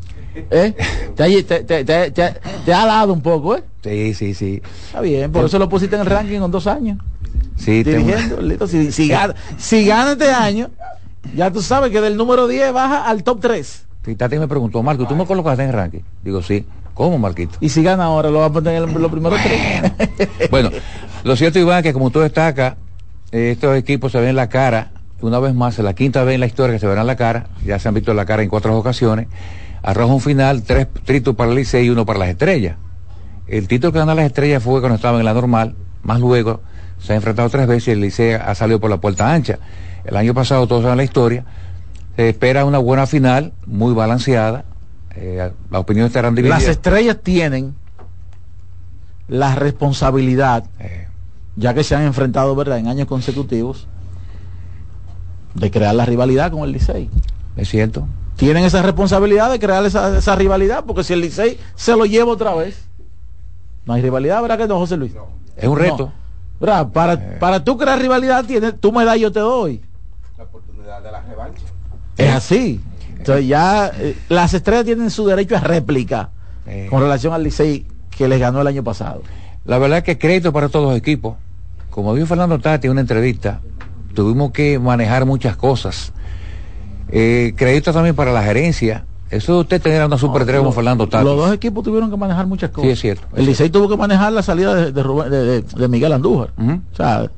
¿Eh? te, ha, te- te- te- te ha- te ha dado un poco, ¿eh? Sí, sí, sí. Está bien, por eso lo pusiste en el ranking en dos años. Sí, Dirigiendo, listo. Si, si, gana, si gana este año, ya tú sabes que del número 10 baja al top 3. Sí, Tati me preguntó, Marco, ¿tú me colocaste en el ranking? Digo, sí. ¿Cómo, Marquito? Y si gana ahora, lo va a poner en los primeros tres. Bueno, lo cierto, Iván, que como tú destacas, eh, estos equipos se ven la cara, una vez más, es la quinta vez en la historia que se verán la cara, ya se han visto la cara en cuatro ocasiones, arroja un final, tres títulos para el Licey y uno para las estrellas. El título que gana las estrellas fue cuando estaban en la normal, más luego se ha enfrentado tres veces y el Licey ha salido por la puerta ancha. El año pasado, todos saben la historia, se espera una buena final, muy balanceada, eh, las opiniones estarán divididas. Las estrellas tienen la responsabilidad, ya que se han enfrentado, ¿verdad?, en años consecutivos, de crear la rivalidad con el Licey. Es cierto. Tienen esa responsabilidad de crear esa, esa rivalidad, porque si el Licey se lo lleva otra vez, no hay rivalidad, ¿verdad que no, José Luis? Es un reto. Para, eh. para tú crear rivalidad, tienes, tú me das y yo te doy. La oportunidad de la revancha. Es así. Entonces ya eh, las estrellas tienen su derecho a réplica eh. con relación al Licey que les ganó el año pasado. La verdad es que crédito para todos los equipos. Como dijo Fernando Tati en una entrevista, tuvimos que manejar muchas cosas. crédito también para la gerencia, eso de usted tener una super como Fernando Tati. Los dos equipos tuvieron que manejar muchas cosas. Sí, es cierto. el Licey tuvo que manejar la salida de, Miguel Andújar. O sea,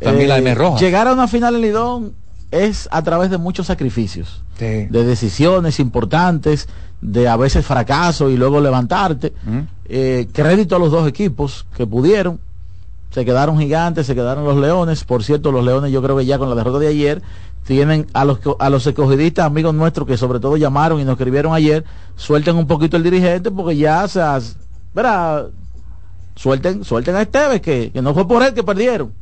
También la de eh, Roja. Llegar a una final en Lidón es a través de muchos sacrificios. De decisiones importantes, de a veces fracaso y luego levantarte. Eh, crédito a los dos equipos que pudieron. Se quedaron gigantes, se quedaron los leones. Por cierto, los leones yo creo que ya con la derrota de ayer tienen a los a los escogidistas amigos nuestros que sobre todo llamaron y nos escribieron ayer suelten un poquito el dirigente porque ya se verá suelten suelten a Esteves que, que, no fue por él que perdieron.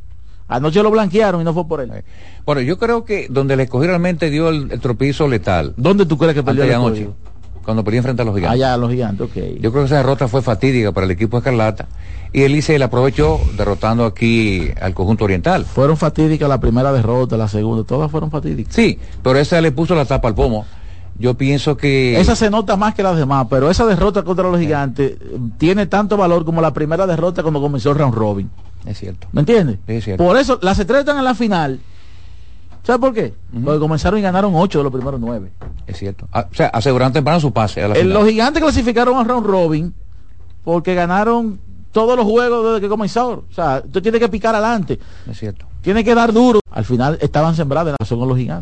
Anoche lo blanquearon y no fue por él. Bueno yo creo que donde le escogí realmente dio el, tropizo letal. ¿dónde tú crees que perdió anoche cuando perdió frente a los gigantes. Allá a los gigantes okay. yo creo que esa derrota fue fatídica para el equipo Escarlata y Elise la aprovechó derrotando aquí al conjunto oriental. Fueron fatídicas la primera derrota, la segunda, todas fueron fatídicas. Sí, pero esa le puso la tapa al pomo. Yo pienso que... Esa se nota más que las demás, pero esa derrota contra los gigantes eh, tiene tanto valor como la primera derrota cuando comenzó el round robin. Es cierto. ¿Me entiendes? Es cierto. Por eso, las estrellas están en la final. ¿Sabes por qué? Porque comenzaron y ganaron ocho de los primeros nueve. Es cierto. Ah, o sea, aseguraron temprano su pase. A la Los gigantes clasificaron a round robin porque ganaron todos los juegos desde que comenzó. O sea, tú tienes que picar adelante. Es cierto. Tiene que dar duro. Al final estaban sembrados en la zona los gigantes.